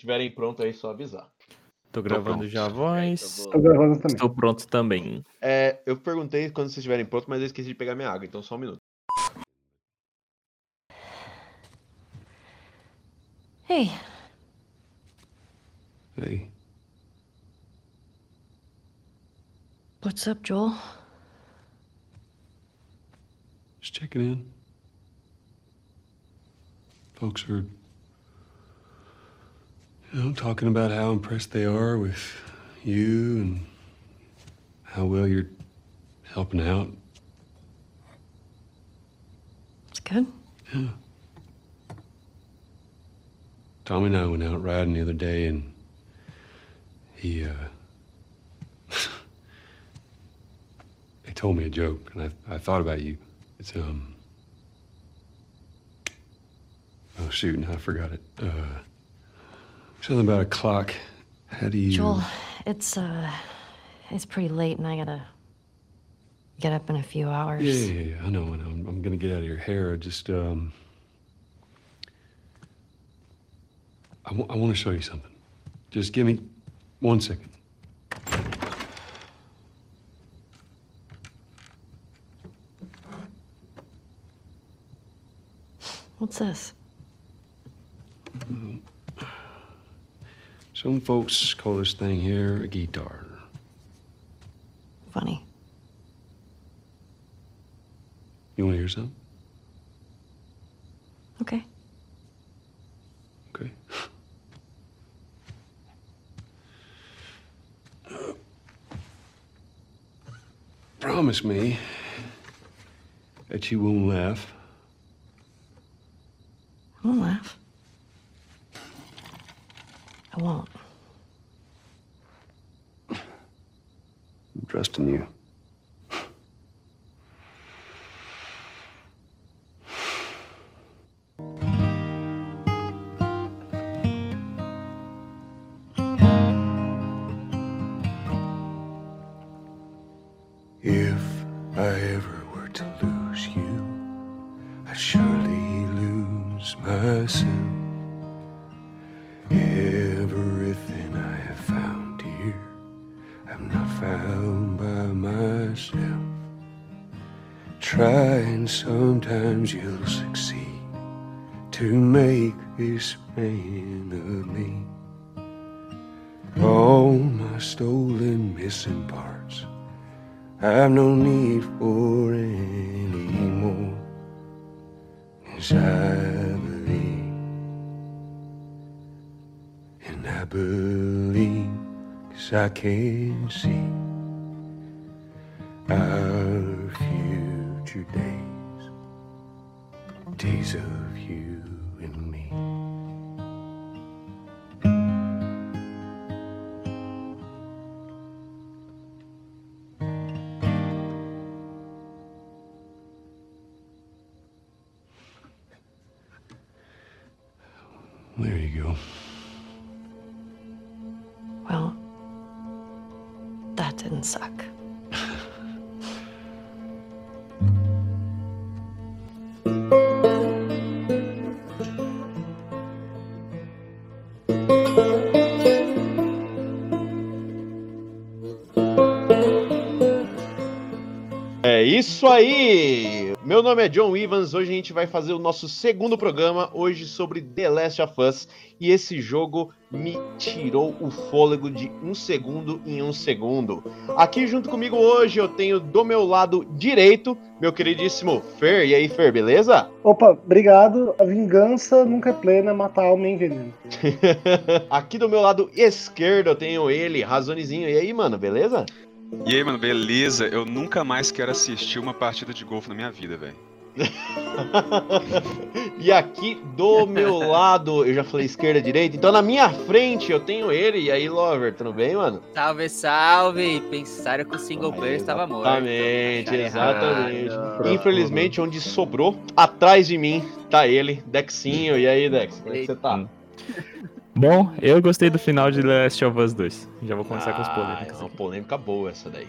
estiverem prontos aí, só avisar. Tô gravando já a voz. Tô gravando também. Estou pronto também. É, eu perguntei quando vocês estiverem prontos, mas eu esqueci de pegar minha água, então só um minuto. Hey, Hey, what's up, Joel? just checking in. Folks are, you know, talking about how impressed they are with you and how well you're helping out. It's good. Yeah. Tommy and I went out riding the other day, and he, uh, he told me a joke, and I, I thought about you. It's, um, oh, shoot, now I forgot it. Uh, something about a clock. How do you. Joel, it's uh, it's pretty late, and I gotta get up in a few hours. Yeah, yeah, yeah, I know, I know. I'm, I'm gonna get out of your hair. I just, um, I want to show you something. Just give me one second. What's this? Some folks call this thing here a guitar. Funny. You want to hear something? Okay. Okay. Promise me that you won't laugh. I won't laugh. I'm trusting you. Make this man of me. All my stolen missing parts. I've no need for any more. Cause I believe, and I believe, cause I can see our future days, days of you aí! Meu nome é John Evans, hoje a gente vai fazer o nosso segundo programa, hoje sobre The Last of Us, e esse jogo me tirou o fôlego de um segundo em um segundo. Aqui junto comigo hoje eu tenho do meu lado direito, meu queridíssimo Fer, e aí Fer, beleza? Opa, obrigado. A vingança nunca é plena, matar alma em veneno. Aqui do meu lado esquerdo eu tenho ele, Razonezinho, e aí mano, beleza? E aí, mano, beleza? Eu nunca mais quero assistir uma partida de golfe na minha vida, velho. e aqui do meu lado, eu já falei esquerda, direita, então na minha frente eu tenho ele. E aí, Lover, tudo bem, mano? Salve, salve! Pensaram que o single player estava morto. Exatamente, Acharam exatamente. errado. Infelizmente, onde sobrou, atrás de mim, tá ele, Dexinho. E aí, Dex, como é que você tá? Bom, eu gostei do final de Last of Us 2. Já vou começar ah, com as ah, polêmicas. É uma polêmica boa essa daí.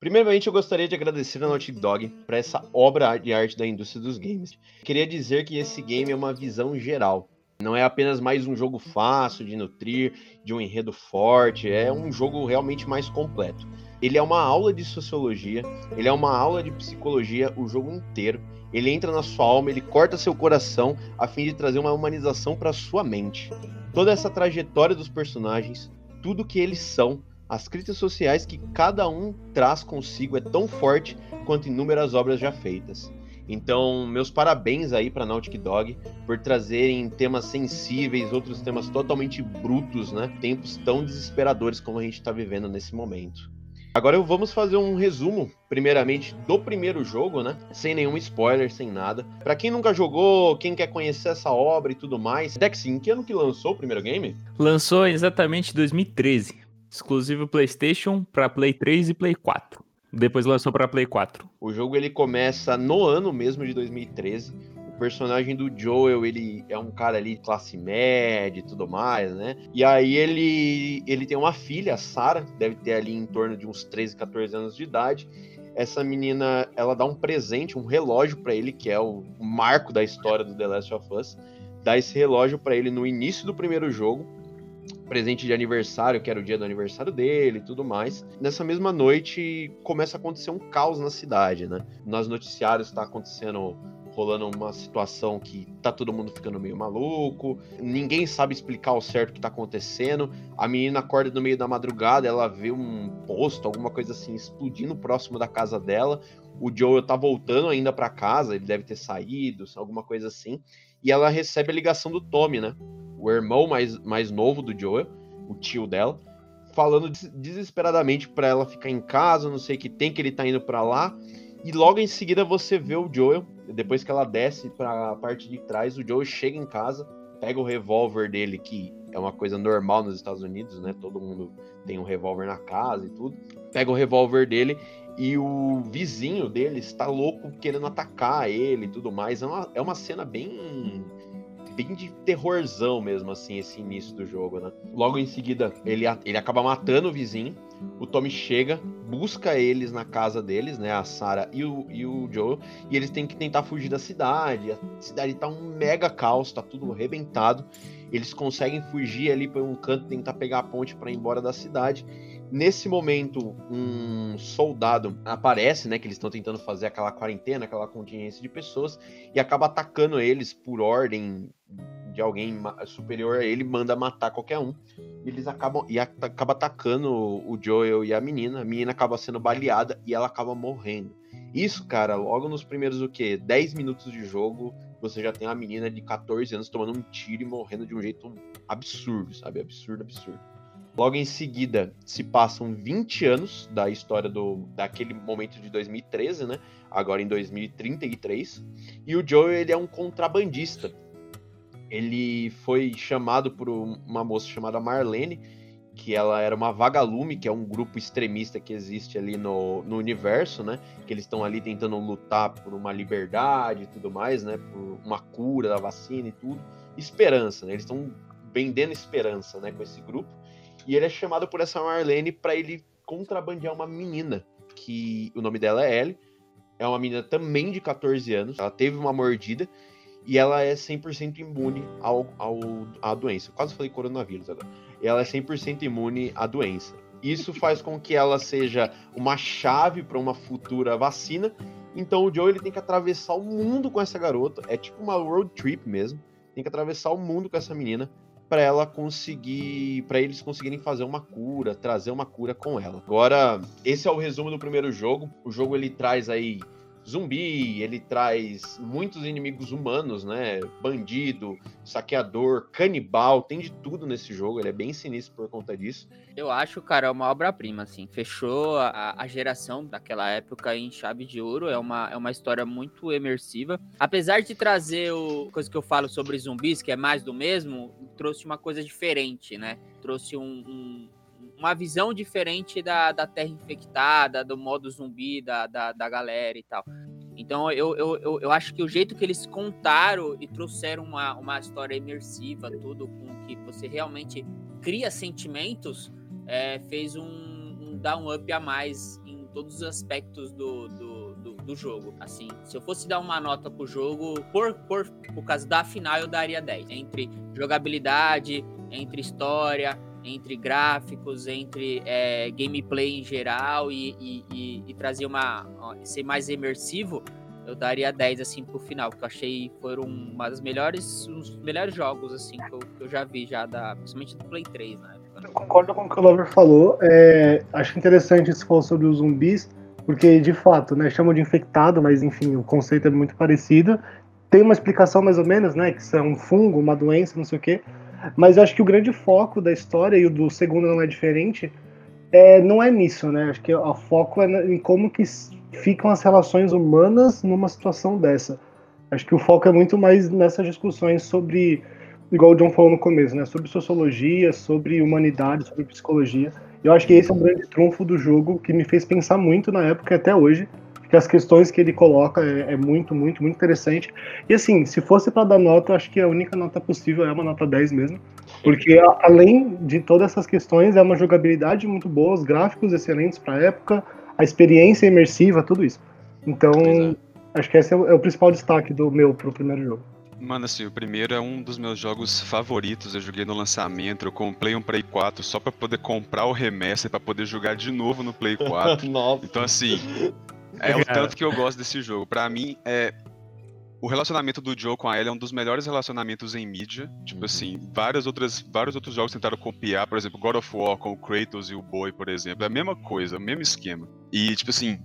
Primeiramente, eu gostaria de agradecer a Naughty Dog para essa obra de arte da indústria dos games. Queria dizer que esse game é uma visão geral, não é apenas mais um jogo fácil de nutrir, de um enredo forte, é um jogo realmente mais completo. Ele é uma aula de sociologia, ele é uma aula de psicologia o jogo inteiro. Ele entra na sua alma, ele corta seu coração a fim de trazer uma humanização para sua mente. Toda essa trajetória dos personagens, tudo que eles são, as críticas sociais que cada um traz consigo é tão forte quanto inúmeras obras já feitas. Então, meus parabéns aí para Nautic Dog por trazerem temas sensíveis, outros temas totalmente brutos, né? Tempos tão desesperadores como a gente está vivendo nesse momento. Agora vamos fazer um resumo, primeiramente, do primeiro jogo, né? Sem nenhum spoiler, sem nada. Para quem nunca jogou, quem quer conhecer essa obra e tudo mais, Dex, em que ano que lançou o primeiro game? Lançou exatamente em 2013. Exclusivo PlayStation para Play 3 e Play 4. Depois lançou para Play 4. O jogo ele começa no ano mesmo de 2013. O personagem do Joel, ele é um cara ali de classe média e tudo mais, né? E aí ele ele tem uma filha, a Sarah, deve ter ali em torno de uns 13, 14 anos de idade. Essa menina, ela dá um presente, um relógio para ele, que é o marco da história do The Last of Us. Dá esse relógio para ele no início do primeiro jogo presente de aniversário, que era o dia do aniversário dele e tudo mais. Nessa mesma noite começa a acontecer um caos na cidade, né? Nos noticiários está acontecendo rolando uma situação que tá todo mundo ficando meio maluco, ninguém sabe explicar o certo o que tá acontecendo. A menina acorda no meio da madrugada, ela vê um posto, alguma coisa assim, explodindo próximo da casa dela. O Joel tá voltando ainda para casa, ele deve ter saído, alguma coisa assim. E ela recebe a ligação do Tommy, né? O irmão mais, mais novo do Joel, o tio dela, falando desesperadamente para ela ficar em casa, não sei o que tem, que ele tá indo para lá. E logo em seguida você vê o Joel, depois que ela desce para a parte de trás, o Joel chega em casa, pega o revólver dele, que é uma coisa normal nos Estados Unidos, né? Todo mundo tem um revólver na casa e tudo. Pega o revólver dele e o vizinho dele está louco querendo atacar ele e tudo mais. É uma, é uma cena bem bem de terrorzão mesmo, assim, esse início do jogo, né? Logo em seguida, ele, ele acaba matando o vizinho. O Tommy chega, busca eles na casa deles, né? A Sarah e o, e o Joe. E eles têm que tentar fugir da cidade. A cidade tá um mega caos, tá tudo arrebentado. Eles conseguem fugir ali para um canto, tentar pegar a ponte para ir embora da cidade. Nesse momento, um soldado aparece, né? Que eles estão tentando fazer aquela quarentena, aquela contingência de pessoas, e acaba atacando eles por ordem de alguém superior a ele, manda matar qualquer um. E eles acabam e acaba atacando o Joel e a menina. A menina acaba sendo baleada e ela acaba morrendo. Isso, cara, logo nos primeiros o quê? 10 minutos de jogo, você já tem uma menina de 14 anos tomando um tiro e morrendo de um jeito absurdo, sabe? Absurdo, absurdo. Logo em seguida, se passam 20 anos da história do daquele momento de 2013, né? Agora em 2033. E o Joel, ele é um contrabandista. Ele foi chamado por uma moça chamada Marlene, que ela era uma vagalume, que é um grupo extremista que existe ali no, no universo, né? Que eles estão ali tentando lutar por uma liberdade e tudo mais, né? Por uma cura da vacina e tudo. Esperança, né? Eles estão vendendo esperança, né? Com esse grupo. E ele é chamado por essa Marlene para ele contrabandear uma menina, que o nome dela é Ellie. É uma menina também de 14 anos. Ela teve uma mordida e ela é 100% imune ao, ao, à doença. quase falei coronavírus agora. Ela é 100% imune à doença. Isso faz com que ela seja uma chave para uma futura vacina. Então o Joe ele tem que atravessar o mundo com essa garota. É tipo uma road trip mesmo. Tem que atravessar o mundo com essa menina para ela conseguir, para eles conseguirem fazer uma cura, trazer uma cura com ela. Agora, esse é o resumo do primeiro jogo. O jogo ele traz aí zumbi, ele traz muitos inimigos humanos, né? Bandido, saqueador, canibal, tem de tudo nesse jogo. Ele é bem sinistro por conta disso. Eu acho, cara, é uma obra-prima, assim. Fechou a, a, geração daquela época em chave de ouro. É uma, é uma história muito imersiva. Apesar de trazer o coisa que eu falo sobre zumbis, que é mais do mesmo, trouxe uma coisa diferente, né? Trouxe um, um uma visão diferente da, da Terra infectada, do modo zumbi da, da, da galera e tal. Então eu, eu, eu, eu, acho que o jeito que eles contaram e trouxeram uma, uma história imersiva, tudo com que você realmente cria sentimentos, é, fez um, um dar um up a mais em todos os aspectos do, do, do, do jogo. Assim, se eu fosse dar uma nota pro jogo, por, por, por causa da final, eu daria 10. Entre jogabilidade, entre história, entre gráficos, entre é, gameplay em geral e, e, e, e trazer uma. ser mais imersivo, eu daria 10 assim pro final, que eu achei foram uma das melhores, um dos melhores jogos assim que eu, que eu já vi já da, principalmente do Play 3 na época. Eu concordo com o que o Lover falou. É, acho interessante se falar sobre os zumbis, porque de fato, né, chamam de infectado, mas enfim, o conceito é muito parecido. Tem uma explicação mais ou menos, né, que isso é um fungo, uma doença, não sei o quê. Mas eu acho que o grande foco da história, e o do segundo não é diferente, é, não é nisso, né? Acho que o foco é em como que ficam as relações humanas numa situação dessa. Acho que o foco é muito mais nessas discussões sobre, igual o John falou no começo, né? Sobre sociologia, sobre humanidade, sobre psicologia. Eu acho que esse é um grande trunfo do jogo que me fez pensar muito na época e até hoje. Que as questões que ele coloca é, é muito, muito, muito interessante. E assim, se fosse para dar nota, eu acho que a única nota possível é uma nota 10 mesmo. Porque a- além de todas essas questões, é uma jogabilidade muito boa, os gráficos excelentes para a época, a experiência imersiva, tudo isso. Então, Pois acho que esse é o, é o principal destaque do meu pro primeiro jogo. Mano, assim, o primeiro é um dos meus jogos favoritos. Eu joguei no lançamento, eu comprei um Play 4 só pra poder comprar o remaster, pra poder jogar de novo no Play 4. Nossa. Então, assim, é o tanto que eu gosto desse jogo. Pra mim, é. O relacionamento do Joe com a Ellie é um dos melhores relacionamentos em mídia. Tipo Uhum. assim, várias outras, vários outros jogos tentaram copiar, por exemplo, God of War com o Kratos e o Boy, por exemplo. É a mesma coisa, o mesmo esquema. E, tipo assim,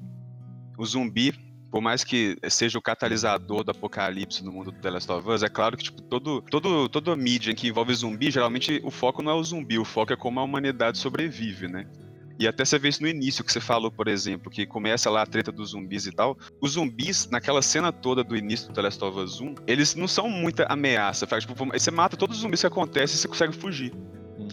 o zumbi, por mais que seja o catalisador do apocalipse no mundo do The Last of Us, é claro que, tipo, todo, todo, toda mídia que envolve zumbi, geralmente o foco não é o zumbi, o foco é como a humanidade sobrevive, né? E até você vê isso no início que você falou, por exemplo, que começa lá a treta dos zumbis e tal. Os zumbis, naquela cena toda do início do The Last of Us 1, eles não são muita ameaça. Faz, tipo, você mata todos os zumbis que acontecem e você consegue fugir.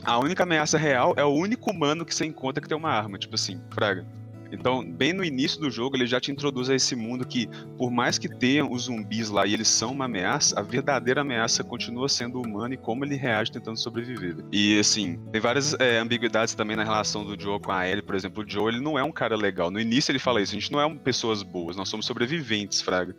A única ameaça real é o único humano que você encontra que tem uma arma, tipo assim, fraga. Então, bem no início do jogo, ele já te introduz a esse mundo que, por mais que tenham os zumbis lá e eles são uma ameaça, a verdadeira ameaça continua sendo o humano e como ele reage tentando sobreviver. E, assim, tem várias é, ambiguidades também na relação do Joe com a Ellie. Por exemplo, o Joe, ele não é um cara legal. No início ele fala isso, a gente não é pessoas boas, nós somos sobreviventes, fraga.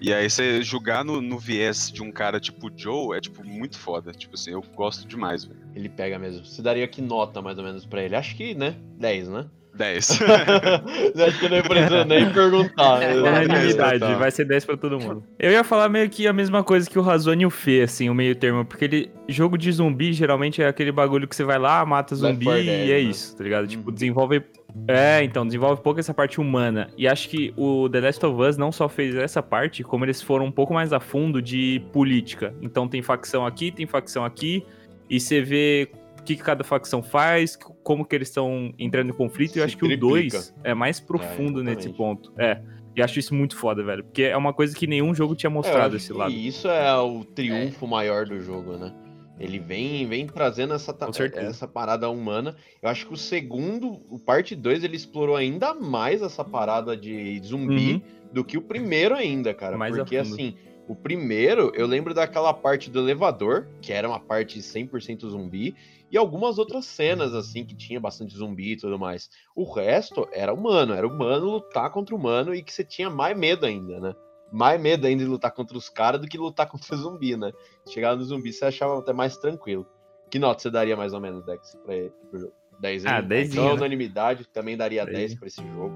E aí você julgar no, no viés de um cara tipo Joe é, tipo, muito foda. Tipo assim, eu gosto demais, velho. Ele pega mesmo. Você daria que nota mais ou menos pra ele? Acho que, né? 10, né? 10. Acho que eu nem preciso nem perguntar. É, Unanimidade, vai ser 10 pra todo mundo. Eu ia falar meio que a mesma coisa que o Razone e o Fê, assim, o meio termo, porque ele, jogo de zumbi geralmente é aquele bagulho que você vai lá, mata zumbi 4 e é né? isso, tá ligado? Tipo, Uhum. desenvolve. É, então, desenvolve pouco essa parte humana. E acho que o The Last of Us não só fez essa parte, como eles foram um pouco mais a fundo de política. Então tem facção aqui, tem facção aqui, e você vê que, que cada facção faz, como que eles estão entrando em conflito, e Se eu acho que triplica. o 2 é mais profundo nesse exatamente. ponto. É. E acho isso muito foda, velho. Porque é uma coisa que nenhum jogo tinha É, mostrado esse lado. Isso é o triunfo maior do jogo, né? Ele vem, vem trazendo essa, essa parada humana. Eu acho que o segundo, o parte 2, ele explorou ainda mais essa parada de zumbi Uhum. do que o primeiro ainda, cara. Mais Porque assim, o primeiro, eu lembro daquela parte do elevador, que era uma parte 100% zumbi, e algumas outras cenas, assim, que tinha bastante zumbi e tudo mais. O resto era humano, era humano lutar contra humano e que você tinha mais medo ainda, né? Mais medo ainda de lutar contra os caras do que lutar contra o zumbi, né? Chegar no zumbi você achava até mais tranquilo. Que nota você daria mais ou menos, Dex, pra ele, pro jogo? 10 Ah, Então, dezinho, né? unanimidade, também daria 10 Dezinho. pra esse jogo.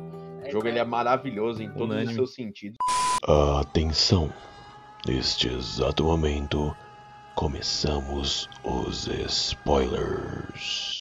O jogo ele é maravilhoso em todos os seus sentidos. Atenção! Neste exato momento, começamos os spoilers.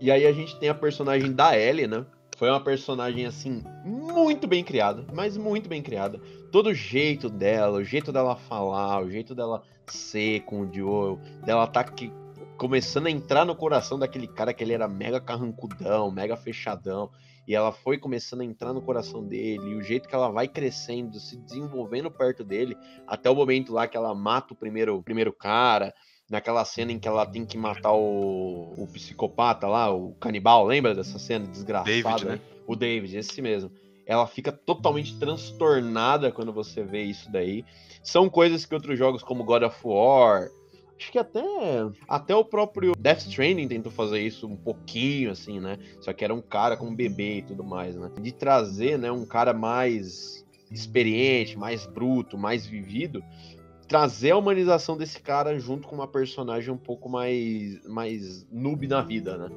E aí a gente tem a personagem da Ellie, né? Foi uma personagem, assim, muito bem criada, mas muito bem criada. Todo o jeito dela, o jeito dela falar, o jeito dela ser com o Joel, dela tá aqui começando a entrar no coração daquele cara que ele era mega carrancudão, mega fechadão. E ela foi começando a entrar no coração dele, e o jeito que ela vai crescendo, se desenvolvendo perto dele, até o momento lá que ela mata o primeiro, o primeiro cara, naquela cena em que ela tem que matar o, o psicopata lá, o canibal, lembra dessa cena desgraçada? David, né? O David, esse mesmo. Ela fica totalmente transtornada quando você vê isso daí. São coisas que outros jogos como God of War, Acho que até, até o próprio Death Stranding tentou fazer isso um pouquinho, assim, né? Só que era um cara com um bebê e tudo mais, né? De trazer, né, um cara mais experiente, mais bruto, mais vivido, trazer a humanização desse cara junto com uma personagem um pouco mais, mais noob na vida, né?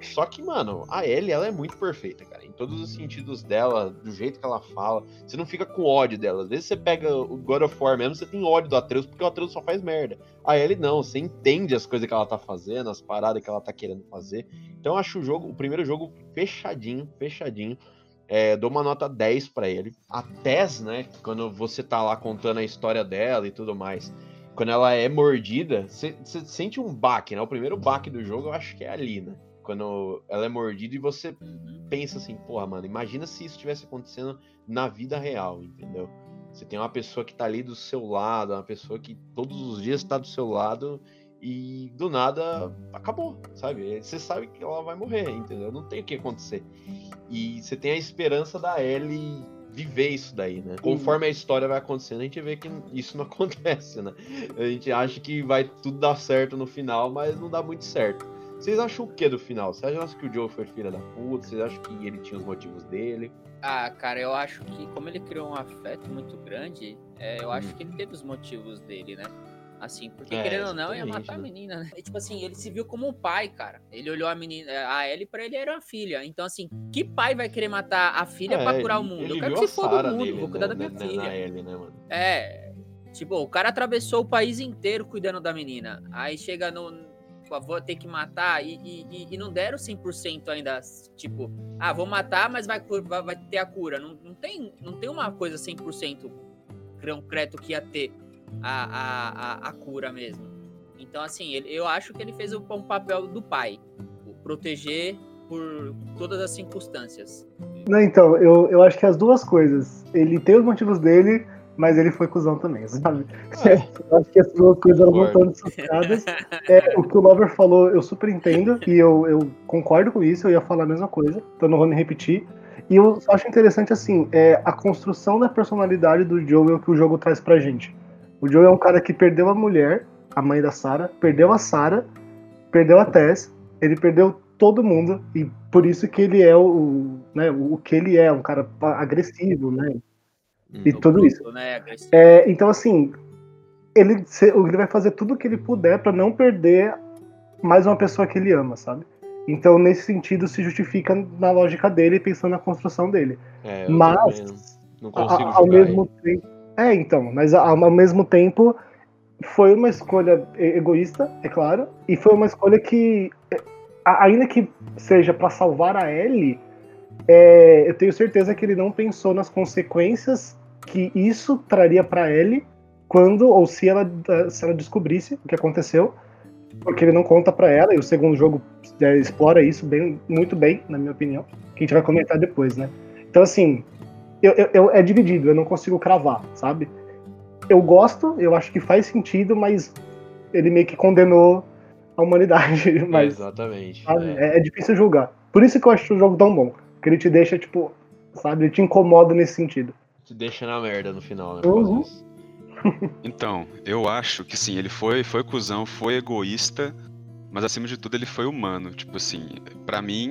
Só que, mano, a Ellie, ela é muito perfeita, cara. Em todos os sentidos dela, do jeito que ela fala. Você não fica com ódio dela. Às vezes você pega o God of War mesmo, você tem ódio do Atreus, porque o Atreus só faz merda. A Ellie não, você entende as coisas que ela tá fazendo, as paradas que ela tá querendo fazer. Então eu acho o jogo, o primeiro jogo fechadinho, fechadinho. É, dou uma nota 10 para ele. A Tess, né, quando você tá lá contando a história dela e tudo mais, quando ela é mordida, você sente um baque, né? O primeiro baque do jogo eu acho que é ali, né? Quando ela é mordida e você pensa assim, porra, mano, imagina se isso estivesse acontecendo na vida real, entendeu? Você tem uma pessoa que tá ali do seu lado, uma pessoa que todos os dias tá do seu lado e do nada acabou, sabe? Você sabe que ela vai morrer, entendeu? Não tem o que acontecer. E você tem a esperança da Ellie viver isso daí, né? Conforme a história vai acontecendo, a gente vê que isso não acontece, né? A gente acha que vai tudo dar certo no final, mas não dá muito certo. Vocês acham o que do final? Vocês acham que o Joe foi filha da puta? Vocês acham que ele tinha os motivos dele? Ah, cara, eu acho que como ele criou um afeto muito grande, é, eu acho hum. que ele teve os motivos dele, né? Assim, porque é, querendo ou não, ia matar né? a menina, né? E, tipo assim, ele se viu como um pai, cara. Ele olhou a menina, a Ellie pra ele era uma filha. Então, assim, que pai vai querer matar a filha é, pra curar o mundo? Eu quero que se foda do mundo, dele, vou cuidar né, da minha filha. Na Ellie, né, mano? É. Tipo, o cara atravessou o país inteiro cuidando da menina. Aí chega no, tipo, vou ter que matar e, e, e não deram 100% ainda, tipo, ah, vou matar, mas vai, vai, vai ter a cura. Não, não, tem, não tem uma coisa 100% concreto que ia ter a, a, a, a cura mesmo. Então, assim, ele, eu acho que ele fez o, um papel do pai, proteger por todas as circunstâncias. Não, então, eu, eu acho que as duas coisas. Ele tem os motivos dele, mas ele foi cuzão também, sabe? É. eu acho que as duas coisas eram muito associadas. É, o que o Lover falou, eu super entendo, e eu, eu concordo com isso, eu ia falar a mesma coisa, então não vou me repetir. E eu acho interessante, assim, é a construção da personalidade do Joel que o jogo traz pra gente. O Joel é um cara que perdeu a mulher, a mãe da Sarah, perdeu a Sarah, perdeu a Tess, ele perdeu todo mundo, e por isso que ele é o, né, o que ele é, um cara agressivo, né? Hum, e tudo isso. Né? É, então, assim, ele, ele vai fazer tudo o que ele puder para não perder mais uma pessoa que ele ama, sabe? Então, nesse sentido, se justifica na lógica dele, pensando na construção dele. É, mas, a, ao mesmo tempo. É, então, mas ao, ao mesmo tempo, foi uma escolha egoísta, é claro, e foi uma escolha que, ainda que seja para salvar a Ellie, é, eu tenho certeza que ele não pensou nas consequências que isso traria para ele quando ou se ela se ela descobrisse o que aconteceu, porque ele não conta para ela e o segundo jogo é, explora isso bem, muito bem, na minha opinião, que a gente vai comentar depois, né? Então assim, eu, eu, eu, é dividido, eu não consigo cravar, sabe? Eu gosto, eu acho que faz sentido, mas ele meio que condenou a humanidade. Mas, Exatamente. É. é. difícil julgar. Por isso que eu acho o jogo tão bom. Que ele te deixa, tipo, sabe, ele te incomoda nesse sentido te deixa na merda no final, né? Uhum. Então, eu acho que sim, ele foi, foi cuzão, foi egoísta, mas acima de tudo ele foi humano. Tipo assim, para mim,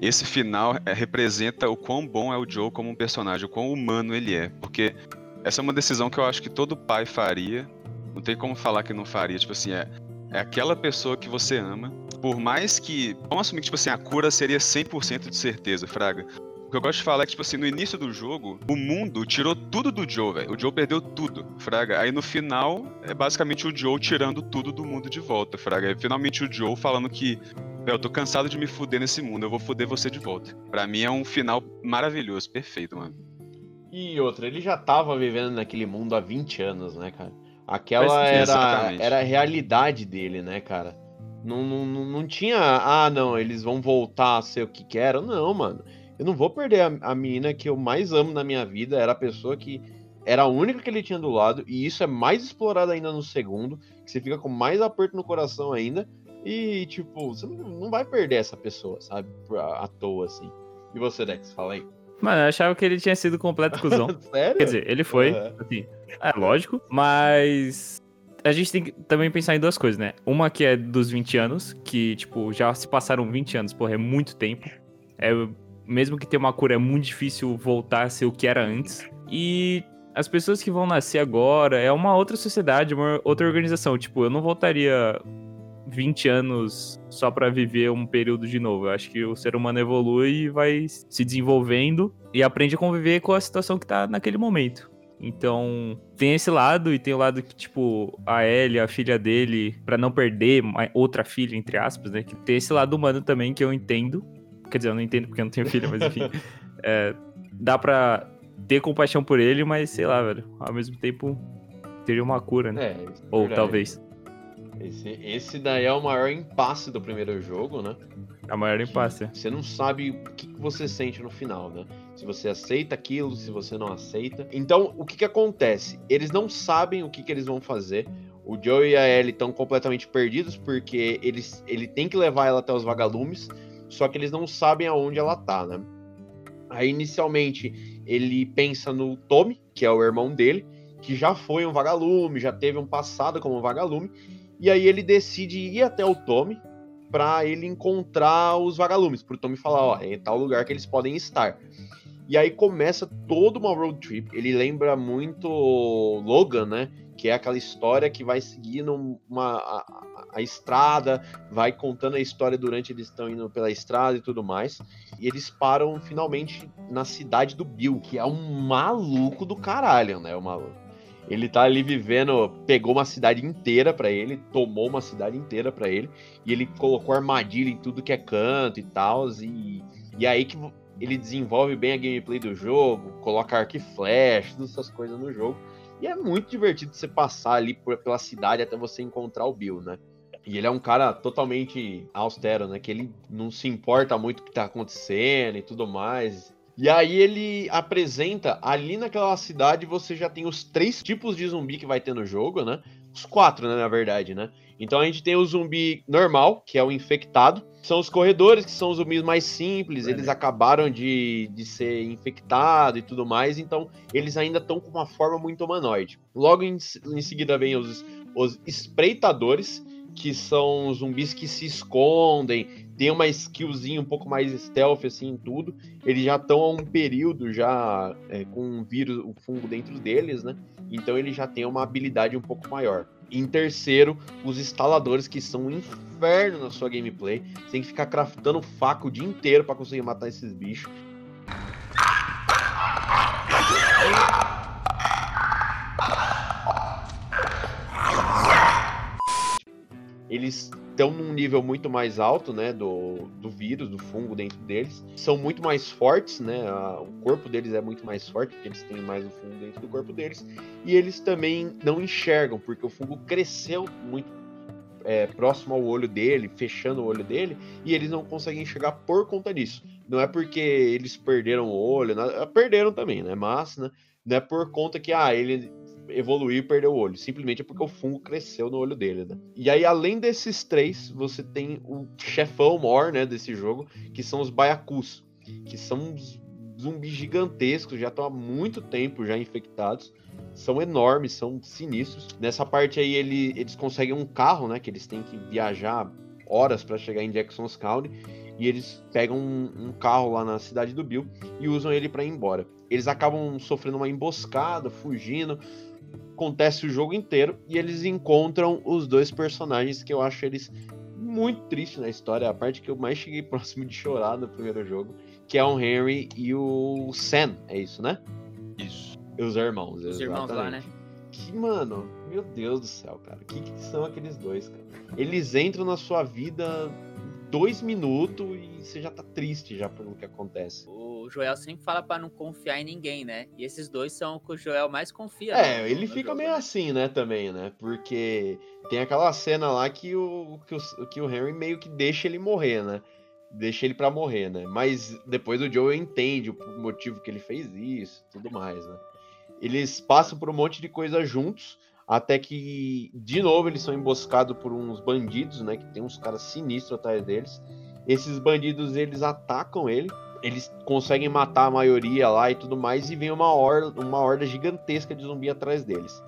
esse final é, representa o quão bom é o Joe como um personagem, o quão humano ele é. Porque essa é uma decisão que eu acho que todo pai faria. Não tem como falar que não faria. Tipo assim, é, é aquela pessoa que você ama. Por mais que. Vamos assumir que, tipo assim, a cura seria 100% de certeza, Fraga que eu gosto de falar é que, tipo assim, no início do jogo, o mundo tirou tudo do Joe, velho. O Joe perdeu tudo, fraga. Aí no final, é basicamente o Joe tirando tudo do mundo de volta, fraga. É finalmente o Joe falando que, eu tô cansado de me fuder nesse mundo, eu vou fuder você de volta. Pra mim é um final maravilhoso, perfeito, mano. E outra, ele já tava vivendo naquele mundo há 20 anos, né, cara? Aquela era, era a realidade dele, né, cara? Não, não, não tinha, ah, não, eles vão voltar a ser o que querem. Não, mano. Eu não vou perder a, a menina que eu mais amo na minha vida. Era a pessoa que era a única que ele tinha do lado. E isso é mais explorado ainda no segundo. Que você fica com mais aperto no coração ainda. E, tipo, você não, vai perder essa pessoa, sabe? À, à toa, assim. E você, Dex, fala aí. Mano, eu achava que ele tinha sido completo cuzão. Sério? Quer dizer, ele foi, uhum. assim. É lógico, mas a gente tem que também pensar em duas coisas, né? Uma que é dos 20 anos, que, tipo, já se passaram 20 anos, porra, é muito tempo. É, mesmo que tenha uma cura, é muito difícil voltar a ser o que era antes. E as pessoas que vão nascer agora é uma outra sociedade, uma outra organização. Tipo, eu não voltaria 20 anos só pra viver um período de novo. Eu acho que o ser humano evolui e vai se desenvolvendo e aprende a conviver com a situação que tá naquele momento. Então, tem esse lado e tem o lado que, tipo, a Ellie, a filha dele, pra não perder outra filha, entre aspas, né? Que tem esse lado humano também que eu entendo. Quer dizer, eu não entendo porque eu não tenho filha, mas enfim. É, dá pra ter compaixão por ele, mas sei lá, velho. Ao mesmo tempo, teria uma cura, né? É, isso é Ou verdade. talvez. Esse, esse daí é o maior impasse do primeiro jogo, né? A maior impasse. Você não sabe o que, que você sente no final, né? Se você aceita aquilo, se você não aceita. Então, o que, que acontece? Eles não sabem o que, que eles vão fazer. O Joe e a Ellie estão completamente perdidos porque eles, ele tem que levar ela até os vagalumes, só que eles não sabem aonde ela tá, né? Aí, inicialmente, ele pensa no Tommy, que é o irmão dele, que já foi um vagalume, já teve um passado como um vagalume, e aí ele decide ir até o Tommy para ele encontrar os vagalumes, pro Tommy falar, ó, é em tal lugar que eles podem estar. E aí começa toda uma road trip. Ele lembra muito Logan, né? Que é aquela história que vai seguindo uma, a, a- estrada, vai contando a história durante eles estão indo pela estrada e tudo mais. E eles param finalmente na cidade do Bill, que é um maluco do caralho, né? O maluco. Ele tá ali vivendo, pegou uma cidade inteira pra ele, tomou uma cidade inteira pra ele, e ele colocou armadilha em tudo que é canto e tal, e, e aí que ele desenvolve bem a gameplay do jogo, coloca arco e flash, todas essas coisas no jogo. E é muito divertido você passar ali pela cidade até você encontrar o Bill, né? E ele é um cara totalmente austero, né? Que ele não se importa muito o que tá acontecendo e tudo mais. E aí ele apresenta, ali naquela cidade você já tem os três tipos de zumbi que vai ter no jogo, né? Os quatro, né, na verdade, né? Então a gente tem o zumbi normal, que é o infectado. São os corredores, que são os zumbis mais simples. Eles acabaram de, de ser infectados e tudo mais. Então eles ainda estão com uma forma muito humanoide. Logo em, em seguida vem os, os espreitadores, que são zumbis que se escondem. Tem uma skillzinha um pouco mais stealth, assim, em tudo. Eles já estão há um período já é, com um vírus, o fungo dentro deles, né? Então ele já tem uma habilidade um pouco maior. Em terceiro, os instaladores, que são um inferno na sua gameplay. Você tem que ficar craftando faca o dia inteiro para conseguir matar esses bichos. Eles estão num nível muito mais alto, né, do, do vírus, do fungo dentro deles. São muito mais fortes, né, a- o corpo deles é muito mais forte, porque eles têm mais o fungo dentro do corpo deles. E eles também não enxergam, porque o fungo cresceu muito é, próximo ao olho dele, fechando o olho dele, e eles não conseguem enxergar por conta disso. Não é porque eles perderam o olho, nada- perderam também, né, mas, né, não é por conta que, ah, ele evoluiu e perdeu o olho. Simplesmente é porque o fungo cresceu no olho dele, né? E aí, além desses três, você tem o chefão maior, né, desse jogo, que são os baiacus, que são uns zumbis gigantescos, já estão há muito tempo já infectados. São enormes, são sinistros. Nessa parte aí, ele- eles conseguem um carro, né, que eles têm que viajar horas para chegar em Jackson's County. E eles pegam um, um carro lá na cidade do Bill e usam ele para ir embora. Eles acabam sofrendo uma emboscada, fugindo, acontece o jogo inteiro e eles encontram os dois personagens que eu acho eles muito tristes na história, a parte que eu mais cheguei próximo de chorar no primeiro jogo, que é o Henry e o Sam, é isso, né? Isso. Os irmãos, Os irmãos lá, né? Que, mano, meu Deus do céu, cara. O que, que são aqueles dois, cara? Eles entram na sua vida dois minutos e você já tá triste já pelo que acontece. O Joel sempre fala pra não confiar em ninguém, né? E esses dois são o que o Joel mais confia. É, no- ele no fica jogo, meio né? assim, né, também, né? Porque tem aquela cena lá que o, que o, que o Henry meio que deixa ele morrer, né? Deixa ele pra morrer, né? Mas depois o Joel entende o motivo que ele fez isso tudo mais, né? Eles passam por um monte de coisa juntos, até que, de novo, eles são emboscados por uns bandidos, né? Que tem uns caras sinistros atrás deles. Esses bandidos, eles atacam ele, eles conseguem matar a maioria lá e tudo mais, e vem uma horda, uma horda gigantesca de zumbi atrás deles.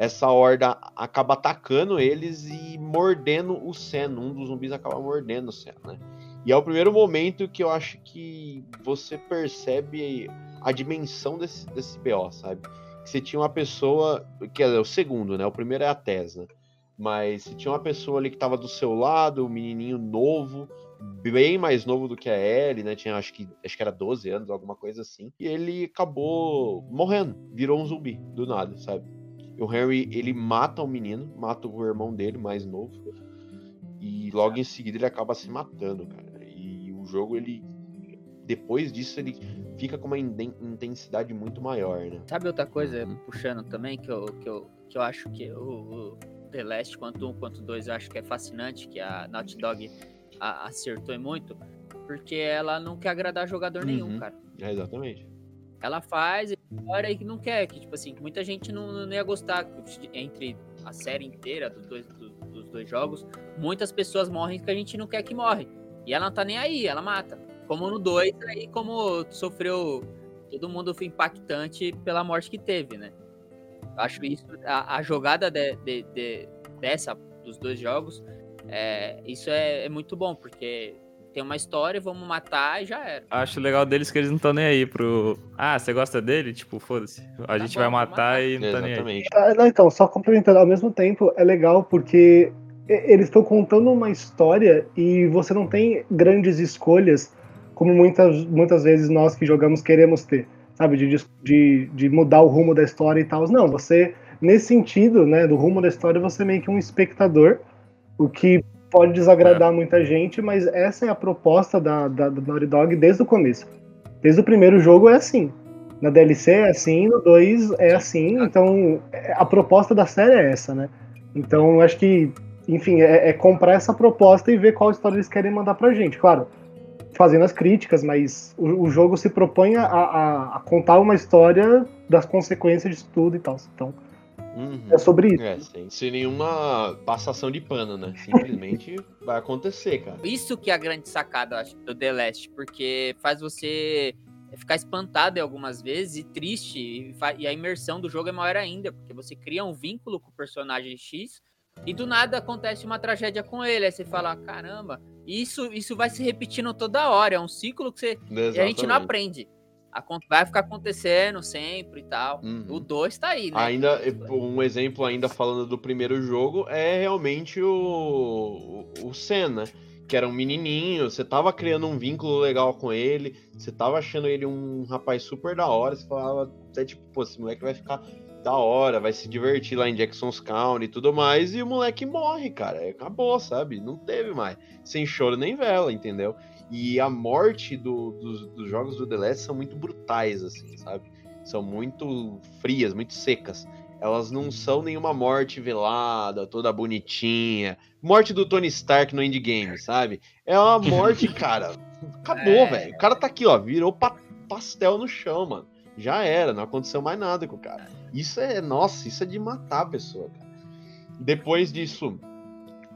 essa horda acaba atacando eles e mordendo o Sen. Um dos zumbis acaba mordendo o Sen, né? E é o primeiro momento que eu acho que você percebe a dimensão desse, desse BO, sabe? Que você tinha uma pessoa, que é o segundo, né? O primeiro é a Tesla. Mas você tinha uma pessoa ali que tava do seu lado, um menininho novo, bem mais novo do que a Ellie, né? Tinha acho que acho que era 12 anos, alguma coisa assim. E ele acabou morrendo, virou um zumbi do nada, sabe? E o Harry, ele mata o menino, mata o irmão dele mais novo. E logo em seguida ele acaba se matando, cara. E o jogo ele depois disso ele fica com uma intensidade muito maior, né? Sabe outra coisa, Uhum. puxando também, que eu, que eu, que eu acho que o, o The Last, quanto um quanto dois, eu acho que é fascinante, que a Naughty Dog a- acertou muito, porque ela não quer agradar jogador nenhum, Uhum. cara. É, exatamente. Ela faz, hora e não quer, que tipo assim, muita gente não, não ia gostar entre a série inteira dos dois, do- dos dois jogos, muitas pessoas morrem que a gente não quer que morrem. E ela não tá nem aí, ela mata. Como no 2, aí como sofreu. Todo mundo foi impactante pela morte que teve, né? Eu acho isso. A, a jogada de- de- de- dessa, dos dois jogos, é, isso é, é muito bom, porque tem uma história, vamos matar e já era. Acho legal deles que eles não estão nem aí pro. Ah, você gosta dele? Tipo, foda-se. A gente bom, vai matar matar. e não tá nem aí. Exatamente. Ah, não, então, só complementando, ao mesmo tempo é legal porque eles estão contando uma história e você não tem grandes escolhas como muitas, muitas vezes nós que jogamos queremos ter, sabe? De, de, de mudar o rumo da história e tal. Não, você, nesse sentido, né, do rumo da história, você é meio que um espectador, o que pode desagradar muita gente, mas essa é a proposta da, da, da Naughty Dog desde o começo. Desde o primeiro jogo é assim. Na DLC é assim, no 2 é assim, então é- a proposta da série é essa, né? Então eu acho que, enfim, é, é comprar essa proposta e ver qual história eles querem mandar pra gente. Claro, fazendo as críticas, mas o, o jogo se propõe a, a- a contar uma história das consequências disso tudo e tal. Então Uhum. é sobre isso. É, sem, sem nenhuma passação de pano, né? Simplesmente vai acontecer, cara. Isso que é a grande sacada, eu acho, do The Last, porque faz você ficar espantado em algumas vezes e triste, e, e a imersão do jogo é maior ainda, porque você cria um vínculo com o personagem X e do nada acontece uma tragédia com ele, aí você fala, caramba, isso, isso vai se repetindo toda hora, é um ciclo que você, e a gente não Exatamente. aprende. Vai ficar acontecendo sempre e tal. Uhum. O 2 tá aí, né? Ainda, um exemplo ainda falando do primeiro jogo é realmente o, o, o Senna, que era um menininho, você tava criando um vínculo legal com ele, você tava achando ele um rapaz super da hora, você falava até tipo, pô, esse moleque vai ficar da hora, vai se divertir lá em Jackson's County e tudo mais, e o moleque morre, cara, acabou, sabe? Não teve mais, sem choro nem vela, entendeu? E a morte do- dos, dos jogos do The Last são muito brutais, assim, sabe? São muito frias, muito secas. Elas não são nenhuma morte velada, toda bonitinha. Morte do Tony Stark no endgame, sabe? É uma morte, cara. Acabou, É. velho. O cara tá aqui, ó, virou pa- pastel no chão, mano. Já era, não aconteceu mais nada com o cara. Isso é, nossa, isso é de matar a pessoa, cara. Depois disso,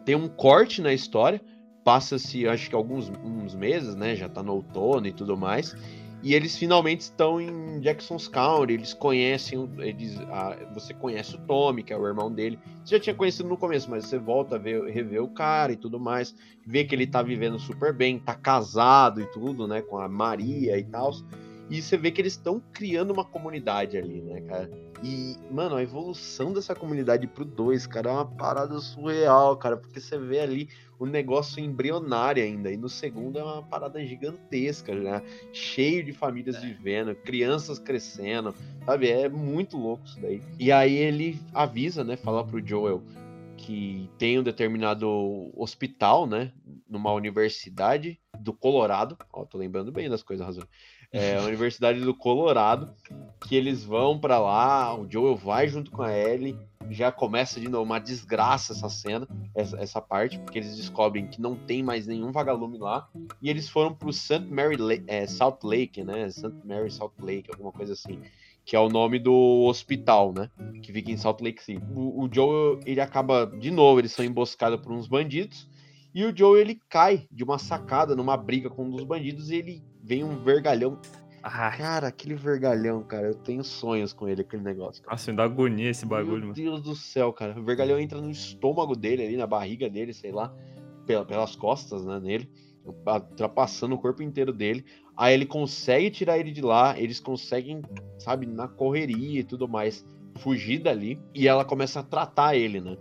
tem um corte na história. Passa-se, acho que alguns uns meses, né? Já tá no outono e tudo mais. E eles finalmente estão em Jackson's County. Eles conhecem, eles, você conhece o Tommy, que é o irmão dele. Você já tinha conhecido no começo, mas você volta a ver, rever o cara e tudo mais. Vê que ele tá vivendo super bem, tá casado e tudo, né? Com a Maria e tal. E você vê que eles estão criando uma comunidade ali, né, cara? E, mano, a evolução dessa comunidade pro 2, cara, é uma parada surreal, cara, porque você vê ali o negócio embrionário ainda, e no segundo é uma parada gigantesca, né? Cheio de famílias vivendo, crianças crescendo, sabe? É muito louco isso daí. E aí ele avisa, né, fala pro Joel que tem um determinado hospital, né, numa universidade do Colorado, ó, tô lembrando bem das coisas, razão. É Universidade do Colorado, que eles vão pra lá, o Joel vai junto com a Ellie, já começa de novo uma desgraça essa cena, essa, essa parte, porque eles descobrem que não tem mais nenhum vagalume lá, e eles foram pro St. Mary é, Salt Lake, né, St. Mary Salt Lake, alguma coisa assim, que é o nome do hospital, né, que fica em Salt Lake City. O, o Joel, ele acaba, de novo, eles são emboscados por uns bandidos, e o Joel, ele cai de uma sacada numa briga com um dos bandidos, e ele vem um vergalhão Ai, Cara, aquele vergalhão, cara, eu tenho sonhos com ele, aquele negócio. Cara. nossa, me dá agonia esse bagulho, Meu mano. Deus do céu, cara. O vergalhão entra no estômago dele ali, na barriga dele, sei lá, pela- pelas costas, né, nele, ultrapassando o corpo inteiro dele. Aí ele consegue tirar ele de lá, eles conseguem, sabe, na correria e tudo mais, fugir dali. E ela começa a tratar ele, né?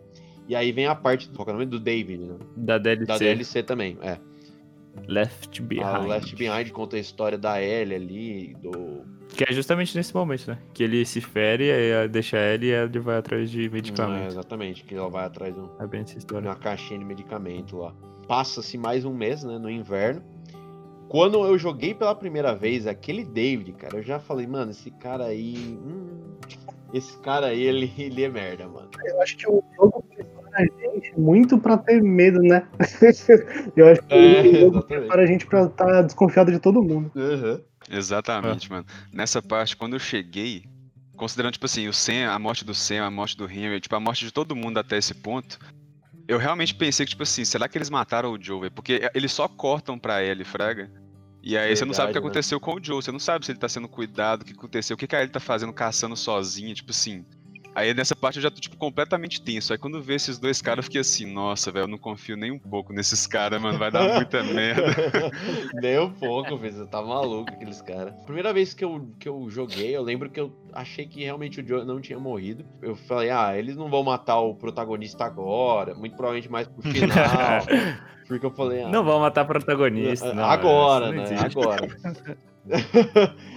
E aí vem a parte, qual que é o nome? Do David, né? Da DLC, Da DLC também, é. Left Behind. A Left Behind conta a história da Ellie ali, do... Que é justamente nesse momento, né? Que ele se fere, aí deixa ela e ele vai atrás de É, medicamento. exatamente, que ela vai atrás de um, É bem essa história. uma caixinha de medicamento lá. Passa-se mais um mês, né, no inverno. Quando eu joguei pela primeira vez aquele David, cara, eu já falei, mano, esse cara aí. hum, esse cara aí, ele, ele é merda, mano. Eu acho que o jogo a gente muito pra ter medo, né? Eu acho que É, exatamente. prepara a gente pra estar desconfiado de todo mundo. Uhum. Exatamente, mano. Nessa parte, quando eu cheguei, considerando, tipo assim, o Sam, a morte do Sam, a morte do Henry, tipo, a morte de todo mundo até esse ponto, eu realmente pensei que, tipo assim, será que eles mataram o Joe, velho? Porque eles só cortam pra ele, fraga. E aí você não sabe o que Verdade, né? aconteceu com o Joe, você não sabe se ele tá sendo cuidado, o que aconteceu, o que, que a Ellie tá fazendo, caçando sozinha, tipo assim. Aí nessa parte eu já tô, tipo, completamente tenso. Aí quando eu vi esses dois caras, eu fiquei assim, nossa, velho, eu não confio nem um pouco nesses caras, mano, vai dar muita merda. Nem um pouco, velho. Você tá maluco, aqueles caras. Primeira vez que eu, que eu joguei, eu lembro que eu achei que realmente o Joe não tinha morrido. Eu falei, ah, eles não vão matar o protagonista agora. Muito provavelmente mais pro final. porque eu falei, ah. Não vão matar protagonista. não, agora, não né? existe. Agora.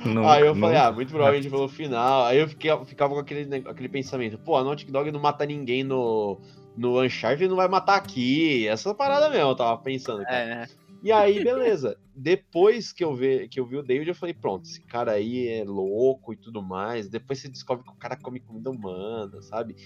Nunca, aí eu falei, ah, muito provavelmente pelo final. Aí eu fiquei, ficava com aquele, aquele pensamento, pô, a Naughty Dog não mata ninguém no, no Uncharted, não vai matar aqui. Essa parada mesmo, eu tava pensando. cara. É, né? E aí, beleza. Depois que eu, vi, que eu vi o David, eu falei, pronto, esse cara aí é louco e tudo mais. Depois você descobre que o cara come comida humana, sabe?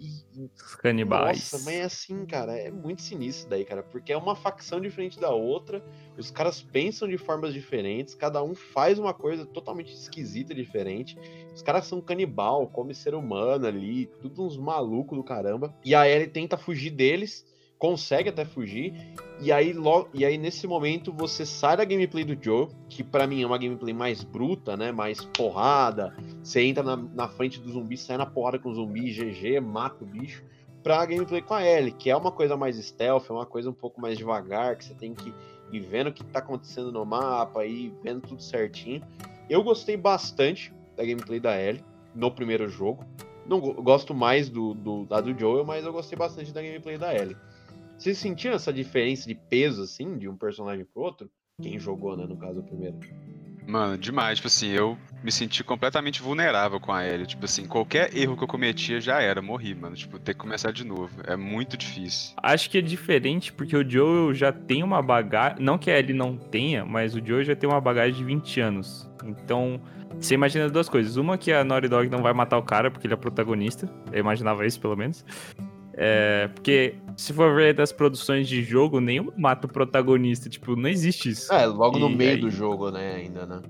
E, Os canibais. nossa, mas é assim, cara, é muito sinistro daí, cara, porque é uma facção diferente da outra, os caras pensam de formas diferentes, cada um faz uma coisa totalmente esquisita diferente. Os caras são canibal, come ser humano ali, tudo uns malucos do caramba. E a Ellie tenta fugir deles, consegue até fugir, e aí e aí nesse momento você sai da gameplay do Joe, que pra mim é uma gameplay mais bruta, né, mais porrada. Você entra na, na frente do zumbi, sai na porrada com o zumbi, GG, mata o bicho pra gameplay com a Ellie, que é uma coisa mais stealth, é uma coisa um pouco mais devagar, que você tem que ir vendo o que tá acontecendo no mapa, e vendo tudo certinho. Eu gostei bastante da gameplay da Ellie no primeiro jogo. Não go- gosto mais do, do da do Joel, mas eu gostei bastante da gameplay da Ellie. Vocês sentiram essa diferença de peso, assim, de um personagem pro outro? Quem jogou, né, no caso, o primeiro. Mano, demais. Tipo assim, eu me senti completamente vulnerável com a Ellie. Tipo assim, qualquer erro que eu cometia já era, morri, mano. Tipo, ter que começar de novo. É muito difícil. Acho que é diferente porque o Joel já tem uma bagagem. Não que a Ellie não tenha, mas o Joel já tem uma bagagem de 20 anos. Então, você imagina duas coisas. Uma que a Naughty Dog não vai matar o cara porque ele é protagonista. Eu imaginava isso, pelo menos. É, porque se for ver das produções de jogo, nenhum mata o protagonista. Tipo, não existe isso. É, logo no E meio aí- do jogo, né, ainda, né?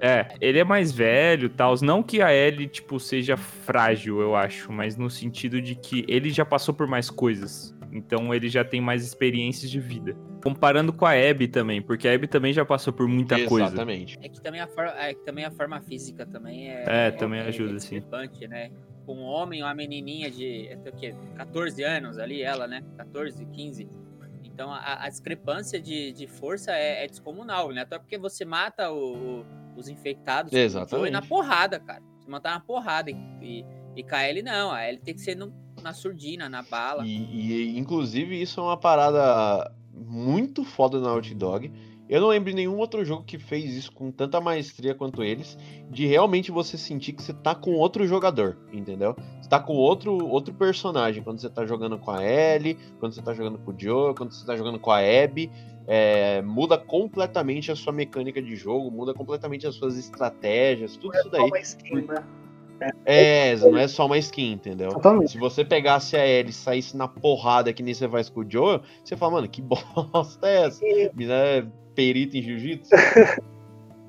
É, ele é mais velho e tal. Não que a Ellie, tipo, seja frágil, eu acho, mas no sentido de que ele já passou por mais coisas. Então ele já tem mais experiências de vida. Comparando com a Abby também, porque a Abby também já passou por muita coisa. Exatamente. É que também a, for- é que também a forma física também é. É, também ajuda, sim. discrepante, né? Um homem, uma menininha de até o quê? 14 anos ali, ela, né? 14, 15. Então a, a discrepância de, de força é, é descomunal, né? Até porque você mata o- o- os infectados com Exatamente. Na porrada, cara. Você matar na porrada. E, e, e com Ellie, não. A Ellie tem que ser no- na surdina, na bala. E, e, inclusive, isso é uma parada muito foda na Naughty Dog. Eu não lembro de nenhum outro jogo que fez isso com tanta maestria quanto eles, de realmente você sentir que você tá com outro jogador, entendeu? Você tá com outro, outro personagem quando você tá jogando com a Ellie, quando você tá jogando com o Joe, quando você tá jogando com a Abby. é, muda completamente a sua mecânica de jogo, muda completamente as suas estratégias, tudo isso Só daí. uma skin, né? É, não é só uma skin, entendeu? Totalmente. Se você pegasse a Ellie e saísse na porrada que nem você faz com o Joe, você fala, mano, que bosta é essa? Mina é perita em jiu-jitsu?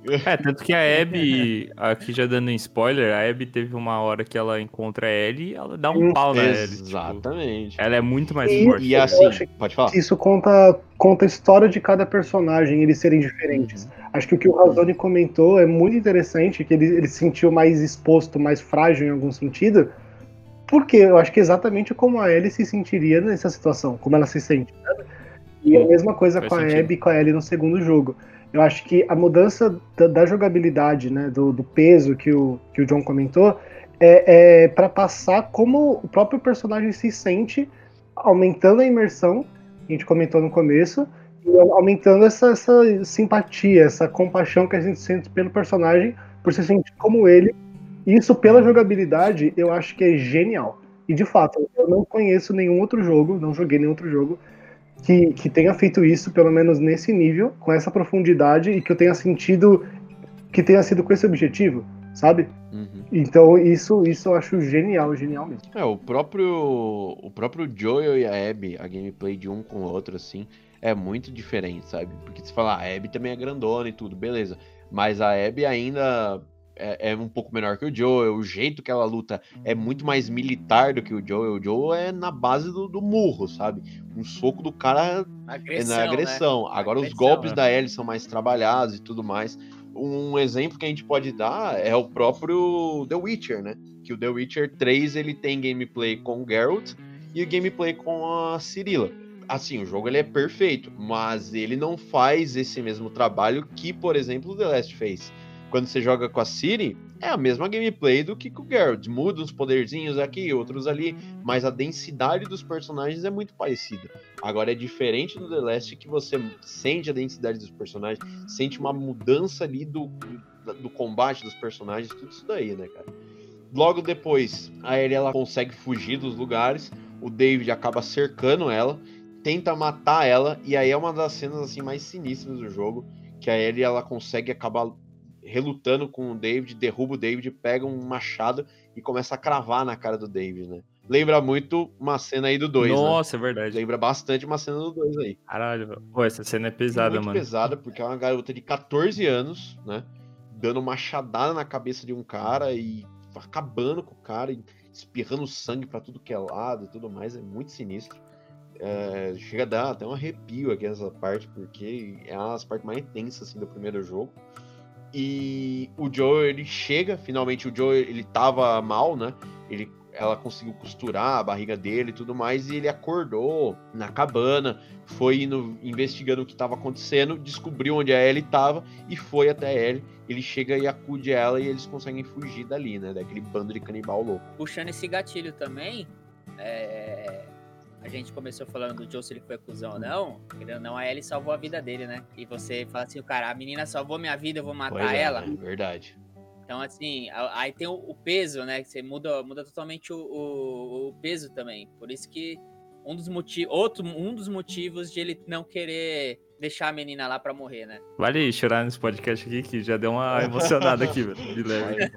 É, tanto que a Abby, aqui já dando um spoiler, a Abby teve uma hora que ela encontra a Ellie e ela dá um pau na Ellie. Tipo, Exatamente. ela é muito mais E- forte. E Eu assim, pode falar. Isso conta, conta a história de cada personagem, eles serem diferentes. Acho que o que o Razoni comentou é muito interessante, que ele, ele se sentiu mais exposto, mais frágil em algum sentido, porque eu acho que é exatamente como a Ellie se sentiria nessa situação, como ela se sente. sabe? E a mesma coisa Faz com a sentido. Abby e com a Ellie no segundo jogo. Eu acho que a mudança da, da jogabilidade, né, do, do peso que o, que o John comentou, é, é para passar como o próprio personagem se sente, aumentando a imersão, que a gente comentou no começo, e aumentando essa, essa simpatia, essa compaixão que a gente sente pelo personagem, por se sentir como ele. Isso pela jogabilidade, eu acho que é genial. E de fato, eu não conheço nenhum outro jogo, não joguei nenhum outro jogo que, que tenha feito isso, pelo menos nesse nível, com essa profundidade e que eu tenha sentido que tenha sido com esse objetivo, sabe? Uhum. Então isso, isso eu acho genial, genial mesmo. É, o próprio, o próprio Joel e a Abby, a gameplay de um com o outro, assim, é muito diferente, sabe? Porque você fala, a Abby também é grandona e tudo, beleza. Mas a Abby ainda é, é um pouco menor que o Joel, o jeito que ela luta é muito mais militar do que o Joel. O Joel é na base do, do murro, sabe? Um soco do cara é Agressão, na agressão. Né? Agora os Agressão, golpes né? da Ellie são mais trabalhados e tudo mais. Um exemplo que a gente pode dar é o próprio The Witcher, né? Que o The Witcher 3 ele tem gameplay com o Geralt e o gameplay com a Cirilla. Assim, o jogo ele é perfeito, mas ele não faz esse mesmo trabalho que, por exemplo, o The Last fez. Quando você joga com a Ciri, é a mesma gameplay do que com o Geralt. Muda uns poderzinhos aqui, outros ali, mas a densidade dos personagens é muito parecida. Agora é diferente do The Last que você sente a densidade dos personagens, sente uma mudança ali do, do, do combate dos personagens, tudo isso daí, né, cara? Logo depois, a Ellie ela consegue fugir dos lugares, o David acaba cercando ela, tenta matar ela, e aí é uma das cenas assim mais sinistras do jogo, que a Ellie ela consegue acabar relutando com o David, derruba o David, pega um machado e começa a cravar na cara do David, né? Lembra muito uma cena aí do 2, né? Nossa, é verdade. Lembra bastante uma cena do 2 aí. Caralho. Pô, essa cena é pesada, muito mano. pesada, porque é uma garota de 14 anos, né? Dando uma machadada na cabeça de um cara e acabando com o cara, e espirrando sangue pra tudo que é lado e tudo mais. É muito sinistro. É, chega a dar até um arrepio aqui nessa parte, porque é uma das partes mais tensas assim, do primeiro jogo. E o Joe, ele chega, finalmente o Joe, ele tava mal, né? Ele, ela conseguiu costurar a barriga dele e tudo mais, e ele acordou na cabana, foi indo, investigando o que estava acontecendo, descobriu onde a Ellie estava e foi até a Ellie. Ele chega e acude ela e eles conseguem fugir dali, né? Daquele bando de canibal louco. Puxando esse gatilho também, é, a gente começou falando do Joe se ele foi cuzão ou não. Querendo não, a Ellie salvou a vida dele, né? E você fala assim, o cara, a menina salvou minha vida, eu vou matar Pois é, ela. né? Verdade. Então, assim, aí tem o, o peso, né? Que você muda, muda totalmente o, o- o peso também. Por isso que um dos motivos. Outro, um dos motivos de ele não querer deixar a menina lá pra morrer, né? Vale chorar nesse podcast aqui, que já deu uma emocionada aqui, velho. De leve.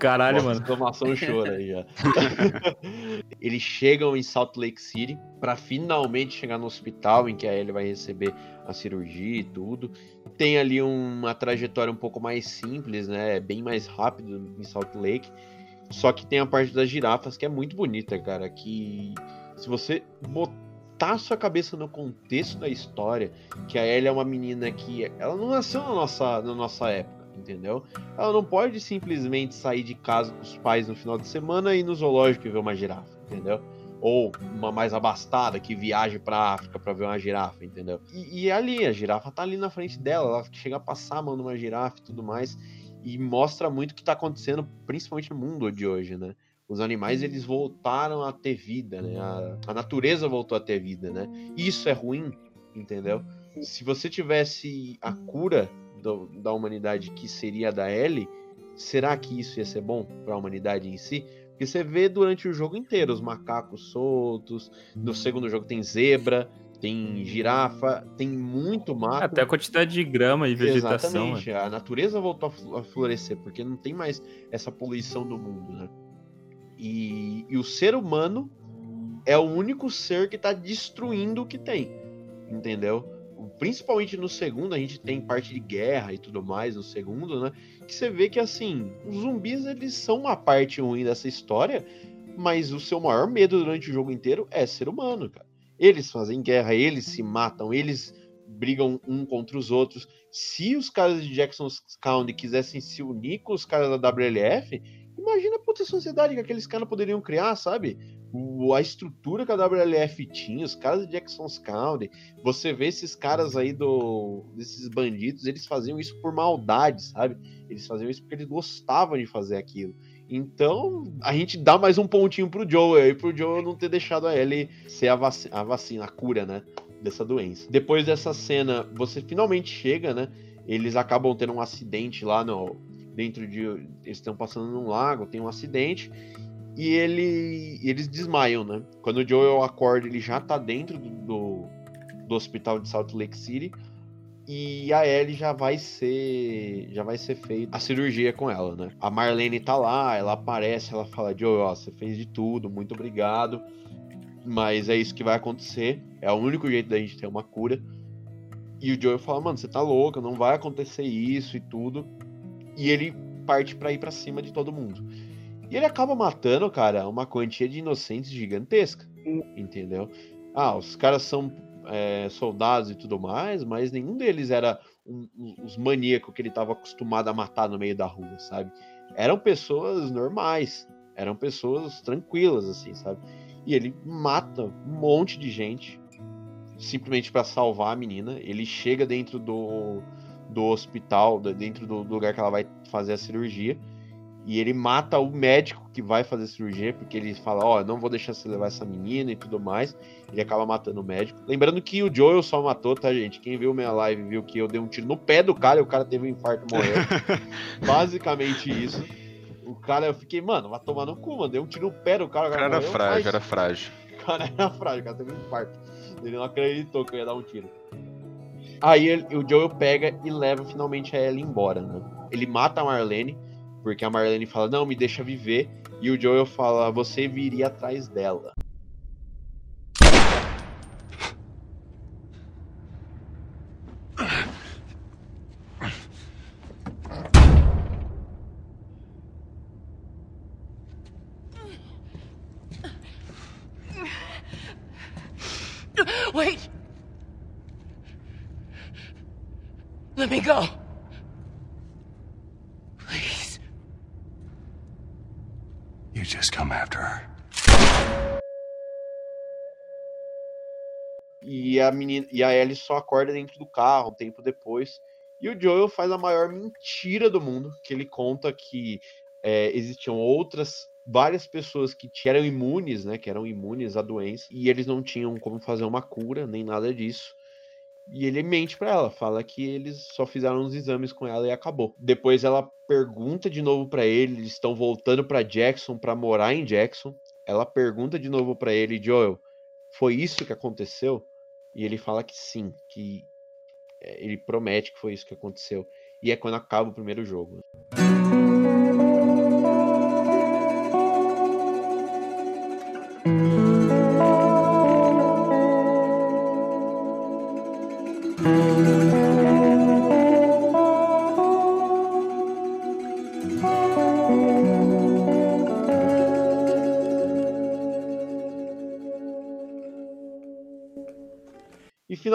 Caralho, Nossa, mano. exclamação chora aí já. Eles chegam em Salt Lake City para finalmente chegar no hospital em que a Ellie vai receber a cirurgia e tudo. Tem ali uma trajetória um pouco mais simples, né? Bem mais rápido em Salt Lake. Só que tem a parte das girafas que é muito bonita, cara. Que se você botar sua cabeça no contexto da história, que a Ellie é uma menina que ela não nasceu na nossa, na nossa época, entendeu? Ela não pode simplesmente sair de casa com os pais no final de semana e ir no zoológico e ver uma girafa, entendeu? Ou uma mais abastada que viaje pra África pra ver uma girafa, entendeu? E, e ali, a girafa tá ali na frente dela, ela chega a passar a mão numa girafa e tudo mais, e mostra muito o que tá acontecendo, principalmente no mundo de hoje, né? Os animais, eles voltaram a ter vida, né? A, a natureza voltou a ter vida, né? Isso é ruim, entendeu? Se você tivesse a cura do- da humanidade que seria a da Ellie, será que isso ia ser bom para a humanidade em si? Porque você vê durante o jogo inteiro os macacos soltos, no segundo jogo tem zebra, tem girafa, tem muito mato. Até a quantidade de grama e vegetação. Exatamente, a natureza voltou a florescer, porque não tem mais essa poluição do mundo, né? E, e o ser humano é o único ser que tá destruindo o que tem, entendeu? principalmente no segundo, a gente tem parte de guerra e tudo mais no segundo, né? Que você vê que assim, os zumbis eles são uma parte ruim dessa história, mas o seu maior medo durante o jogo inteiro é ser humano, cara. Eles fazem guerra, eles se matam, eles brigam um contra os outros. Se os caras de Jackson's County quisessem se unir com os caras da WLF, imagina a puta sociedade que aqueles caras poderiam criar, sabe? O, a estrutura que a WLF tinha, os caras de Jackson's County. Você vê esses caras aí do desses bandidos, eles faziam isso por maldade, sabe? Eles faziam isso porque eles gostavam de fazer aquilo. Então, a gente dá mais um pontinho pro Joe aí, pro Joe não ter deixado a Ellie ser a, vaci a vacina, a cura, né? Dessa doença. Depois dessa cena, você finalmente chega, né? Eles acabam tendo um acidente lá no. Dentro de. Eles estão passando num lago, tem um acidente. E ele, eles desmaiam, né? Quando o Joel acorda, ele já tá dentro do, do, do hospital de Salt Lake City e a Ellie já vai ser já vai ser feita a cirurgia com ela, né? A Marlene tá lá, ela aparece, ela fala: "Joe, ó, você fez de tudo, muito obrigado. Mas é isso que vai acontecer, é o único jeito da gente ter uma cura". E o Joel fala: "Mano, você tá louca, não vai acontecer isso e tudo". E ele parte para ir para cima de todo mundo. E ele acaba matando, cara, uma quantia de inocentes gigantesca, entendeu? Ah, os caras são é, soldados e tudo mais, mas nenhum deles era um, um, os maníacos que ele estava acostumado a matar no meio da rua, sabe? Eram pessoas normais, eram pessoas tranquilas, assim, sabe? E ele mata um monte de gente simplesmente para salvar a menina. Ele chega dentro do, do hospital, dentro do lugar que ela vai fazer a cirurgia e ele mata o médico que vai fazer cirurgia, porque ele fala, ó, oh, não vou deixar você levar essa menina e tudo mais. Ele acaba matando o médico. Lembrando que o Joel só matou, tá, gente? Quem viu minha live viu que eu dei um tiro no pé do cara e o cara teve um infarto e morreu. Basicamente isso. O cara, eu fiquei, mano, vai tomar no cu, mano. Dei um tiro no pé do cara. O cara, cara era frágil, era frágil. O cara era frágil, o cara teve um infarto. Ele não acreditou que eu ia dar um tiro. Aí o Joel pega e leva finalmente a ela embora, né? Ele mata a Marlene porque a Marlene fala, não, me deixa viver. E o Joel fala, você viria atrás dela. Wait! Let me go! You just come after her. E a menina e a Ellie só acorda dentro do carro um tempo depois. E o Joel faz a maior mentira do mundo, que ele conta que é, existiam outras várias pessoas que eram imunes, né, que eram imunes à doença, e eles não tinham como fazer uma cura, nem nada disso. E ele mente para ela, fala que eles só fizeram uns exames com ela e acabou. Depois ela pergunta de novo para ele, eles estão voltando para Jackson para morar em Jackson. Ela pergunta de novo para ele, Joel, foi isso que aconteceu? E ele fala que sim, que é, ele promete que foi isso que aconteceu. E é quando acaba o primeiro jogo.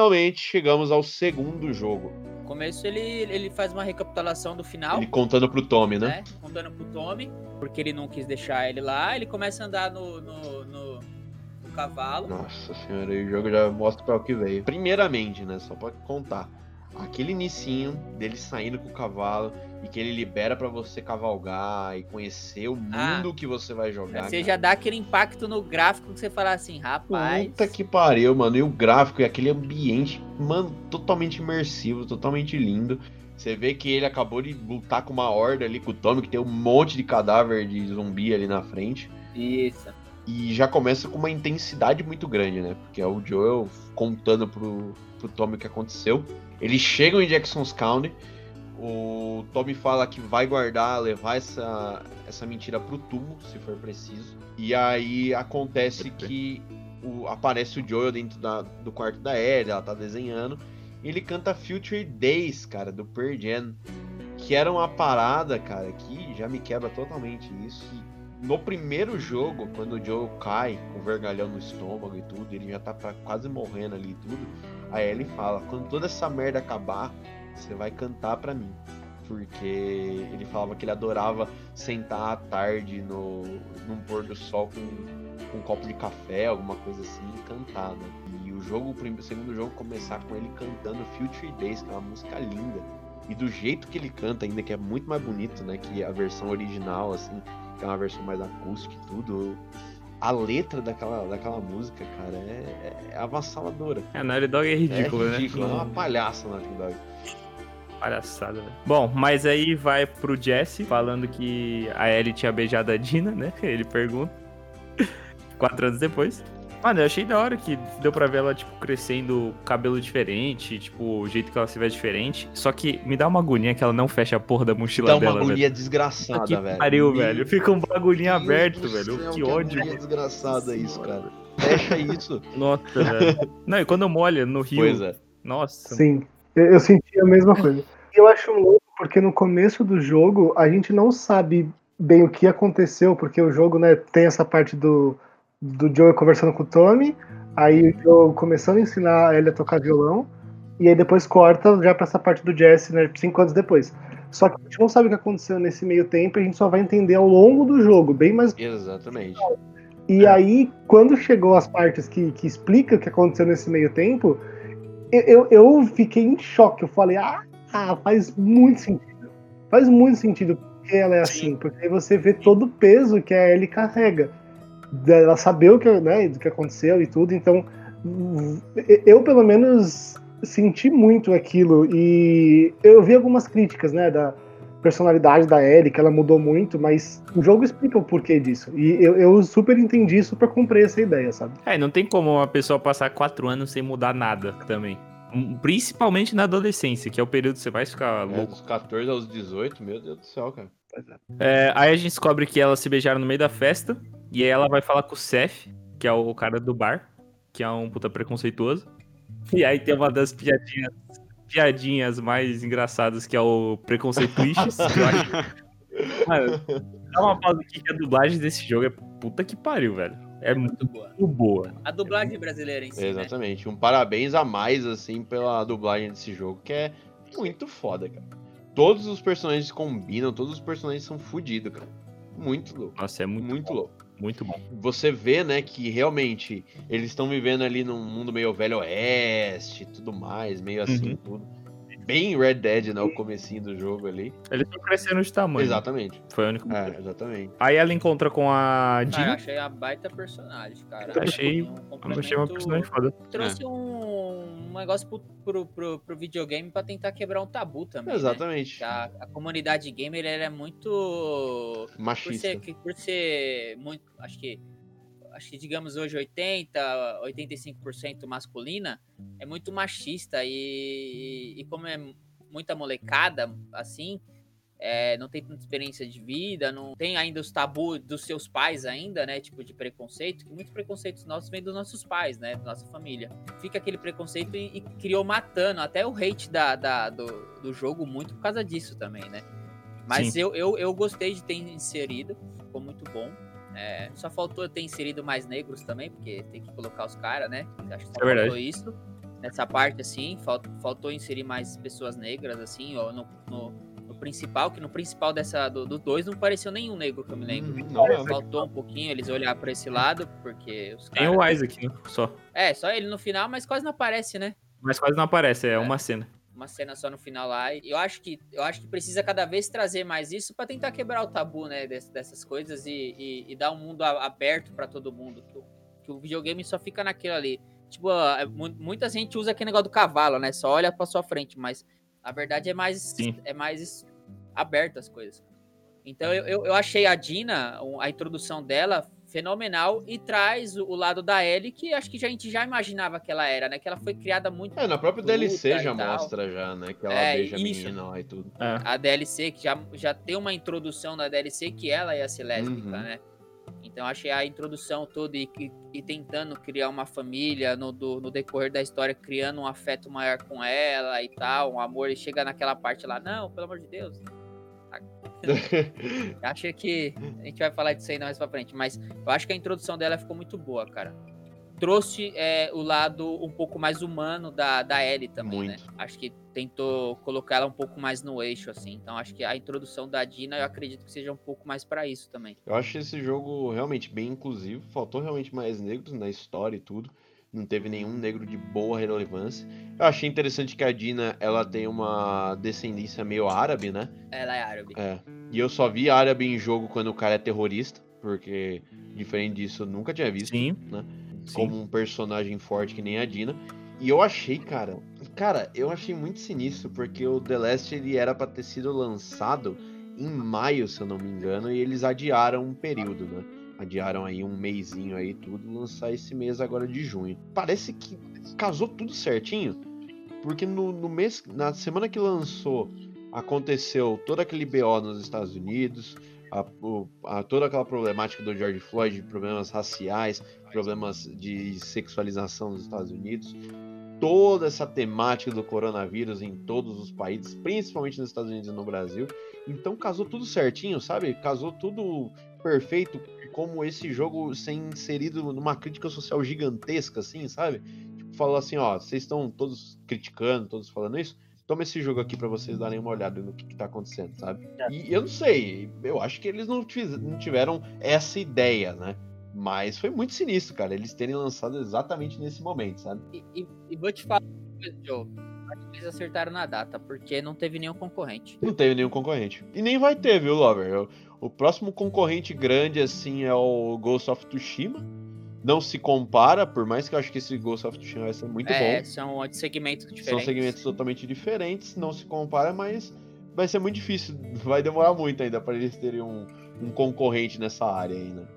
Finalmente chegamos ao segundo jogo. No começo ele, ele faz uma recapitulação do final. Ele contando pro Tommy, né? né? Contando pro Tommy, porque ele não quis deixar ele lá. Ele começa a andar no, no, no, no cavalo. Nossa senhora, aí o jogo já mostra para o que veio. Primeiramente, né? Só pra contar. Aquele inicinho dele saindo com o cavalo e que ele libera para você cavalgar e conhecer o Ah. mundo que você vai jogar. Você cara. já dá aquele impacto no gráfico que você fala assim, rapaz. Puta que pariu, mano. E o gráfico e aquele ambiente, mano, totalmente imersivo, totalmente lindo. Você vê que ele acabou de lutar com uma horda ali com o Tommy, que tem um monte de cadáver de zumbi ali na frente. Isso. E já começa com uma intensidade muito grande, né? Porque é o Joel contando pro, pro Tommy o que aconteceu. Eles chegam em Jackson's County. O Tommy fala que vai guardar, levar essa, essa mentira pro túmulo, se for preciso. E aí acontece que o- aparece o Joel dentro da- do quarto da Ellie, ela tá desenhando. E ele canta Future Days, cara, do Pearl Jam. Que era uma parada, cara, que já me quebra totalmente isso. E no primeiro jogo, quando o Joe cai com o vergalhão no estômago e tudo, ele já tá pra- quase morrendo ali e tudo. Aí ele fala, quando toda essa merda acabar, você vai cantar pra mim. Porque ele falava que ele adorava sentar à tarde no, num pôr do sol com, com um copo de café, alguma coisa assim, cantar, né? E o jogo, o segundo jogo começar com ele cantando Future Days, que é uma música linda. E do jeito que ele canta ainda, que é muito mais bonito, né? Que a versão original, assim, que é uma versão mais acústica e tudo. A letra daquela, daquela música, cara, é, é avassaladora. A Naughty Dog é ridículo, é né? ridículo, é uma palhaça na Dog. Palhaçada, velho. Bom, mas aí vai pro Jesse, falando que a Ellie tinha beijado a Dina, né? Ele pergunta. Quatro anos depois. Mano, eu achei da hora que deu pra ver ela, tipo, crescendo cabelo diferente, tipo, o jeito que ela se vê diferente. Só que me dá uma agonia que ela não fecha a porra da mochila Dá uma dela, agonia velho. desgraçada, que velho. pariu, Meu velho. Fica um bagulhinho Deus aberto, velho. céu, que ódio. agonia desgraçada isso, cara. Fecha isso. Nossa, velho. Não, e quando molha no rio. Pois é. Nossa. Sim, eu, eu senti a mesma coisa. Eu acho louco porque no começo do jogo a gente não sabe bem o que aconteceu, porque o jogo né, tem essa parte do, do Joe conversando com o Tommy, aí o Joe começando a ensinar ele a tocar violão, e aí depois corta já pra essa parte do Jesse, né, cinco anos depois. Só que a gente não sabe o que aconteceu nesse meio tempo, a gente só vai entender ao longo do jogo, bem mais Exatamente. e aí, quando chegou as partes que, que explica o que aconteceu nesse meio tempo, eu, eu, fiquei em choque. Eu falei, ah, ah, faz muito sentido. Faz muito sentido porque ela é assim, porque aí você vê todo o peso que a Ellie carrega. Dela saber o que, né, do que aconteceu e tudo, então eu pelo menos senti muito aquilo e eu vi algumas críticas, né, da personalidade da Ellie, que ela mudou muito, mas o jogo explica o porquê disso. E eu, eu super entendi, super comprei essa ideia, sabe? É, não tem como uma pessoa passar quatro anos sem mudar nada também. Principalmente na adolescência, que é o período que você vai ficar É, louco. dos 14 aos 18, meu Deus do céu, cara. É, aí a gente descobre que elas se beijaram no meio da festa. E aí ela vai falar com o Seth, que é o cara do bar, que é um puta preconceituoso. E aí tem uma das piadinhas, piadinhas mais engraçadas, que é o eu acho- Mano, dá uma pausa aqui que a dublagem desse jogo é puta que pariu, velho. É muito Muito boa. boa. A dublagem brasileira em si, né? Exatamente. Um parabéns a mais, assim, pela dublagem desse jogo, que é muito foda, cara. Todos os personagens combinam, todos os personagens são fodidos, cara. Muito louco. Nossa, é muito, Muito bom, louco. Muito bom. Você vê, né, que realmente eles estão vivendo ali num mundo meio velho oeste e tudo mais, meio assim, Uhum. tudo. Bem Red Dead, né, o comecinho do jogo ali. Eles estão crescendo de tamanho. Exatamente. Foi o único. É, exatamente. Aí ela encontra com a eu Dina. achei a baita personagem, cara. Achei- Um Eu achei uma personagem foda. Trouxe um, um negócio pro, pro, pro, pro videogame pra tentar quebrar um tabu também. Né? Exatamente. Que A, a comunidade gamer ela é muito. Por Machista. ser, que- por ser muito. Acho que. Acho que, digamos, hoje 80, 85% masculina, é muito machista. E, e como é muita molecada, assim, é, não tem tanta experiência de vida, não tem ainda os tabus dos seus pais ainda, né? Tipo, de preconceito, que muitos preconceitos nossos vêm dos nossos pais, né? Da nossa família. Fica aquele preconceito e, e criou matando até o hate da, da- do, do jogo muito por causa disso também, né? Mas Sim. eu, eu, eu gostei de ter inserido, ficou muito bom. É, só faltou ter inserido mais negros também, porque tem que colocar os caras, né? Acho que só É verdade. faltou isso. Nessa parte, assim, falt- faltou inserir mais pessoas negras, assim, ó, no, no, no principal, que no principal dessa do 2 não apareceu nenhum negro, que eu me lembro. Uhum, não mesmo. Faltou um pouquinho eles olhar pra esse lado, porque os Tem caras. o Isaac, né? Só. É, só ele no final, mas quase não aparece, né? Mas quase não aparece, é, É. uma cena. Uma cena só no final lá. E eu acho que eu acho que precisa cada vez trazer mais isso pra tentar quebrar o tabu, né, des- dessas coisas e, e- e dar um mundo aberto pra todo mundo. Que o, que o videogame só fica naquilo ali. Tipo, é mu- muita gente usa aquele negócio do cavalo, né? Só olha pra sua frente, mas a verdade é mais Sim. é mais aberto as coisas. Então eu, eu, achei a Dina, a introdução dela, fenomenal e traz o, o lado da Ellie que acho que já, a gente já imaginava que ela era, né? Que ela foi criada muito. É, na própria DLC já mostra já, né, que ela É, beija a isso. menina lá e tudo. É. A DLC, que já, já tem uma introdução na DLC que ela ia ser lésbica, Uhum. né? Então achei a introdução toda e, e, e tentando criar uma família no, do, no decorrer da história, criando um afeto maior com ela e tal, um amor, e chega naquela parte lá, não, pelo amor de Deus. acho que a gente vai falar disso aí mais pra frente, mas eu acho que a introdução dela ficou muito boa, cara. Trouxe é, o lado um pouco mais humano da, da Ellie também, né? Muito. Acho que tentou colocar ela um pouco mais no eixo, assim. Então acho que a introdução da Dina, eu acredito que seja um pouco mais pra isso também. Eu acho esse jogo realmente bem inclusivo. Faltou realmente mais negros na história e tudo. Não teve nenhum negro de boa relevância. Eu achei interessante que a Dina ela tem uma descendência meio árabe, né? Ela é árabe. É. E eu só vi árabe em jogo quando o cara é terrorista, porque diferente disso eu nunca tinha visto, Sim. né? Sim. Como um personagem forte que nem a Dina. E eu achei, cara, cara, eu achei muito sinistro, porque o The Last ele era pra ter sido lançado em maio, se eu não me engano, e eles adiaram um período, né? Adiaram aí um mêsinho aí tudo, lançar esse mês agora de junho. Parece que casou tudo certinho, porque no, no mês, na semana que lançou, aconteceu todo aquele BO nos Estados Unidos, a, a- toda aquela problemática do George Floyd, problemas raciais, problemas de sexualização nos Estados Unidos, toda essa temática do coronavírus em todos os países, principalmente nos Estados Unidos e no Brasil. Então casou tudo certinho, sabe? Casou tudo perfeito, como esse jogo ser inserido numa crítica social gigantesca, assim, sabe? Tipo, falou assim, ó, vocês estão todos criticando, todos falando isso, toma esse jogo aqui pra vocês darem uma olhada no que, que tá acontecendo, sabe? E eu não sei, eu acho que eles não, não tiveram essa ideia, né? Mas foi muito sinistro, cara, eles terem lançado exatamente nesse momento, sabe? E, e- e vou te falar uma coisa, Joe. Acho que eles acertaram na data, porque não teve nenhum concorrente. Não teve nenhum concorrente. E nem vai ter, viu, Lover? O, o próximo concorrente grande, assim, é o Ghost of Tsushima. Não se compara, por mais que eu acho que esse Ghost of Tsushima vai ser muito é, bom. são de segmentos São diferentes. segmentos totalmente diferentes, não se compara, mas vai ser muito difícil. Vai demorar muito ainda para eles terem um, um concorrente nessa área ainda.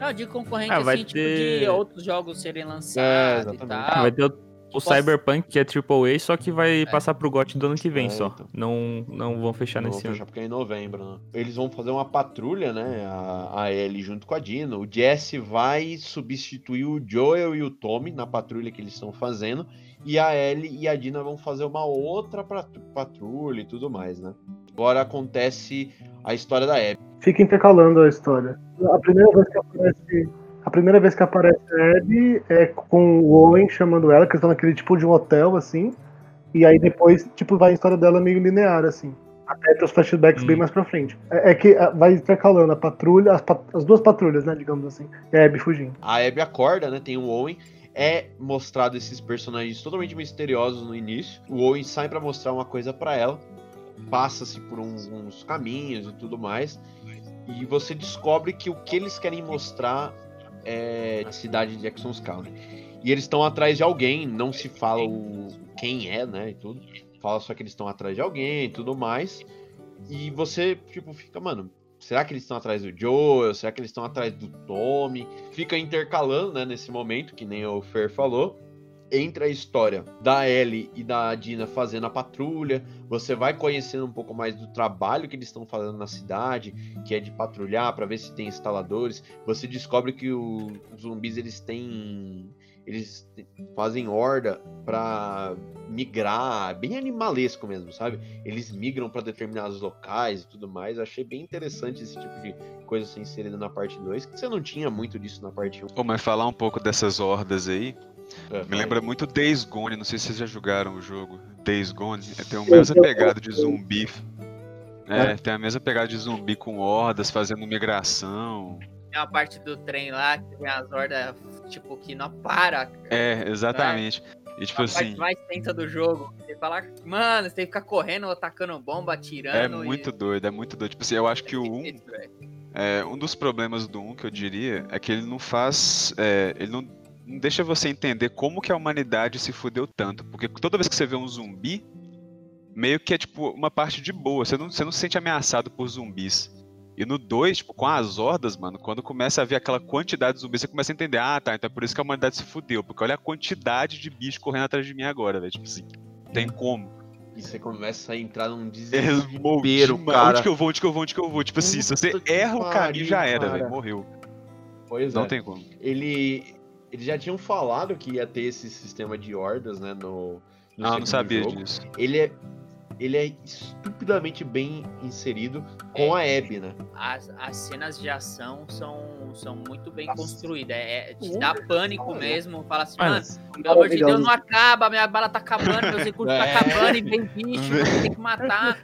Não, de concorrente, Ah, vai assim, tipo, ter- de outros jogos serem É, lançados e exatamente. tal. Vai ter o, o posso- Cyberpunk, que é AAA, só que vai passar pro GOT do ano que vem É, só. então. Não, não vão fechar Não nesse vou ano. fechar porque é em novembro, né? Eles vão fazer uma patrulha, né? A, a Ellie junto com a Dina. O Jesse vai substituir o Joel e o Tommy na patrulha que eles estão fazendo. E a Ellie e a Dina vão fazer uma outra patru- patrulha e tudo mais, né? Agora acontece a história da Abby. Fica intercalando a história. A primeira vez que aparece. A primeira vez que aparece a Abby é com o Owen chamando ela, que eles estão naquele tipo de um hotel, assim. E aí depois, tipo, vai a história dela meio linear, assim. Até ter os flashbacks Hum. bem mais pra frente. É, é que ah, vai intercalando a patrulha, as, pat- as duas patrulhas, né, digamos assim. E a Abby fugindo. A Abby acorda, né? Tem o Owen. É mostrado esses personagens totalmente misteriosos no início. O Owen sai pra mostrar uma coisa pra ela. Passa-se por uns, uns caminhos e tudo mais. E você descobre que o que eles querem mostrar é a cidade de Jackson's County. E eles estão atrás de alguém, não se fala o quem é, né, e tudo. Fala só que eles estão atrás de alguém e tudo mais. E você, tipo, fica, mano, será que eles estão atrás do Joel? Será que eles estão atrás do Tommy? Fica intercalando, né, nesse momento, que nem o Fer falou. Entre a história da Ellie e da Dina fazendo a patrulha, você vai conhecendo um pouco mais do trabalho que eles estão fazendo na cidade, que é de patrulhar para ver se tem instaladores. Você descobre que o- os zumbis eles têm eles fazem horda pra migrar, bem animalesco mesmo, sabe? Eles migram pra determinados locais e tudo mais. Achei bem interessante esse tipo de coisa ser inserida na parte 2, que você não tinha muito disso na parte 1. Ô, mas falar um pouco dessas hordas aí, É, me lembra muito Days Gone, não sei se vocês já jogaram o jogo. Days Gone, é, tem a mesma pegada de zumbi. É, tem a mesma pegada de zumbi com hordas fazendo migração. Tem uma parte do trem lá que tem as hordas, tipo, que não para. É, exatamente. E tipo a assim, parte mais tensa do jogo. Você fala, mano, você tem que ficar correndo, atacando bomba, atirando. é e- muito doido, é muito doido. Tipo assim, eu acho que o 1, Isso, velho. é, um dos problemas do 1 que eu diria é que ele não faz. é, ele não deixa você entender como que a humanidade se fudeu tanto. Porque toda vez que você vê um zumbi, meio que é tipo uma parte de boa. Você não, você não se sente ameaçado por zumbis. E no 2, tipo, com as hordas, mano, quando começa a ver aquela quantidade de zumbis, você começa a entender, ah, tá, então é por isso que a humanidade se fudeu, porque olha a quantidade de bicho correndo atrás de mim agora, velho, tipo assim, tem como. E você começa a entrar num É, desespero, morreu, cara. Onde que eu vou, onde que eu vou, onde que eu vou? Tipo assim, se você erra o caminho, já era, velho, morreu. Pois Não é. tem como. Ele. Eles já tinham falado que ia ter esse sistema de hordas, né? No, no Não, segundo não sabia jogo. disso. Ele é. Ele é estupidamente bem inserido com a Abby, né? As, as cenas de ação são, são muito bem Nossa. construídas. É, é- te dá pânico mesmo. Fala assim, Mano, pelo amor de Deus, não acaba, minha bala tá acabando, meus recursos É. tá acabando e vem bicho, tem que matar.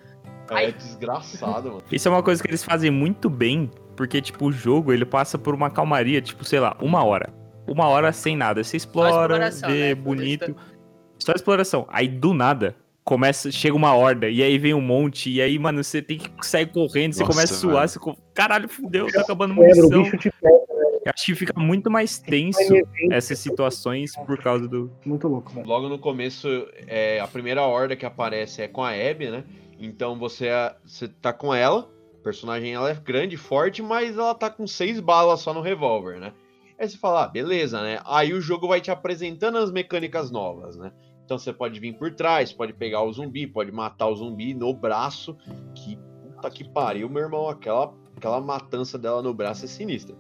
É Ai. desgraçado, mano. Isso é uma coisa que eles fazem muito bem, porque, tipo, o jogo, ele passa por uma calmaria, tipo, sei lá, uma hora. Uma hora sem nada. Você explora, vê né? bonito. Só exploração. Aí, do nada, começa, chega uma horda, e aí vem um monte, e aí, mano, você tem que sair correndo, você Nossa, começa a suar, mano. você... Caralho, fudeu, tá acabando Quebra, o munição. bicho te pega. Eu Acho que fica muito mais tenso essas situações por causa do... Muito louco, velho. Logo no começo, é, a primeira horda que aparece é com a Abby, né? Então você, você tá com ela, a personagem ela é grande, forte, mas ela tá com seis balas só no revólver, né? Aí você fala, ah, beleza, né? Aí o jogo vai te apresentando as mecânicas novas, né? Então você pode vir por trás, pode pegar o zumbi, pode matar o zumbi no braço. Que puta que pariu, meu irmão. Aquela, aquela matança dela no braço é sinistra.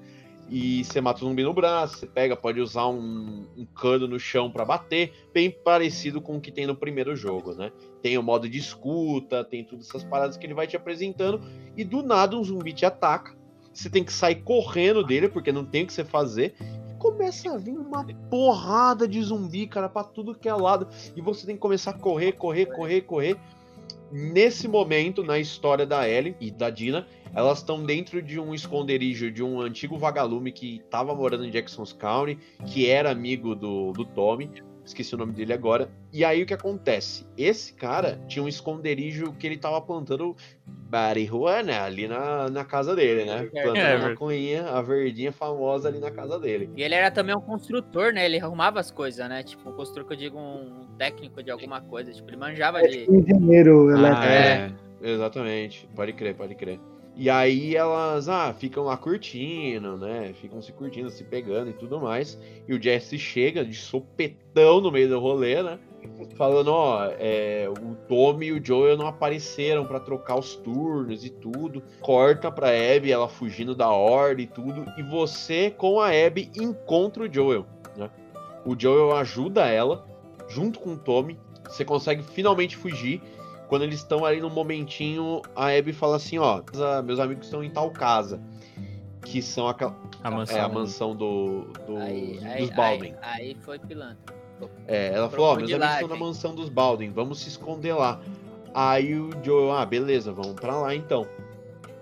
E você mata o zumbi no braço, você pega, pode usar um, um cano no chão pra bater, bem parecido com o que tem no primeiro jogo, né? Tem o modo de escuta, tem todas essas paradas que ele vai te apresentando, e do nada um zumbi te ataca. Você tem que sair correndo dele, porque não tem o que você fazer. E começa a vir uma porrada de zumbi, cara, pra tudo que é lado. E você tem que começar a correr, correr, correr, correr. Nesse momento, na história da Ellie e da Dina, elas estão dentro de um esconderijo de um antigo vagalume que estava morando em Jackson's County, que era amigo do, do Tommy. Esqueci o nome dele agora. E aí o que acontece? Esse cara tinha um esconderijo que ele tava plantando marihuana ali na, na casa dele, né? Plantando É, a maconhinha, a verdinha famosa ali na casa dele. E ele era também um construtor, né? Ele arrumava as coisas, né? Tipo, um construtor que eu digo um técnico de alguma coisa. Tipo, ele manjava É de. tipo um engenheiro elétrico. Ah, É, exatamente. Pode crer, pode crer. E aí elas, ah, ficam lá curtindo, né? Ficam se curtindo, se pegando e tudo mais. E o Jesse chega de sopetão no meio do rolê, né? Falando, ó, é, o Tommy e o Joel não apareceram pra trocar os turnos e tudo. Corta pra Abby, ela fugindo da horda e tudo. E você, com a Abby, encontra o Joel, né? O Joel ajuda ela, junto com o Tommy. Você consegue finalmente fugir quando eles estão ali no momentinho, a Abby fala assim, ó, "Ah, meus amigos estão em tal casa, que são aquela, A mansão. é a mansão do, do- Aí, aí, dos aí, Baldwin. aí foi pilantra. É, ela falou, ó, meus amigos estão na mansão dos Baldwin, vamos se esconder lá. Aí o Joel, ah, beleza, vamos pra lá então.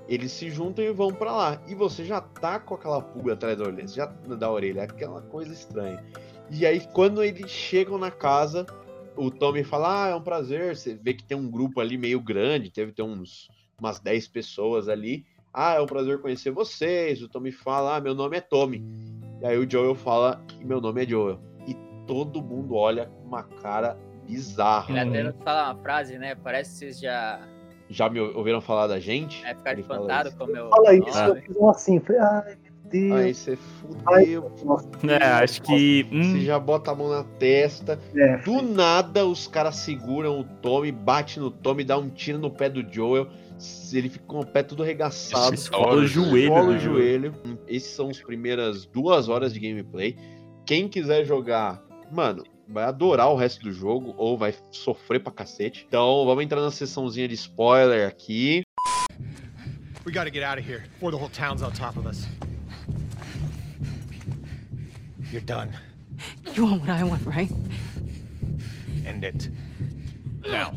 Eles se juntam e vão pra lá. E você já tá com aquela pulga atrás da orelha, já da orelha, aquela coisa estranha. E aí quando eles chegam na casa, o Tommy fala: "Ah, é um prazer". Você vê que tem um grupo ali meio grande, deve ter uns umas 10 pessoas ali. Ah, é um prazer conhecer vocês. O Tommy fala: "Ah, meu nome é Tommy". E aí o Joel fala: "Meu nome é Joel". E todo mundo olha com uma cara bizarra. Ele até não fala uma frase, né? Parece que vocês já Já me ouviram falar da gente? é, espantados isso. com o meu. Fala isso, nome. eu fiz um assim. Falei, ai, meu Deus. Aí você fudeu. Nossa, É, acho que... hum, Você já bota a mão na testa. é, Do nada, os caras seguram o Tommy, bate no Tommy, dá um tiro no pé do Joel. Ele fica com o pé todo arregaçado. Esfola o joelho Esfola do o joelho. Esses são as primeiras duas horas de gameplay. Quem quiser jogar, mano, vai adorar o resto do jogo ou vai sofrer pra cacete. Então, vamos entrar na sessãozinha de spoiler aqui. We gotta get out of here before the whole town's on top of us. You're done. You want what I want, right? End it. Now.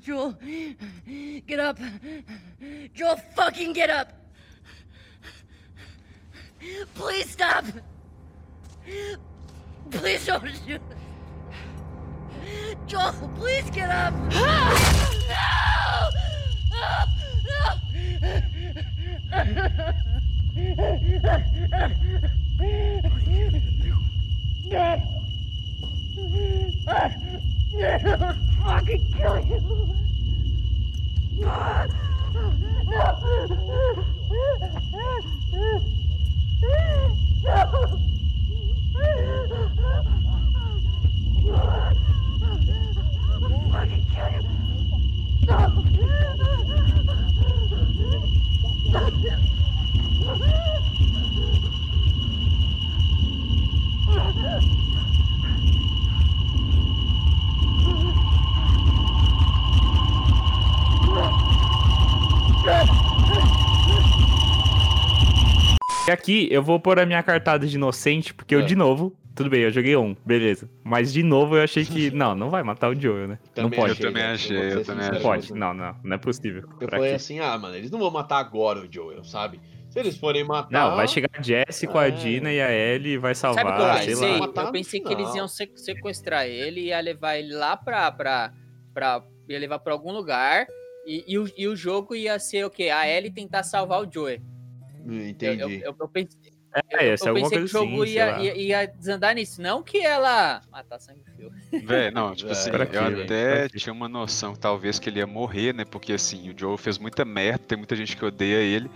Joel, get up. Joel, fucking get up. Please stop. Please don't shoot. Joel, please get up. No. Fucking kill you. Fucking kill you. No. E aqui eu vou pôr a minha cartada de inocente, porque é. eu, de novo, tudo bem, eu joguei um, beleza. Mas de novo eu achei que, não, não vai matar o Joel, né? não Também pode. achei, Eu também achei, eu também Não com pode, não, não, não é possível. Eu Pra falei quê? assim, ah, mano, eles não vão matar agora o Joel, sabe? Se eles forem matar. Não, vai chegar a Jessie com É. a Dina e a Ellie e vai Sabe o que eu salvar, sei pensei? lá. Eu pensei que eles iam se- sequestrar ele e ia levar ele lá pra. pra, pra ia levar pra algum lugar. E, e o, e o jogo ia ser o quê? A Ellie tentar salvar o Joey. Eu, Entendi. eu, eu, eu pensei, É, ia ser eu alguma pensei coisa que o jogo assim, ia, ia, ia desandar nisso. Não que ela. Matar sangue frio. Véi, não, tipo É, assim, pra quê, eu até tinha uma noção, talvez, que ele ia morrer, né? Porque assim, o Joe fez muita merda, tem muita gente que odeia ele.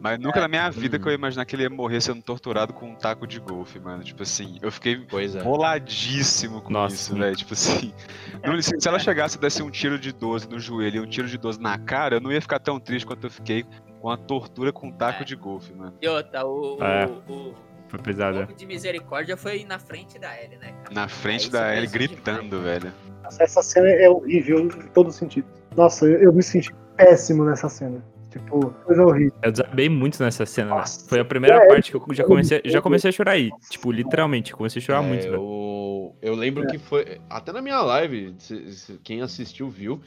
Mas nunca na minha vida que eu ia imaginar que ele ia morrer sendo torturado com um taco de golfe, mano. Tipo assim, eu fiquei é. boladíssimo com Nossa, isso, velho. Tipo assim, não- se ela chegasse e desse um tiro de 12 no joelho e um tiro de 12 na cara, eu não ia ficar tão triste quanto eu fiquei com a tortura com um taco É. de golfe, mano. E outra, o, o, É. o, Foi o pesado. golpe de misericórdia foi na frente da Ellie, né, cara? Na frente da é Ellie isso gritando, velho. Nossa, Essa cena é horrível em todo sentido. Nossa, eu, eu me senti péssimo nessa cena. Tipo, coisa horrível. Eu desabei muito nessa cena. né? Nossa. Foi a primeira É, parte que eu já comecei, já comecei a chorar aí. Tipo, literalmente, comecei a chorar É, muito, velho. eu, eu lembro que foi. Até na minha live, se- se- quem assistiu viu.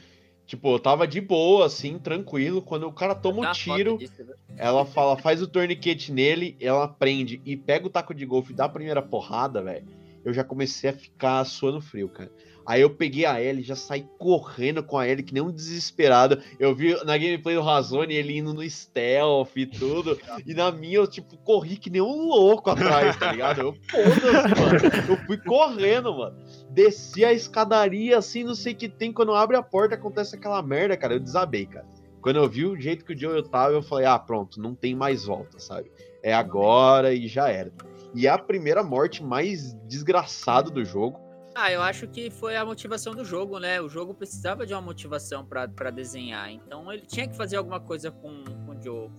Tipo, eu tava de boa, assim, tranquilo. Quando o cara toma um tiro, disso, né? ela fala, faz o torniquete nele, ela prende e pega o taco de golfe e dá a primeira porrada, velho. Eu já comecei a ficar suando frio, cara. Aí eu peguei a Ellie, já saí correndo com a Ellie, que nem um desesperado. Eu vi na gameplay do Razone ele indo no stealth e tudo. E na minha eu, tipo, corri que nem um louco atrás, tá ligado? Eu, mano. Eu fui correndo, mano. Desci a escadaria, assim, não sei o que tem. Quando abre a porta, acontece aquela merda, cara. Eu desabei, cara. Quando eu vi o jeito que o Joel tava, eu falei, ah, pronto, não tem mais volta, sabe? É agora e já era. E é a primeira morte mais desgraçada do jogo. Ah, eu acho que foi a motivação do jogo, né? O jogo precisava de uma motivação pra desenhar. Então ele tinha que fazer alguma coisa com, com o Joe.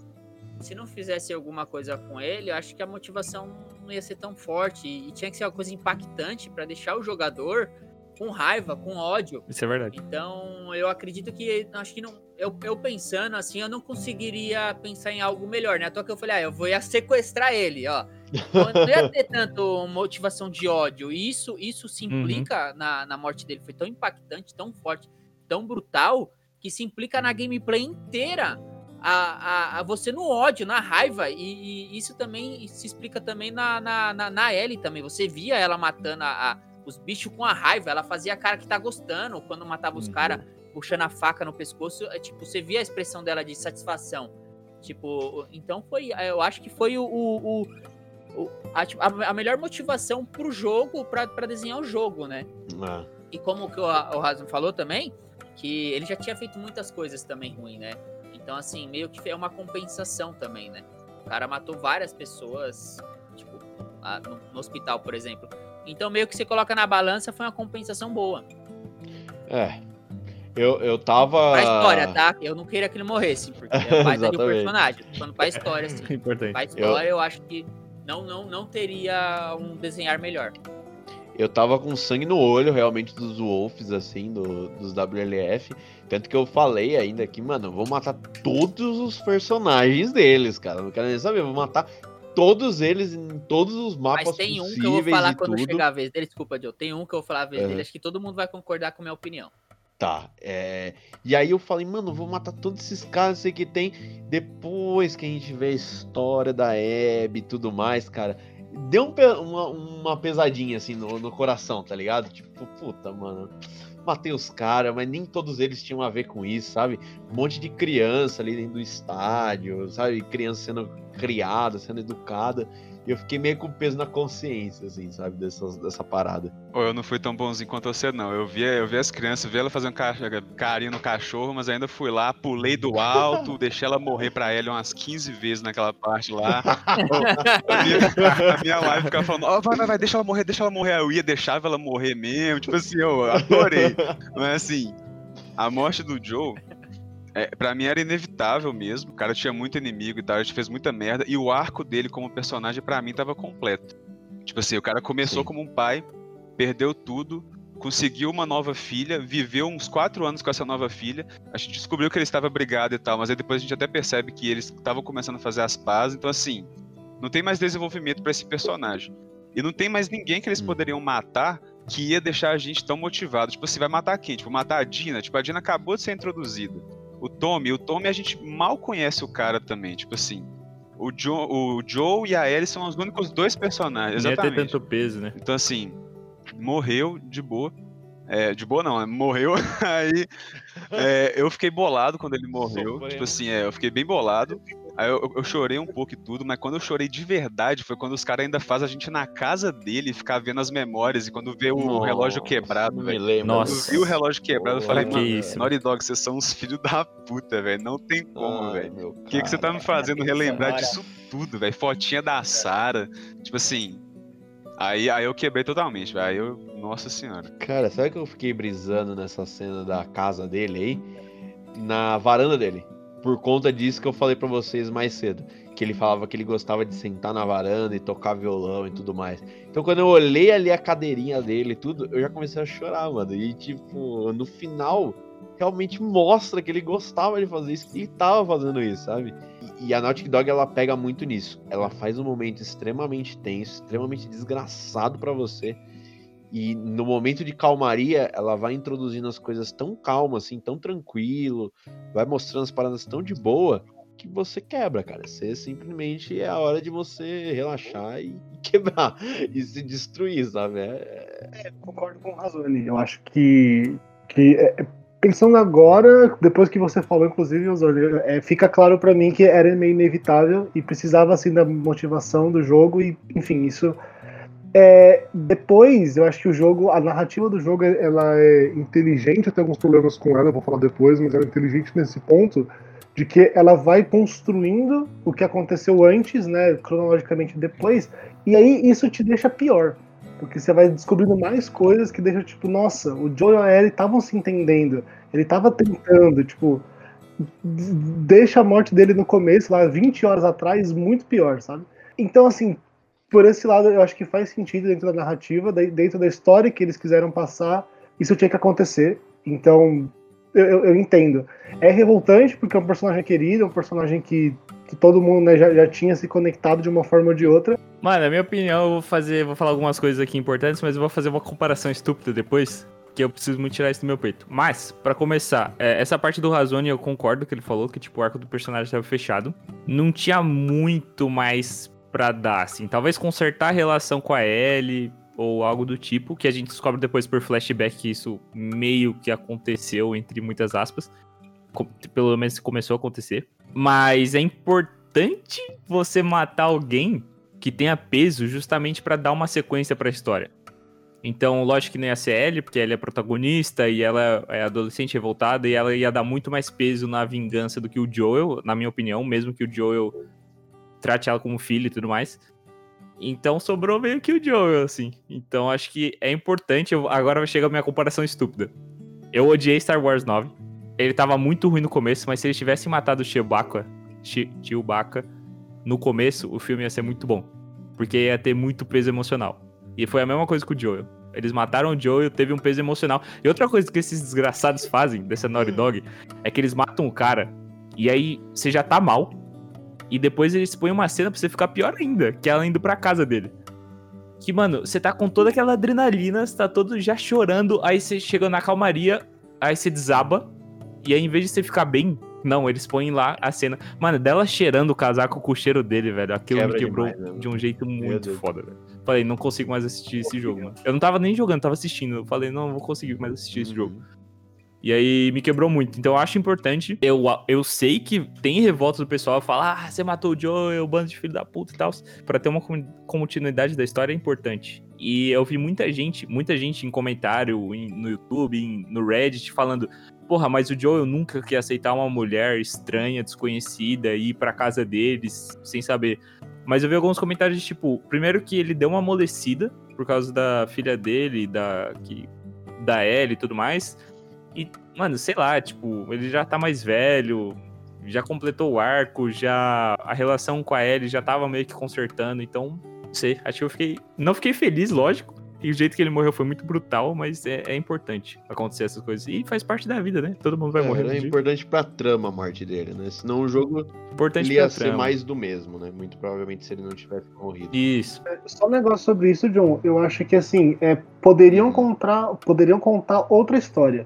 Se não fizesse alguma coisa com ele, eu acho que a motivação não ia ser tão forte. E, tinha que ser uma coisa impactante pra deixar o jogador com raiva, com ódio. Isso é verdade. Então, eu acredito que acho que não. Eu, eu pensando assim, eu não conseguiria pensar em algo melhor, né? À toa que eu falei, ah, eu vou ia sequestrar ele, ó. Não, não ia ter tanto motivação de ódio. E isso, isso se Uhum. implica na, na morte dele. Foi tão impactante, tão forte, tão brutal, que se implica na gameplay inteira. A, a, a você no ódio, na raiva. E, e isso também se explica também na, na, na, na Ellie também. Você via ela matando a- a, os bichos com a raiva. Ela fazia a cara que tá gostando quando matava os Uhum. caras, puxando a faca no pescoço. É, tipo, você via a expressão dela de satisfação. Tipo, então foi. Eu acho que foi o- o- a, tipo, a- a melhor motivação pro jogo, pra, pra desenhar o jogo, né? Ah, E como que o, o falou também, que ele já tinha feito muitas coisas também ruins, né? Então, assim, meio que é uma compensação também, né? O cara matou várias pessoas, tipo, lá no, no hospital, por exemplo. Então, meio que você coloca na balança, foi uma compensação boa. é. Eu, eu tava. Pra história, tá? Eu não queria que ele morresse, porque é de um Exatamente. personagem. Falando pra história, assim. Importante. Pra história, eu... acho que não, não, não teria um desenhar melhor. Eu tava com sangue no olho, realmente, dos Wolves, assim, do- dos WLF. Tanto que eu falei ainda aqui, mano, eu vou matar todos os personagens deles, cara. Não quero nem saber, eu vou matar todos eles em todos os mapas Mas tem um que eu vou falar quando tudo. chegar a vez dele. Desculpa, Joe. Tem um que eu vou falar a vez Uhum. dele. Acho que todo mundo vai concordar com a minha opinião. Tá, é... E aí eu falei, mano, vou matar todos esses caras, sei que tem. Depois que a gente vê a história da Abby e tudo mais, cara, deu um uma, uma pesadinha assim no, no coração, tá ligado? Tipo, puta, mano. Matei os caras, mas nem todos eles tinham a ver com isso, sabe? Um monte de criança ali dentro do estádio, sabe? Criança sendo criada, sendo educada. E eu fiquei meio com peso na consciência, assim, sabe? Dessa, dessa parada. Eu não fui tão bonzinho quanto você, não. Eu vi, eu vi as crianças, vi ela fazendo ca- carinho no cachorro, mas ainda fui lá, pulei do alto, deixei ela morrer pra ela umas 15 vezes naquela parte lá. A, minha, a minha live ficava falando, ó, vai, vai, vai, deixa ela morrer, deixa ela morrer. Eu ia, deixava ela morrer mesmo. Tipo assim, eu adorei. Mas assim, a morte do Joe, é, pra mim era inevitável mesmo. O cara tinha muito inimigo e tal, a gente fez muita merda. E o arco dele como personagem, pra mim, tava completo. Tipo assim, o cara começou Sim. como um pai, perdeu tudo, conseguiu uma nova filha, viveu uns quatro anos com essa nova filha. A gente descobriu que ele estava brigado e tal, mas aí depois a gente até percebe que eles estavam começando a fazer as pazes. Então, assim, não tem mais desenvolvimento pra esse personagem. E não tem mais ninguém que eles Hum. poderiam matar que ia deixar a gente tão motivado. Tipo, você vai matar quem? Tipo, matar a Dina? Tipo, a Dina acabou de ser introduzida. O Tommy, o Tommy a gente mal conhece o cara também. Tipo assim, o, jo o Joe e a Ellie são os únicos dois personagens. Não ia ter Exatamente. tanto peso, né? Então, assim, morreu de boa. É, de boa não, né? morreu. Aí é, eu fiquei bolado quando ele morreu. Tipo assim, é, eu fiquei bem bolado. Aí eu, eu chorei um pouco e tudo, mas quando eu chorei de verdade foi quando os caras ainda fazem a gente na casa dele ficar vendo as memórias e quando vê o Nossa, relógio quebrado, velho. lembro. Quando Nossa. eu vi o relógio quebrado, eu falei, mano, isso? Naughty Dog, vocês são uns filhos da puta, velho. Não tem como, velho. O que, que você tá me fazendo relembrar disso tudo, velho? Fotinha da Sarah. Tipo assim. Aí, aí eu quebrei totalmente, velho. Aí eu. Nossa senhora. Cara, sabe que eu fiquei brisando nessa cena da casa dele aí? Na varanda dele. Por conta disso que eu falei pra vocês mais cedo. Que ele falava que ele gostava de sentar na varanda e tocar violão e tudo mais. Então quando eu olhei ali a cadeirinha dele e tudo, eu já comecei a chorar, mano. E tipo, no final, realmente mostra que ele gostava de fazer isso, que ele tava fazendo isso, sabe? E, e a Naughty Dog, ela pega muito nisso. Ela faz um momento extremamente tenso, extremamente desgraçado pra você. E no momento de calmaria, ela vai introduzindo as coisas tão calmo, assim, tão tranquilo, vai mostrando as paradas tão de boa, que você quebra, cara. Você simplesmente é a hora de você relaxar e, quebrar, e se destruir, sabe? É, É, concordo com o Razoni. Eu acho que, que é, pensando agora, depois que você falou, inclusive, Razoni, é, fica claro pra mim que era meio inevitável e precisava assim da motivação do jogo e, enfim, isso. É, depois, eu acho que o jogo, a narrativa do jogo, ela é inteligente. Tenho alguns problemas com ela, eu vou falar depois, mas ela é inteligente nesse ponto de que ela vai construindo o que aconteceu antes, né, cronologicamente depois, e aí isso te deixa pior. Porque você vai descobrindo mais coisas que deixam, tipo, nossa, o Joe e a Ellie estavam se entendendo. Ele tava tentando, tipo. Deixa a morte dele no começo, lá 20 horas atrás, muito pior, sabe? Então, assim, por esse lado, eu acho que faz sentido dentro da narrativa, dentro da história que eles quiseram passar, isso tinha que acontecer. Então, eu, eu- eu entendo. É revoltante, porque é um personagem querido, é um personagem que, que todo mundo né, já, já tinha se conectado de uma forma ou de outra. Mano, na minha opinião, eu vou fazer. Vou falar algumas coisas aqui importantes, mas eu vou fazer uma comparação estúpida depois. Que eu preciso muito tirar isso do meu peito. Mas, pra começar, é, essa parte do Razone eu concordo que ele falou, que tipo, o arco do personagem estava fechado. Não tinha muito mais pra dar, assim. Talvez consertar a relação com a Ellie ou algo do tipo, que a gente descobre depois por flashback que isso meio que aconteceu, entre muitas aspas. Pelo menos começou a acontecer. Mas é importante você matar alguém que tenha peso justamente pra dar uma sequência pra história. Então, lógico que nem a CL, porque ela é protagonista e ela é adolescente revoltada e ela ia dar muito mais peso na vingança do que o Joel, na minha opinião, mesmo que o Joel trate ela como filho e tudo mais. Então sobrou meio que o Joel, assim. Então acho que é importante. eu- agora vai chegar a minha comparação estúpida. Eu odiei Star Wars 9. Ele tava muito ruim no começo, mas se eles tivessem matado o Chewbacca, Che- Chewbacca no começo, o filme ia ser muito bom. Porque ia ter muito peso emocional. E foi a mesma coisa com o Joel. Eles mataram o Joel, teve um peso emocional. E outra coisa que esses desgraçados fazem, dessa Naughty Dog, é que eles matam o cara, e aí você já tá mal, e depois eles põem uma cena pra você ficar pior ainda, que é ela indo pra casa dele. Que, mano, você tá com toda aquela adrenalina, você tá todo já chorando, aí você chega na calmaria, aí você desaba, e aí em vez de você ficar bem, não, eles põem lá a cena. Mano, dela cheirando o casaco com o cheiro dele, velho. Aquilo Quebra me quebrou demais, né? de um jeito muito foda, velho. Falei, não consigo mais assistir esse jogo, mano. Eu não tava nem jogando, tava assistindo. Eu falei, não, não vou conseguir mais assistir esse jogo. E aí me quebrou muito. Então eu acho importante. Eu, eu sei que tem revolta do pessoal falar, ah, você matou o Joe, o bando de filho da puta e tal. Pra ter uma con- continuidade da história é importante. E eu vi muita gente, muita gente em comentário, em- no YouTube, em- no Reddit, falando. Porra, mas o Joe nunca quer aceitar uma mulher estranha, desconhecida, e ir pra casa deles sem saber. Mas eu vi alguns comentários de tipo, primeiro que ele deu uma amolecida por causa da filha dele, da que da Ellie e tudo mais. E, mano, sei lá, tipo, ele já tá mais velho, já completou o arco, já a relação com a Ellie já tava meio que consertando, então, não sei, acho que eu fiquei, não fiquei feliz, lógico, E o jeito que ele morreu foi muito brutal, mas é, é importante acontecer essas coisas. E faz parte da vida, né? Todo mundo vai É, morrer. dia. importante pra trama a morte dele, né? Senão o jogo Importante ia ser trama. mais do mesmo, né? Muito provavelmente se ele não tivesse morrido. Isso. Só um negócio sobre isso, John. Eu acho que assim, é, poderiam contar, poderiam contar outra história.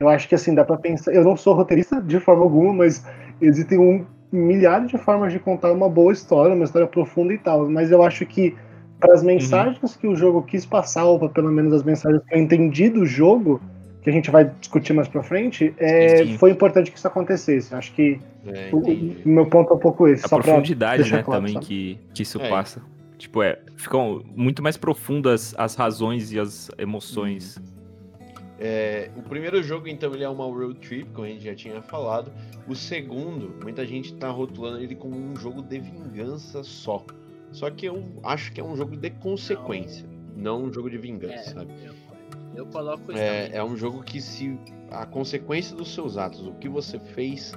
Eu acho que assim, dá pra pensar. Eu não sou roteirista de forma alguma, mas existem um milhares de formas de contar uma boa história, uma história profunda e tal. Mas eu acho que para as mensagens que o jogo quis passar, ou pra pelo menos as mensagens que eu entendi do jogo, que a gente vai discutir mais pra frente, é, Sim, sim. foi importante que isso acontecesse. Eu acho que É, o, o meu ponto é um pouco esse. A profundidade, né, claro, também sabe? que, que isso É. passa. Tipo, é, ficam muito mais profundas as razões e as emoções. É, o primeiro jogo, então, ele é uma road trip, como a gente já tinha falado. O segundo, muita gente tá rotulando ele como um jogo de vingança só. Só que eu acho que é um jogo de consequência, não um jogo de vingança, É, sabe? eu, eu coloco É, é um jogo que se a consequência dos seus atos, o que você fez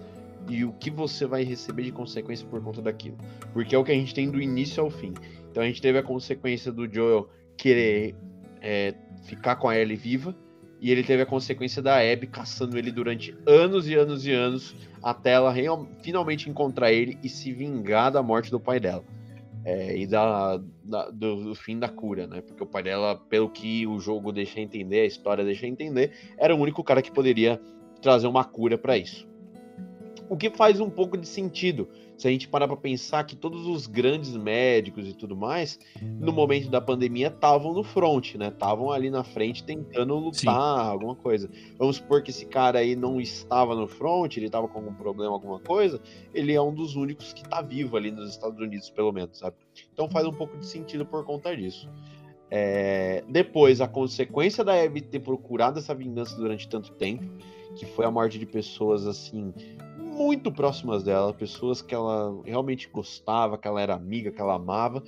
e o que você vai receber de consequência por conta daquilo. Porque é o que a gente tem do início ao fim. Então a gente teve a consequência do Joel querer é, ficar com a Ellie viva. E ele teve a consequência da Abby caçando ele durante anos e anos e anos até ela real- finalmente encontrar ele e se vingar da morte do pai dela. É, e da, da- do, do fim da cura, né? Porque o pai dela, pelo que o jogo deixa entender, a história deixa entender, era o único cara que poderia trazer uma cura pra isso. O que faz um pouco de sentido se a gente parar pra pensar que todos os grandes médicos e tudo mais, no momento da pandemia, estavam no front, né? Estavam ali na frente tentando lutar Sim. alguma coisa. Vamos supor que esse cara aí não estava no front, ele estava com algum problema, alguma coisa, ele é um dos únicos que tá vivo ali nos Estados Unidos, pelo menos, sabe? Então faz um pouco de sentido por conta disso. É, Depois, a consequência da Abby ter procurado essa vingança durante tanto tempo, que foi a morte de pessoas assim muito próximas dela, pessoas que ela realmente gostava, que ela era amiga, que ela amava,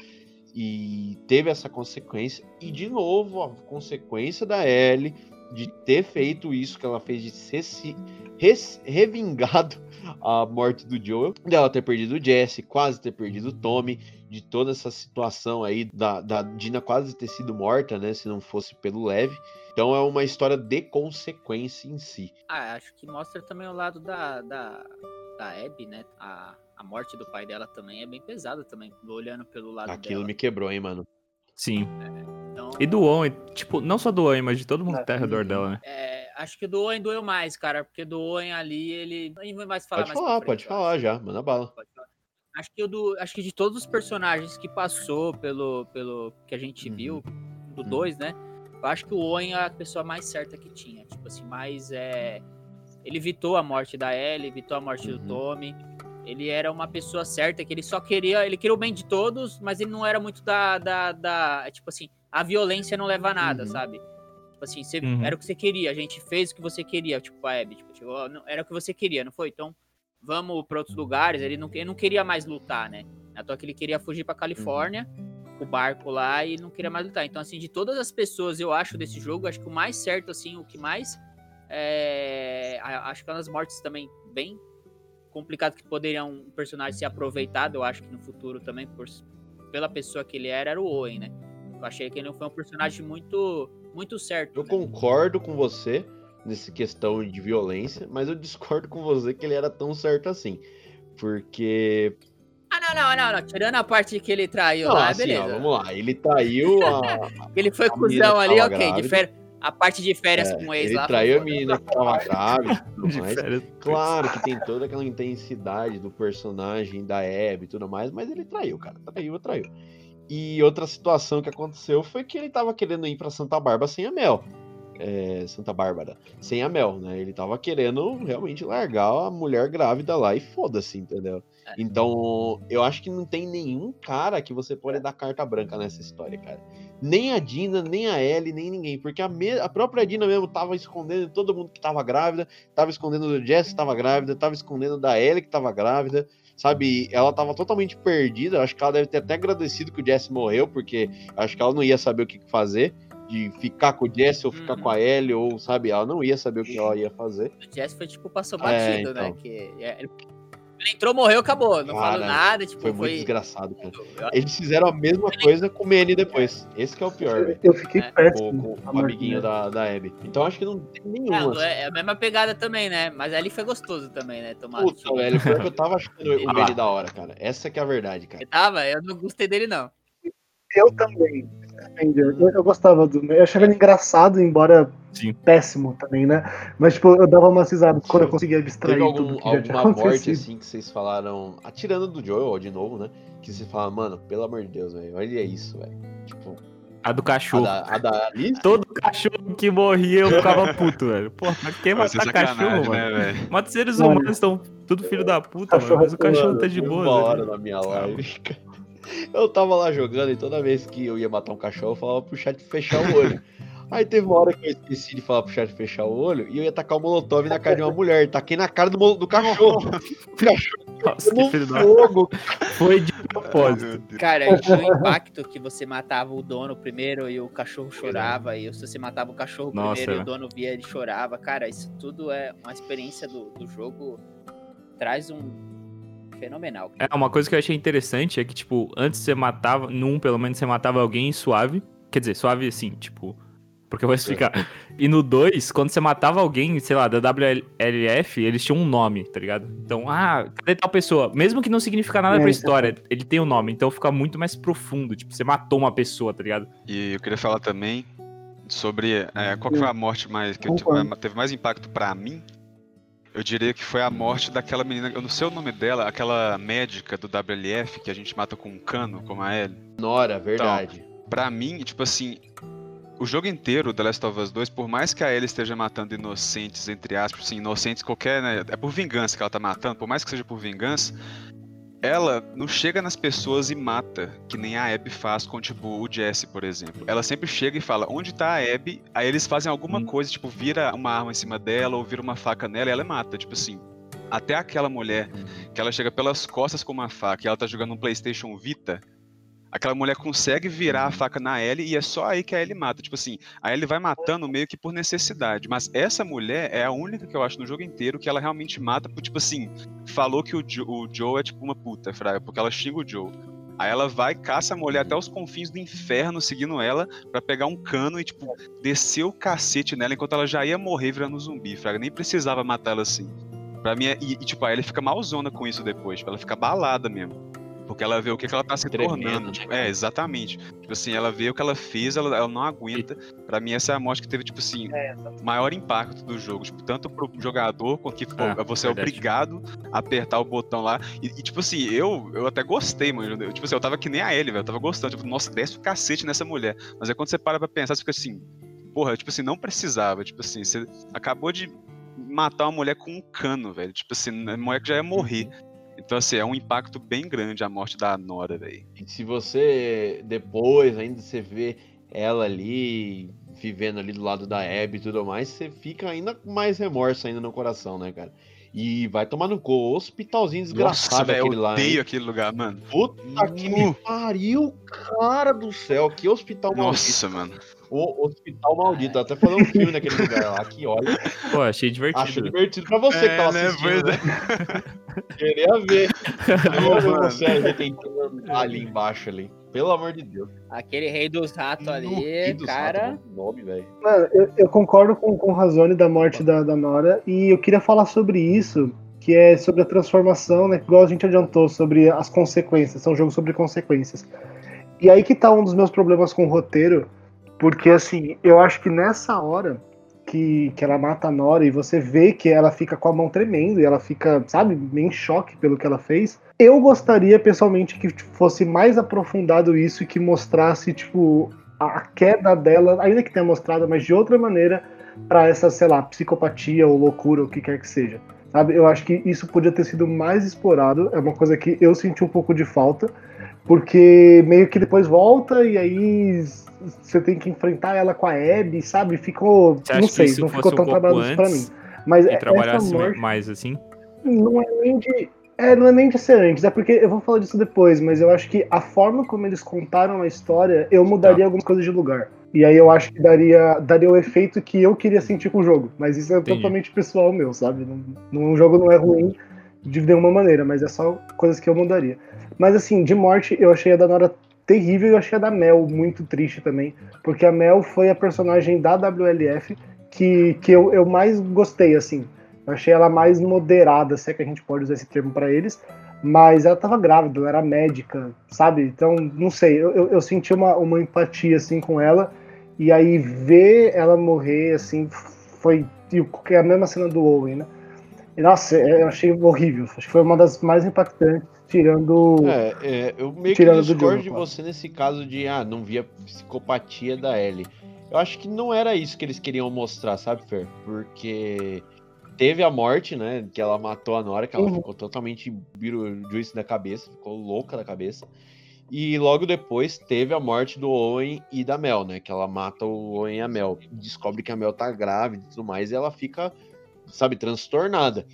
e teve essa consequência. E de novo, a consequência da Ellie de ter feito isso que ela fez, de ser se res- revingado a morte do Joel, dela ter perdido o Jesse, quase ter perdido o Tommy, de toda essa situação aí da, da Dina quase ter sido morta, né? Se não fosse pelo Leve. Então é uma história de consequência em si. Ah, acho que mostra também o lado da, da, da Abby, né? A, a morte do pai dela também é bem pesada também, olhando pelo lado Aquilo dela. me quebrou, hein, mano. Sim. Então, E do Owen, tipo, não só do Owen, mas de todo mundo que tá ao redor dela, né? é, acho que o do Owen doeu mais, cara, porque do Owen ali, ele... A gente vai mais falar Pode mais falar, pode frente, eu falar já, manda bala. Pode falar. Acho que, do, acho que de todos os personagens que passou pelo, pelo que a gente Uhum. viu, do Uhum. 2, né? Eu acho que o Owen é a pessoa mais certa que tinha. Tipo assim, mais é. Ele evitou a morte da Ellie, evitou a morte Uhum. do Tommy. Ele era uma pessoa certa, que ele só queria. Ele queria o bem de todos, mas ele não era muito da. da, da- tipo assim, a violência não leva a nada, Uhum. sabe? Tipo assim, você- Uhum. era o que você queria, a gente fez o que você queria, tipo, a Abby. Tipo, tipo, era o que você queria, não foi? Então, vamos para outros lugares. Ele não, ele não queria mais lutar, né? À toa que ele queria fugir pra Califórnia, o barco lá, e não queria mais lutar. Então, assim, de todas as pessoas, eu acho, desse jogo, acho que o mais certo, assim, o que mais. É, acho que é uma das mortes também bem complicado que poderia um personagem ser aproveitado, eu acho que no futuro também, por, pela pessoa que ele era, era o Owen, né? Eu achei que ele não foi um personagem muito, muito certo. Eu né? concordo com você nessa questão de violência, mas eu discordo com você que ele era tão certo assim. Porque. Ah, não, não, não, não. Tirando a parte que ele traiu Não, lá, assim, ó, beleza. vamos lá. Ele traiu a. Ele foi cuzão ali, ok. De férias, a parte de férias é, com o ex ele lá. foi traiu a menina que tava grávida e tudo mais. Claro que tem toda aquela intensidade do personagem da Abby e tudo mais, mas ele traiu, cara. Traiu, traiu. E outra situação que aconteceu foi que ele tava querendo ir pra Santa Bárbara sem a Mel. É, Santa Bárbara, sem a Mel, né? Ele tava querendo realmente largar a mulher grávida lá e foda-se, entendeu? É. Então, eu acho que não tem nenhum cara que você pode dar carta branca nessa história, cara. Nem a Dina, nem a Ellie, nem ninguém. Porque a, me- a própria Dina mesmo tava escondendo todo mundo que tava grávida, tava escondendo do Jess que tava grávida, tava escondendo da Ellie que tava grávida, sabe? Ela tava totalmente perdida. Acho que ela deve ter até agradecido que o Jess morreu, porque acho que ela não ia saber o que fazer. De ficar com o Jess ou ficar Uhum. com a Ellie, ou sabe, ela não ia saber o que ela ia fazer. O Jess foi tipo, passou É, batido, né? então. Que é- Ele entrou, morreu, acabou. Não Cara, falou nada, tipo, Foi foi. muito desgraçado, cara. Eles fizeram a mesma coisa com o Manny depois. Esse que é o pior, velho. Eu fiquei É. Com, péssimo. com o amiguinho da, da Abby. Então acho que não tem É, nenhuma. é a mesma pegada também, né? Mas ali foi gostoso também, né? Tomar Puta, velho, pior que eu tava achando o. Manny da hora, cara. Essa que é a verdade, cara. Eu tava, eu não gostei dele, não. Eu também. Eu, eu gostava do. Eu achava ele engraçado, embora Sim. péssimo também, né? Mas, tipo, eu dava uma risada quando eu conseguia abstrair Teve tudo algum, que já tinha alguma morte assim que vocês falaram, atirando do Joel de novo, né? Que você fala, mano, pelo amor de Deus, velho, olha isso, velho. Tipo, A do a cachorro. da, a da Alice, Todo cachorro que morria eu ficava puto, velho. Porra, mas quem matar cachorro, né, velho? Os seres Mano. humanos estão tudo filho da puta, mano. Cachorro Mas o cachorro pulando, tá de boa. velho. hora na minha live. cara. Eu tava lá jogando e toda vez que eu ia matar um cachorro, eu falava pro chat fechar o olho. Aí teve uma hora que eu esqueci de falar pro chat fechar o olho e eu ia tacar o molotov na cara de uma mulher. Taquei na cara do, do cachorro. O cachorro Nossa, que filho fogo. Foi de propósito. Cara, tinha o impacto que você matava o dono primeiro e o cachorro chorava. E se você matava o cachorro Nossa, primeiro e é. o dono via, ele chorava. Cara, isso tudo é uma experiência do, do jogo. Traz um fenomenal. É, uma coisa que eu achei interessante é que, tipo, antes você matava, num pelo menos você matava alguém suave. Quer dizer, suave assim, tipo. Porque eu vou explicar. E no 2, quando você matava alguém, sei lá, da WLF, eles tinham um nome, tá ligado? Então, ah, cadê tal pessoa? Mesmo que não significa nada É, pra é história, ele tem um nome, então fica muito mais profundo. Tipo, você matou uma pessoa, tá ligado? E eu queria falar também sobre é, qual que foi a morte mais que teve mais impacto pra mim. Eu diria que foi a morte daquela menina, eu não sei o nome dela, aquela médica do WLF que a gente mata com um cano, como a Ellie. Nora, verdade. Pra mim, tipo assim, o jogo inteiro, The Last of Us 2, por mais que a Ellie esteja matando inocentes, entre aspas, assim, inocentes qualquer, né? É por vingança que ela tá matando, por mais que seja por vingança, ela não chega nas pessoas e mata, que nem a Abby faz com, tipo, o Jesse, por exemplo. Ela sempre chega e fala, onde tá a Abby? Aí eles fazem alguma coisa, tipo, vira uma arma em cima dela ou vira uma faca nela e ela mata, tipo assim. Até aquela mulher que ela chega pelas costas com uma faca e ela tá jogando um PlayStation Vita, aquela mulher consegue virar a faca na Ellie e é só aí que a Ellie mata. Tipo assim, a Ellie vai matando meio que por necessidade. Mas essa mulher é a única que eu acho no jogo inteiro que ela realmente mata por, tipo assim, falou que o, Jo- o Joe é tipo uma puta, fraga, porque ela xinga o Joe. Aí ela vai, caça a mulher até os confins do inferno, seguindo ela, pra pegar um cano e, tipo, descer o cacete nela enquanto ela já ia morrer virando zumbi, fraga. Nem precisava matar ela assim. Pra mim, é- e, e, tipo, a Ellie fica malzona com isso depois, tipo, ela fica balada mesmo. Porque ela vê o que, que ela tá se Tremendo, tornando. né, Tipo, é, exatamente. Tipo assim, ela vê o que ela fez, ela, ela não aguenta. Pra mim, essa é a morte que teve, tipo assim, maior impacto do jogo. Tipo, tanto pro jogador, quanto que pô, É, você é obrigado a apertar o botão lá. E, e, tipo assim, eu, eu até gostei, mano. Eu, tipo assim, eu tava que nem a ele, velho. Eu tava gostando. Tipo, nossa, desce o cacete nessa mulher. Mas é quando você para pra pensar, você fica assim, porra, tipo assim, não precisava. Tipo assim, você acabou de matar uma mulher com um cano, velho. Tipo assim, a mulher que já ia morrer. Então, assim, é um impacto bem grande a morte da Nora, velho. E se você depois ainda você vê ela ali vivendo ali do lado da Abby e tudo mais, você fica ainda com mais remorso ainda no coração, né, cara? E vai tomar no cu, hospitalzinho Nossa, desgraçado velho, aquele eu lá. odeio hein? aquele lugar, mano. Puta que me pariu, cara do céu, que hospital Nossa, maldito. mano. O hospital maldito, até falando um filme naquele lugar lá, que olha. Pô, achei divertido. Acho divertido pra você que É, tava né, assistindo, né? Queria ver. Queria ver mano. você ali tentando andar ali embaixo ali. Pelo amor de Deus. Aquele rei dos ratos ali, Que do cara. saco, nome, velho. Mano, eu, eu concordo com, com o Razone da morte da, da Nora e eu queria falar sobre isso, que é sobre a transformação, né? Igual a gente adiantou, sobre as consequências. São jogos sobre consequências. E aí que tá um dos meus problemas com o roteiro, porque assim, eu acho que nessa hora que, que ela mata a Nora e você vê que ela fica com a mão tremendo e ela fica, sabe, meio em choque pelo que ela fez. Eu gostaria pessoalmente que fosse mais aprofundado isso e que mostrasse, tipo, a queda dela, ainda que tenha mostrado, mas de outra maneira, pra essa, sei lá, psicopatia ou loucura, ou o que quer que seja. Sabe? Eu acho que isso podia ter sido mais explorado. É uma coisa que eu senti um pouco de falta, porque meio que depois volta e aí você tem que enfrentar ela com a Abby, sabe? Ficou, Você não sei, não ficou tão pouco trabalhado isso pra mim. Mas essa trabalhasse morte mais assim? não é nem de. É, não é nem de ser antes, é porque eu vou falar disso depois, mas eu acho que a forma como eles contaram a história, eu mudaria Tá. algumas coisas de lugar. E aí eu acho que daria, daria o efeito que eu queria sentir com o jogo. Mas isso é Entendi. totalmente pessoal meu, sabe? Não, o jogo não é ruim. de nenhuma maneira, mas é só coisas que eu mudaria. Mas assim, de morte, eu achei a da Nora terrível e eu achei a da Mel muito triste também, porque a Mel foi a personagem da WLF que, que eu, eu mais gostei, assim. Eu achei ela mais moderada, se é que a gente pode usar esse termo para eles, mas ela tava grávida, ela era médica, sabe? Então, não sei, eu, eu, eu senti uma, uma empatia, assim, com ela, e aí ver ela morrer, assim, foi é a mesma cena do Owen, né? E, nossa, eu achei horrível, acho que foi uma das mais impactantes, tirando... É, é eu meio Tirando que do discordo de você nesse caso de, ah, não via psicopatia da Ellie. Eu acho que não era isso que eles queriam mostrar, sabe, Fer? Porque teve a morte, né? Que ela matou a Nora, que ela Uhum. ficou totalmente juice da cabeça, ficou louca da cabeça. E logo depois teve a morte do Owen e da Mel, né? Que ela mata o Owen e a Mel. Descobre que a Mel tá grávida e tudo mais, e ela fica, sabe, transtornada.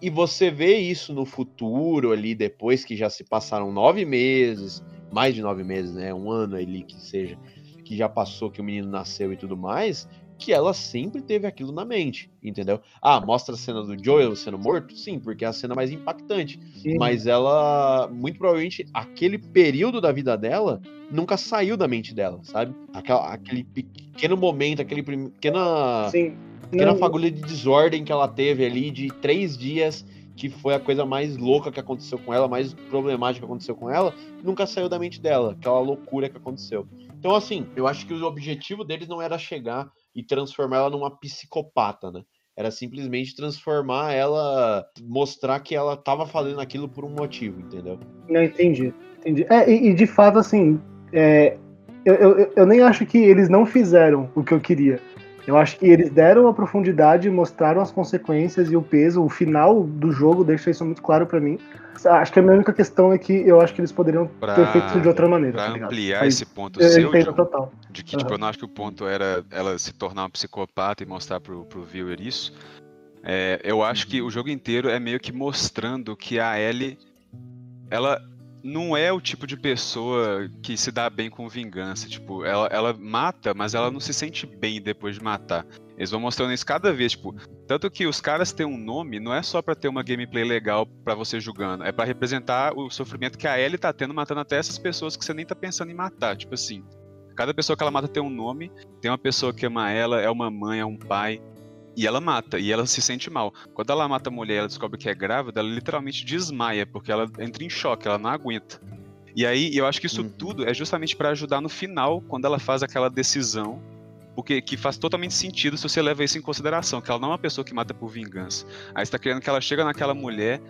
E você vê isso no futuro ali, depois que já se passaram nove meses, mais de nove meses, né? Um ano ali que seja, que já passou que o menino nasceu e tudo mais, que ela sempre teve aquilo na mente, entendeu? Ah, mostra a cena do Joel sendo morto? Sim, porque é a cena mais impactante. Uhum. Mas ela, muito provavelmente, aquele período da vida dela nunca saiu da mente dela, sabe? Aquela- aquele pequeno momento, aquele pequena, Sim. Pequena Não- fagulha de desordem que ela teve ali de três dias, que foi a coisa mais louca que aconteceu com ela, mais problemática que aconteceu com ela, nunca saiu da mente dela, aquela loucura que aconteceu. Então, assim, eu acho que o objetivo deles não era chegar e transformar ela numa psicopata, né? Era simplesmente transformar ela, mostrar que ela tava fazendo aquilo por um motivo, entendeu? Não, entendi. entendi. É, e, e de fato, assim, é, eu, eu, eu nem acho que eles não fizeram o que eu queria. Eu acho que eles deram a profundidade, mostraram as consequências e o peso. O final do jogo deixa isso muito claro pra mim. Acho que a minha única questão é que eu acho que eles poderiam Pra, ter feito isso de outra maneira. pra tá ampliar Mas esse ponto eu seu, John, total. de que tipo, Aham. eu não acho que o ponto era ela se tornar uma psicopata e mostrar pro, pro viewer isso. É, eu acho que o jogo inteiro é meio que mostrando que a Ellie, ela não é o tipo de pessoa que se dá bem com vingança. Tipo, ela, ela mata, mas ela não se sente bem depois de matar. Eles vão mostrando isso cada vez, tipo, tanto que os caras têm um nome, não é só pra ter uma gameplay legal pra você jogando, é pra representar o sofrimento que a Ellie tá tendo matando até essas pessoas que você nem tá pensando em matar, tipo assim. Cada pessoa que ela mata tem um nome, tem uma pessoa que ama ela, é uma mãe, é um pai, e ela mata, e ela se sente mal. Quando ela mata a mulher, ela descobre que é grávida, ela literalmente desmaia, porque ela entra em choque, ela não aguenta. E aí, eu acho que isso Uhum. tudo é justamente pra ajudar no final, quando ela faz aquela decisão, porque que faz totalmente sentido se você leva isso em consideração, que ela não é uma pessoa que mata por vingança. Aí você tá querendo que ela chega naquela mulher,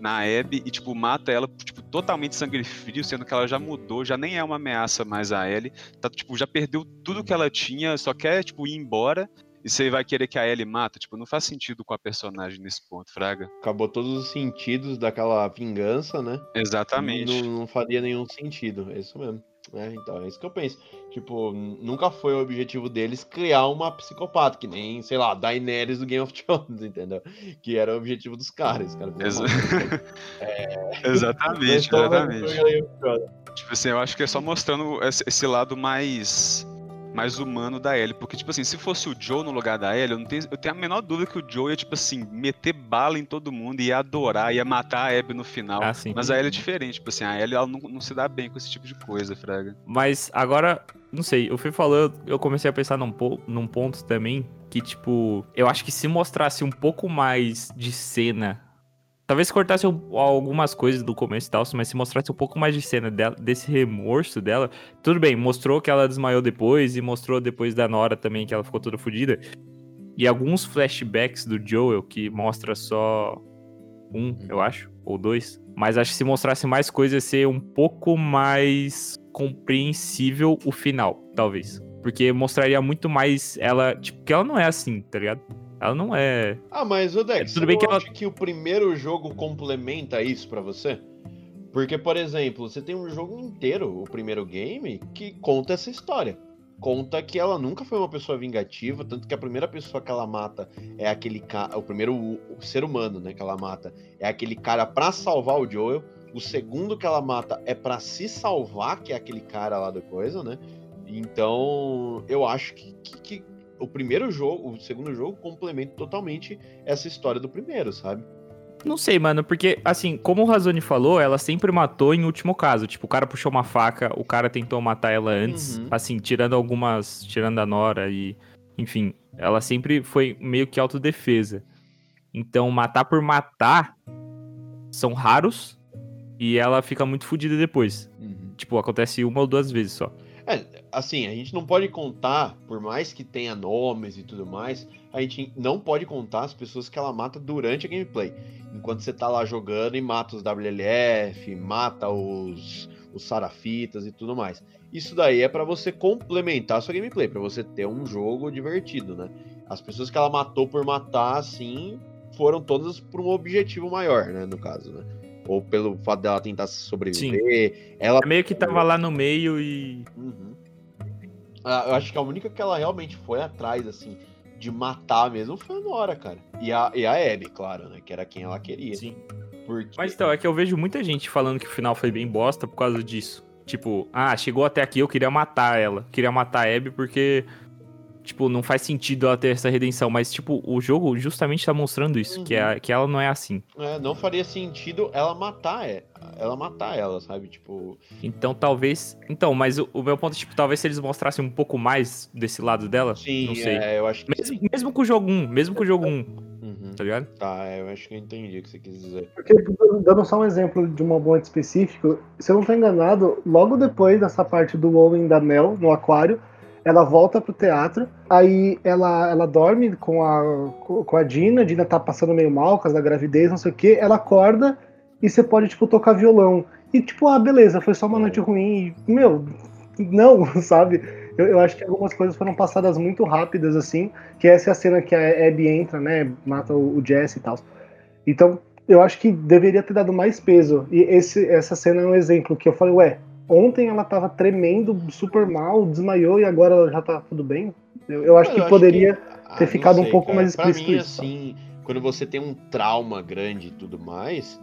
na Abby, e tipo, mata ela, tipo, totalmente sangue frio, sendo que ela já mudou, já nem é uma ameaça mais a Ellie, tá, tipo, já perdeu tudo que ela tinha, só quer, tipo, ir embora, e você vai querer que a Ellie mata, tipo, não faz sentido com a personagem nesse ponto, Fraga. Acabou todos os sentidos daquela vingança, né? Exatamente. Não, não faria nenhum sentido, é isso mesmo. É, então, é isso que eu penso. Tipo, nunca foi o objetivo deles criar uma psicopata, que nem, sei lá, Daenerys do Game of Thrones, entendeu? Que era o objetivo dos caras. Exa- fizeram uma- exatamente, exatamente. Tipo assim, eu acho que é só mostrando esse lado mais mais humano da Ellie, porque tipo assim, se fosse o Joe no lugar da Ellie, eu não tenho, eu tenho a menor dúvida que o Joe ia tipo assim, meter bala em todo mundo, ia adorar, ia matar a Abby no final. Ah, sim. Mas a Ellie é diferente, tipo assim, a Ellie ela não, não se dá bem com esse tipo de coisa, Fraga. Mas agora, não sei, o Fê falou, eu- eu comecei a pensar num, po- num ponto também que, tipo, eu acho que se mostrasse um pouco mais de cena. Talvez cortasse al- algumas coisas do começo e tal, mas se mostrasse um pouco mais de cena dela, desse remorso dela. Tudo bem, mostrou que ela desmaiou depois e mostrou depois da Nora também que ela ficou toda fodida. E alguns flashbacks do Joel que mostra só um, eu acho, ou dois. Mas acho que se mostrasse mais coisas, ia ser um pouco mais compreensível o final, talvez. Porque mostraria muito mais ela, tipo, que ela não é assim, tá ligado? Ela não é. Ah, mas o Dex, É, tudo bem que ela- acha que o primeiro jogo complementa isso pra você? Porque, por exemplo, você tem um jogo inteiro, o primeiro game, que conta essa história. Conta que ela nunca foi uma pessoa vingativa, tanto que a primeira pessoa que ela mata é aquele cara, o primeiro o- ser humano, né, que ela mata, é aquele cara pra salvar o Joel. O segundo que ela mata é pra se salvar, que é aquele cara lá da coisa, né? Então, eu acho que, que- que o primeiro jogo, o segundo jogo complementa totalmente essa história do primeiro, sabe? Não sei, mano, porque, assim, como o Razoni falou, ela sempre matou em último caso. Tipo, o cara puxou uma faca, o cara tentou matar ela antes, Uhum. assim, tirando algumas. Tirando a Nora e. Enfim, ela sempre foi meio que autodefesa. Então, matar por matar são raros e ela fica muito fodida depois. Uhum. Tipo, acontece uma ou duas vezes só. É, assim, a gente não pode contar, por mais que tenha nomes e tudo mais, a gente não pode contar as pessoas que ela mata durante a gameplay. Enquanto você tá lá jogando e mata os WLF, mata os, os Sarafitas e tudo mais. Isso daí é pra você complementar a sua gameplay, pra você ter um jogo divertido, né? As pessoas que ela matou por matar, assim, foram todas por um objetivo maior, né? No caso, né? Ou pelo fato dela tentar sobreviver. Ela É meio que tava lá no meio e. Uhum. Ah, eu acho que a única que ela realmente foi atrás, assim, de matar mesmo foi a Nora, cara. E a, e a Abby, claro, né? Que era quem ela queria. Sim. Porque... Mas então, é que eu vejo muita gente falando que o final foi bem bosta por causa disso. Tipo, ah, chegou até aqui, eu queria matar ela. Queria matar a Abby porque, tipo, não faz sentido ela ter essa redenção. Mas, tipo, o jogo justamente tá mostrando isso, que, é, que ela não é assim. É, não faria sentido ela matar é, ela matar ela, sabe? Tipo, Então, talvez... Então, mas o, o meu ponto é, tipo, talvez se eles mostrassem um pouco mais desse lado dela, sim, não sei. é, eu acho que Mesmo, mesmo com o jogo 1, mesmo com o jogo 1, Uhum. tá ligado? Tá, é, eu acho que eu entendi o que você quis dizer. Porque, dando só um exemplo de um momento específico, se eu não tô enganado, logo depois dessa parte do Owen da Mel no aquário, ela volta pro teatro, aí ela, ela dorme com a, com a Dina, a Dina tá passando meio mal por causa da gravidez, não sei o que, ela acorda e você pode, tipo, tocar violão. E, tipo, ah, beleza, foi só uma noite ruim. E, meu, não, sabe? Eu, eu acho que algumas coisas foram passadas muito rápidas, assim, que essa é a cena que a Abby entra, né, mata o, o Jesse e tal. Então, eu acho que deveria ter dado mais peso. E esse, essa cena é um exemplo que eu falei, ué, ontem ela tava tremendo, super mal, desmaiou e agora ela já tá tudo bem. Eu, eu acho Eu que acho poderia Ah, ter ficado um sei, pouco cara. mais Pra explícito mim, isso. assim, quando você tem um trauma grande e tudo mais,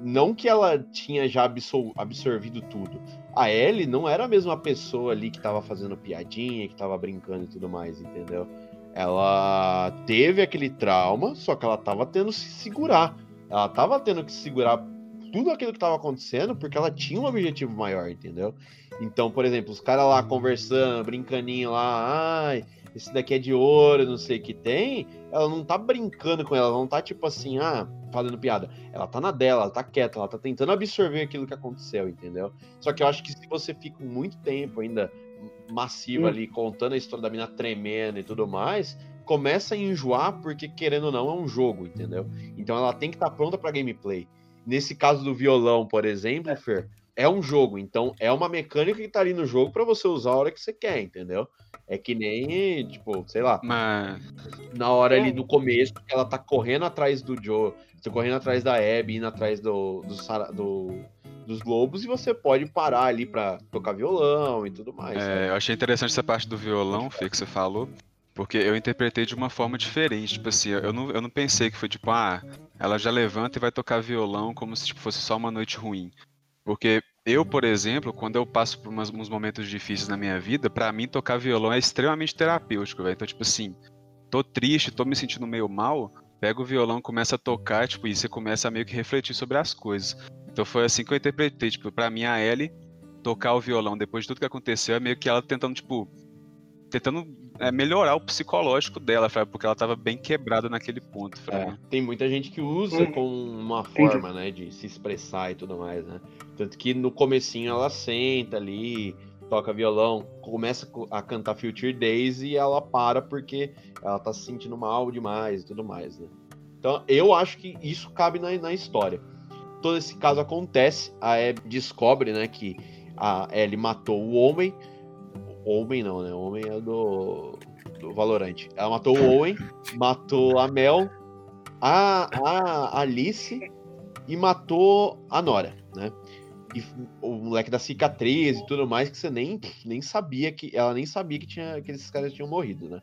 não que ela tinha já absor- absorvido tudo. A Ellie não era a mesma pessoa ali que tava fazendo piadinha, que tava brincando e tudo mais, entendeu? Ela teve aquele trauma, só que ela tava tendo que se segurar. Ela tava tendo que segurar tudo aquilo que tava acontecendo porque ela tinha um objetivo maior, entendeu? Então, por exemplo, os caras lá conversando, brincaninho lá, ai, esse daqui é de ouro, não sei o que tem. Ela não tá brincando com ela, ela não tá tipo assim, ah, fazendo piada. Ela tá na dela, ela tá quieta, ela tá tentando absorver aquilo que aconteceu, entendeu? Só que eu acho que se você fica muito tempo ainda massivo Hum. ali, contando a história da mina tremendo e tudo mais, começa a enjoar porque, querendo ou não, é um jogo, entendeu? Então ela tem que estar pronta pra gameplay. Nesse caso do violão, por exemplo, Fer, é um jogo, então é uma mecânica que tá ali no jogo pra você usar a hora que você quer, entendeu? É que nem, tipo, sei lá, Mas. na hora ali do começo, que ela tá correndo atrás do Joe, você correndo atrás da Abby, indo atrás do, do, do- dos globos, e você pode parar ali pra tocar violão e tudo mais. É, eu achei interessante essa parte do violão, Fê, que você falou, porque eu interpretei de uma forma diferente. Tipo assim, eu não, eu não pensei que foi tipo, ah, ela já levanta e vai tocar violão como se tipo, fosse só uma noite ruim. Porque eu, por exemplo, quando eu passo por umas- uns momentos difíceis na minha vida, pra mim tocar violão é extremamente terapêutico, velho. Então, tipo assim, tô triste, tô me sentindo meio mal, pega o violão, começa a tocar, tipo, e você começa a meio que refletir sobre as coisas. Então foi assim que eu interpretei, tipo, pra mim a Ellie tocar o violão depois de tudo que aconteceu é meio que ela tentando, tipo, tentando é, melhorar o psicológico dela, sabe? Porque ela tava bem quebrada naquele ponto, É, tem muita gente que usa Hum. como uma Entendi. forma, né, de se expressar e tudo mais, né? Tanto que no comecinho ela senta ali, toca violão, começa co- a cantar Future Days e ela para porque ela tá se sentindo mal demais e tudo mais, né? Então eu acho que isso cabe na, na história. Todo esse caso acontece, a Abby descobre, né, que a Ellie matou o homem. Homem não, né? Homem é do, do Valorant. Ela matou o Owen, matou a Mel, a, a Alice e matou a Nora, né? E o moleque da cicatriz e tudo mais que você nem, nem sabia que ela nem sabia que tinha que esses caras tinham morrido, né?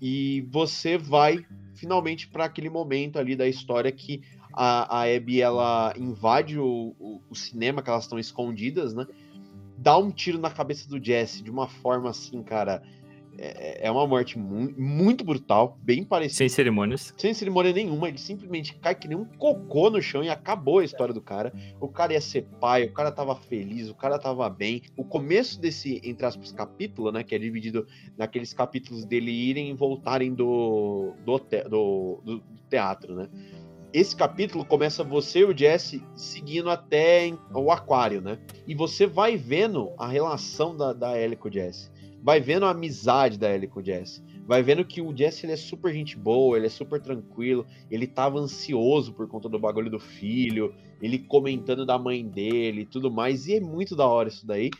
E você vai finalmente para aquele momento ali da história que a, a Abby ela invade o, o, o cinema que elas estão escondidas, né? Dá um tiro na cabeça do Jesse de uma forma assim, cara, é, é uma morte mu muito brutal, bem parecida. Sem cerimônias. Sem cerimônia nenhuma, ele simplesmente cai que nem um cocô no chão e acabou a história do cara. O cara ia ser pai, o cara tava feliz, o cara tava bem. O começo desse, entre aspas, capítulo, né, que é dividido naqueles capítulos dele irem e voltarem do, do, do, do teatro, né? Esse capítulo começa você e o Jesse seguindo até o aquário, né? E você vai vendo a relação da, da Ellie com o Jesse. Vai vendo a amizade da Ellie com o Jesse. Vai vendo que o Jesse ele é super gente boa, ele é super tranquilo, ele tava ansioso por conta do bagulho do filho, ele comentando da mãe dele e tudo mais, e é muito da hora isso daí.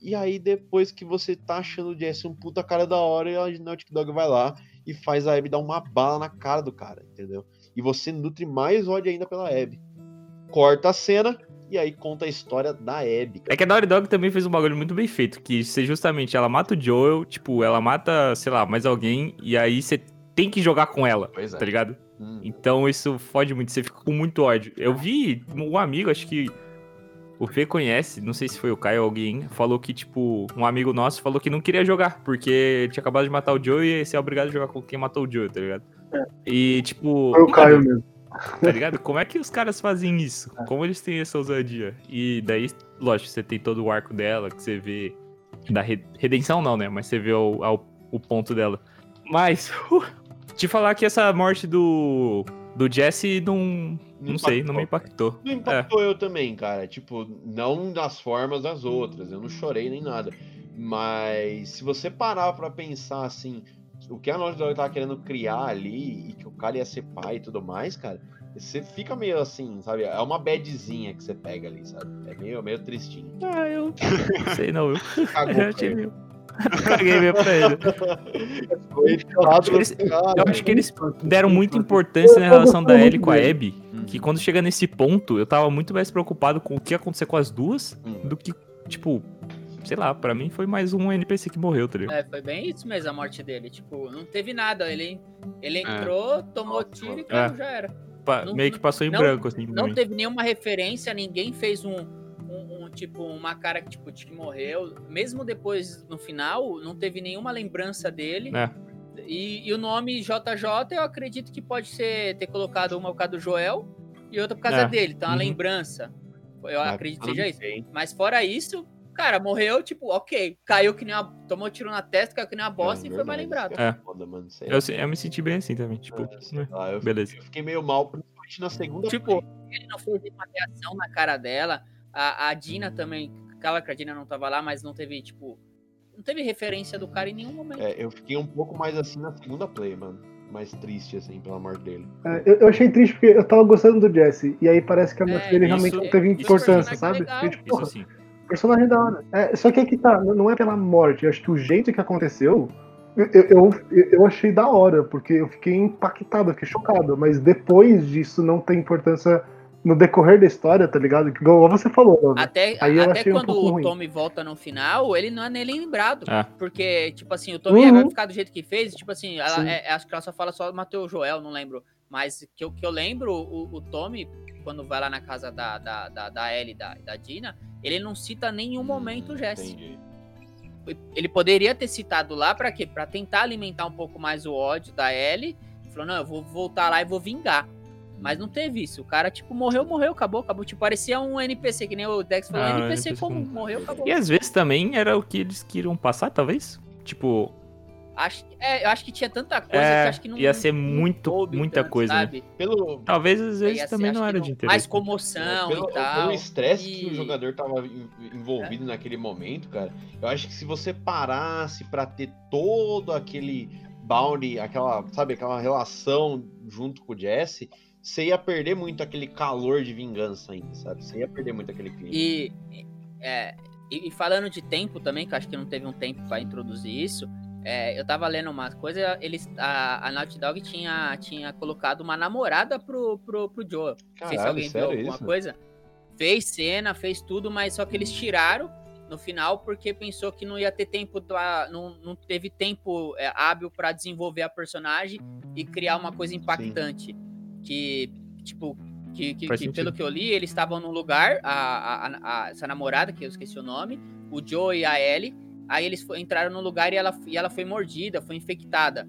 E aí, depois que você tá achando o Jesse um puta cara da hora, a Naughty Dog vai lá e faz a Abby dar uma bala na cara do cara, entendeu? E você nutre mais ódio ainda pela Abby. Corta a cena e aí conta a história da Abby. É que a Naughty Dog também fez um bagulho muito bem feito, que se justamente ela mata o Joel, tipo, ela mata, sei lá, mais alguém, e aí você tem que jogar com ela, Pois é. tá ligado? Hum. Então isso fode muito, você fica com muito ódio. Eu vi um amigo, acho que o Fê conhece, não sei se foi o Caio ou alguém, falou que, tipo, um amigo nosso falou que não queria jogar, porque tinha acabado de matar o Joe e ia ser obrigado a jogar com quem matou o Joe, tá ligado? E, tipo. Foi o Caio mesmo. Tá ligado? Como é que os caras fazem isso? Como eles têm essa ousadia? E daí, lógico, você tem todo o arco dela, que você vê. Da re- redenção não, né? Mas você vê o, ao- o ponto dela. Mas, te falar que essa morte do. Do Jesse não. Não sei, não me impactou. Não impactou eu também, cara. Tipo, não das formas das outras. Eu não chorei nem nada. Mas se você parar pra pensar assim, o que a Naughty Dog tava querendo criar ali e que o cara ia ser pai e tudo mais, cara, você fica meio assim, sabe? É uma badzinha que você pega ali, sabe? É meio, meio tristinho. Ah, eu. Não sei não, eu. Cagou achei ele. meio. Caguei meio pra ele. Eu acho, que eles, eu acho que eles deram muita importância na relação da Ellie com a Abby, que quando chega nesse ponto, eu tava muito mais preocupado com o que ia acontecer com as duas Hum. do que, tipo, sei lá, pra mim foi mais um NPC que morreu, tá ligado? É, foi bem isso mesmo a morte dele. Tipo, não teve nada. Ele, ele É. entrou, tomou tiro e caiu, já era. Pa- não- meio que passou em não- branco, assim. Não teve nenhuma referência, ninguém fez um, um, um, tipo, uma cara que, tipo, de que morreu. Mesmo depois, no final, não teve nenhuma lembrança dele. É. E, e o nome JJ, eu acredito que pode ser ter colocado uma por causa do Joel e outra por causa É. dele. Então, a Uhum. lembrança. Eu Ah, acredito que seja isso. Bem, Mas fora isso, cara, morreu, tipo, ok. Caiu que nem uma. Tomou tiro na testa, caiu que nem uma bosta é e foi mais lembrado. é É. foda, mano, sei Eu, eu me senti bem assim também, tipo, sei né, lá, eu, beleza. eu fiquei meio mal, principalmente na segunda Tipo, ele não fez nenhuma reação na cara dela. A, a Dina também, claro que a Dina não tava lá, mas não teve, tipo. Não teve referência do cara em nenhum momento. É, eu fiquei um pouco mais assim na segunda play, mano. Mais triste, assim, pela morte dele. É, eu, eu achei triste porque eu tava gostando do Jesse. E aí parece que a morte É, dele isso- realmente não teve isso- importância, isso- sabe? legal. Porque, tipo, Isso porra, sim. personagem da hora. É, só que aí que tá, não é pela morte. Eu acho que o jeito que aconteceu, eu, eu, eu- eu achei da hora, porque eu fiquei impactado, eu fiquei chocado. Mas depois disso não tem importância no decorrer da história, tá ligado? Que, Igual você falou, mano. Até, Aí até um quando pouco o ruim. Tommy volta no final, ele não é nem lembrado. É. Porque, tipo assim, o Tommy Uhum. vai ficar do jeito que fez. Tipo assim, ela, Sim. é- acho que ela só fala só Mateu Joel, não lembro. Mas que eu, que eu lembro, o, o Tommy, quando vai lá na casa da, da, da, da Ellie e da, da Dina, ele não cita em nenhum momento o Jesse. Entendi. ele poderia ter citado lá pra quê? Pra tentar alimentar um pouco mais o ódio da Ellie. Falou, não, eu vou voltar lá e vou vingar. Mas não teve isso. O cara, tipo, morreu, morreu, acabou, acabou. Tipo, parecia um NPC, que nem o Dex falou, Ah, um NPC, NPC comum, comum. morreu, acabou. E às vezes também era o que eles queriam passar, talvez? Tipo, Acho, é, eu acho que tinha tanta coisa É, que acho que não ia ser muito- muita coisa, né? sabe? Pelo, talvez às vezes ser, também acho não era não- de interesse. Mais comoção pelo, e tal. pelo estresse que o e- jogador tava en- envolvido naquele momento, cara, eu acho que se você parasse pra ter todo aquele bounty, aquela, sabe, aquela relação junto com o Jesse, você ia perder muito aquele calor de vingança ainda, sabe? Você ia perder muito aquele clima. E, é, e, falando de tempo também, que acho que não teve um tempo pra introduzir isso, é, eu tava lendo uma coisa, eles, a, a Naughty Dog tinha, tinha colocado uma namorada pro, pro, pro Joel. não sei se Caralho, alguém viu alguma isso? coisa. Fez cena, fez tudo, mas só que eles tiraram no final porque pensou que não ia ter tempo, da, não, não teve tempo é, hábil pra desenvolver a personagem e criar uma coisa impactante. Que, tipo, que, que- que pelo que eu li, eles estavam num lugar, a, a- a- essa namorada, que eu esqueci o nome, o Joe e a Ellie, Aí eles entraram no lugar e ela, e ela foi mordida, foi infectada.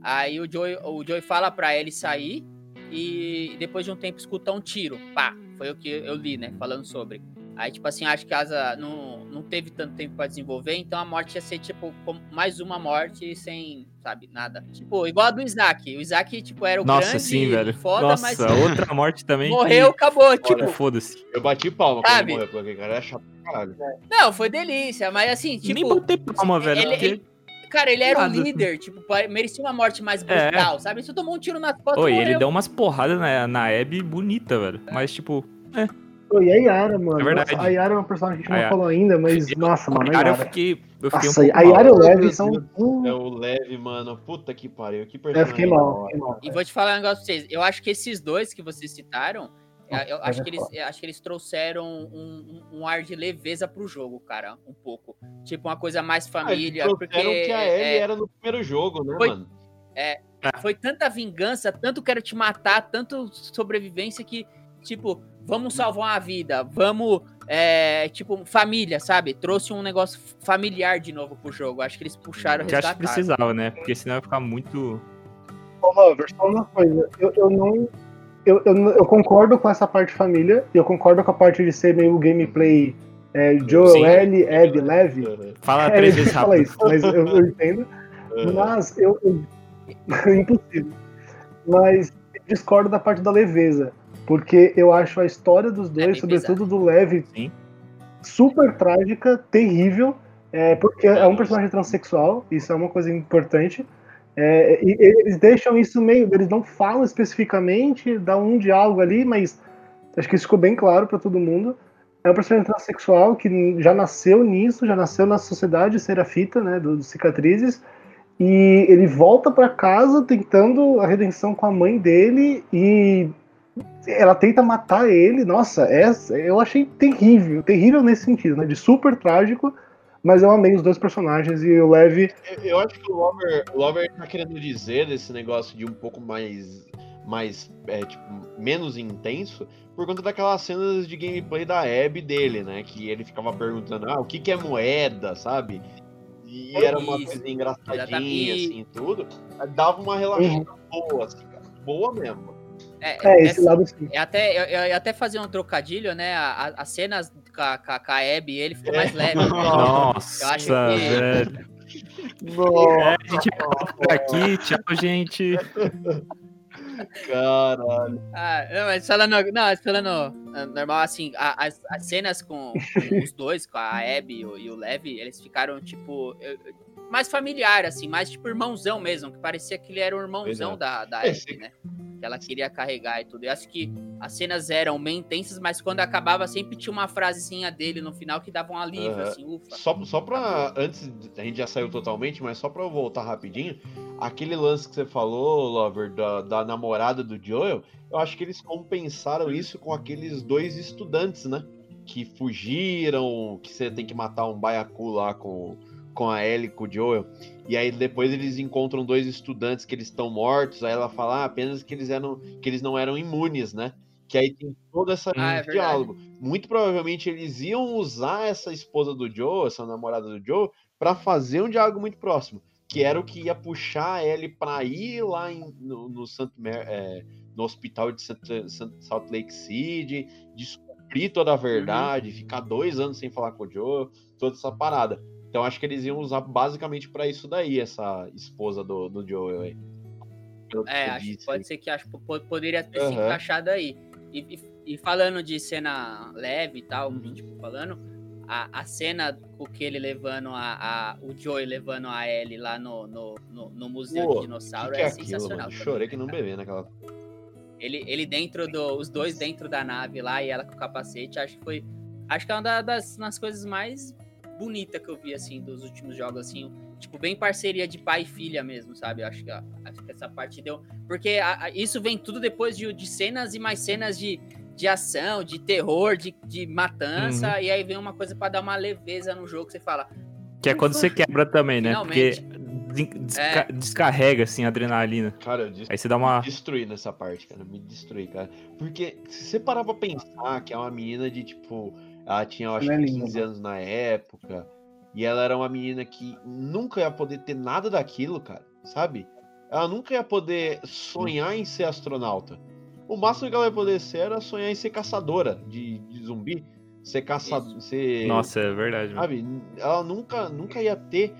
Aí o Joey, o Joey fala pra ele sair e depois de um tempo escuta um tiro. Pá, foi o que eu li, né? Falando sobre. Aí, tipo assim, acho que a Asa não, não teve tanto tempo pra desenvolver, então a morte ia ser, tipo, mais uma morte sem, sabe, nada. Tipo, igual a do Isaac. O Isaac, tipo, era o Nossa, grande, sim, velho. foda, Nossa, mas outra morte também. morreu, que- acabou, tipo. Foda-se. Eu bati palma quando Sabe? ele morreu, porque cara era chato caralho. Não, foi delícia, mas assim, tipo... Nem bater palma, velho. ele- porque- ele- Cara, ele era um Nada. líder, tipo, merecia uma morte mais É. brutal, sabe? Você tomou um tiro nas costas Oi, ele deu umas porradas na, na Abby bonita, velho. Mas, tipo, Pô, e a Yara, mano? É verdade. Nossa, a Yara é uma personagem que a gente não Yara. falou ainda, mas Eu- nossa, mano, a cara, eu Yara. fiquei, eu fiquei Nossa, um pouco a Yara e o Meu são. É o leve, mano. Puta que pariu. Que eu personagem. fiquei mal, fiquei mal. E vou te falar um negócio pra vocês. Eu acho que esses dois que vocês citaram, Nossa, eu, eu acho, é que eles, eu acho que eles trouxeram um, um- um ar de leveza pro jogo, cara, um pouco. Tipo, uma coisa mais Ah, família, trouxeram porque que a é- Ellie é- era no primeiro jogo, né, Foi- mano? foi tanta vingança, tanto quero te matar, tanto sobrevivência que, tipo, vamos salvar uma vida, vamos, é, tipo, família, sabe? Trouxe um negócio familiar de novo pro jogo. Acho que eles puxaram, Que eu acho que precisava, né? Porque senão ia ficar muito. Ô, Lover, só uma coisa. Eu, eu não. Eu, eu, eu concordo com essa parte família, e eu concordo com a parte de ser meio gameplay é, Joel, Abby, Levi. Fala É, três vezes fala rápido. isso, mas eu, eu entendo. Mas eu. eu- impossível. Mas eu discordo da parte da leveza. Porque eu acho a história dos dois, bem sobretudo do Levi, Sim. super trágica, terrível. É, porque é um personagem transexual, isso é uma coisa importante. É, e eles deixam isso meio. Eles não falam especificamente, dá um diálogo ali, mas acho que isso ficou bem claro para todo mundo. É um personagem transexual que já nasceu nisso, já nasceu na sociedade serafita, né, do, do cicatrizes, e ele volta para casa tentando a redenção com a mãe dele e ela tenta matar ele. Nossa, essa eu achei terrível, terrível nesse sentido, né, de super trágico. Mas eu amei os dois personagens e o Levi Eu, eu acho que o Lover, o Lover tá querendo dizer desse negócio de um pouco mais. mais. É, tipo, menos intenso, por conta daquelas cenas de gameplay da Abby dele, né? Que ele ficava perguntando, ah, o que, que é moeda, sabe? E era uma Isso, coisa engraçadinha, exatamente. assim, tudo. Dava uma relaxada boa, assim. Boa mesmo. É, É, essa- esse lado sim. É até, eu, eu ia até fazer um trocadilho, né? A- a- As cenas com a, com a- Abby, ele ficou mais leve. né? Nossa, Eu acho que- velho. Nossa, É, a gente vai por aqui. Tchau, gente. Caralho. Ah, não, mas falando, não, mas falando ah, normal, assim, a- as, as cenas com, com os dois, com a Abby e o, e o Levi, eles ficaram, tipo, eu- mais familiar, assim, mais tipo irmãozão mesmo, que parecia que ele era o irmãozão Pois da, da É, Abby, sim. né? Que ela queria carregar e tudo. Eu acho que as cenas eram bem intensas, mas quando acabava sempre tinha uma frasezinha dele no final que dava um alívio, Aham. assim, ufa. Só, só pra. Antes, a gente já saiu totalmente, mas só pra eu voltar rapidinho. Aquele lance que você falou, Lover, da, da namorada do Joel, eu acho que eles compensaram isso com aqueles dois estudantes, né? Que fugiram, que você tem que matar um baiacu lá com, com a Ellie e com o Joel. E aí depois eles encontram dois estudantes que eles estão mortos. Aí ela fala ah, apenas que eles, eram, que eles não eram imunes, né? Que aí tem todo essa Ah, é verdade. diálogo. Muito provavelmente eles iam usar essa esposa do Joe, essa namorada do Joe, pra fazer um diálogo muito próximo. Que era o que ia puxar a Ellie pra ir lá em- no, no, Saint Mar- é, no hospital de Santa- Santa- Salt Lake City, descobrir toda a verdade, ficar dois anos sem falar com o Joe, toda essa parada. Então acho que eles iam usar basicamente pra isso daí, essa esposa do, do Joel aí. Que É, acho que disse pode ser que acho que po- poderia ter se Aham. encaixado aí. E, e- e falando de cena leve e tal, Uhum. tipo, falando, a, a cena com que ele levando a, a- o Joey levando a Ellie lá no, no, no, no museu Pô, de que dinossauro que é, é aquilo, sensacional. mano? também, Chorei que né, não cara? bebê naquela. Ele, ele dentro do. Os dois dentro da nave lá e ela com o capacete, acho que foi. Acho que é uma da- das, das coisas mais bonitas que eu vi, assim, dos últimos jogos, assim. Tipo, bem parceria de pai e filha mesmo, sabe? Acho que, acho que essa parte deu. Porque a- a- isso vem tudo depois de, de cenas e mais cenas de, de ação, de terror, de, de matança. Uhum. E aí vem uma coisa pra dar uma leveza no jogo você fala. Que é quando você quebra também, né? Finalmente. Porque desca- É. descarrega, assim, a adrenalina. Cara, eu disse. Aí você dá uma. destruir nessa parte, cara. Me destruir, cara. Porque se você parar pra pensar que é uma menina de tipo. Ela tinha, eu acho é que linda, 15 anos na época. E ela era uma menina que nunca ia poder ter nada daquilo, cara, sabe? Ela nunca ia poder sonhar em ser astronauta. O máximo que ela ia poder ser era sonhar em ser caçadora de, de zumbi. Ser caçadora. Ser... Nossa, é verdade. Sabe? Ela nunca, nunca ia ter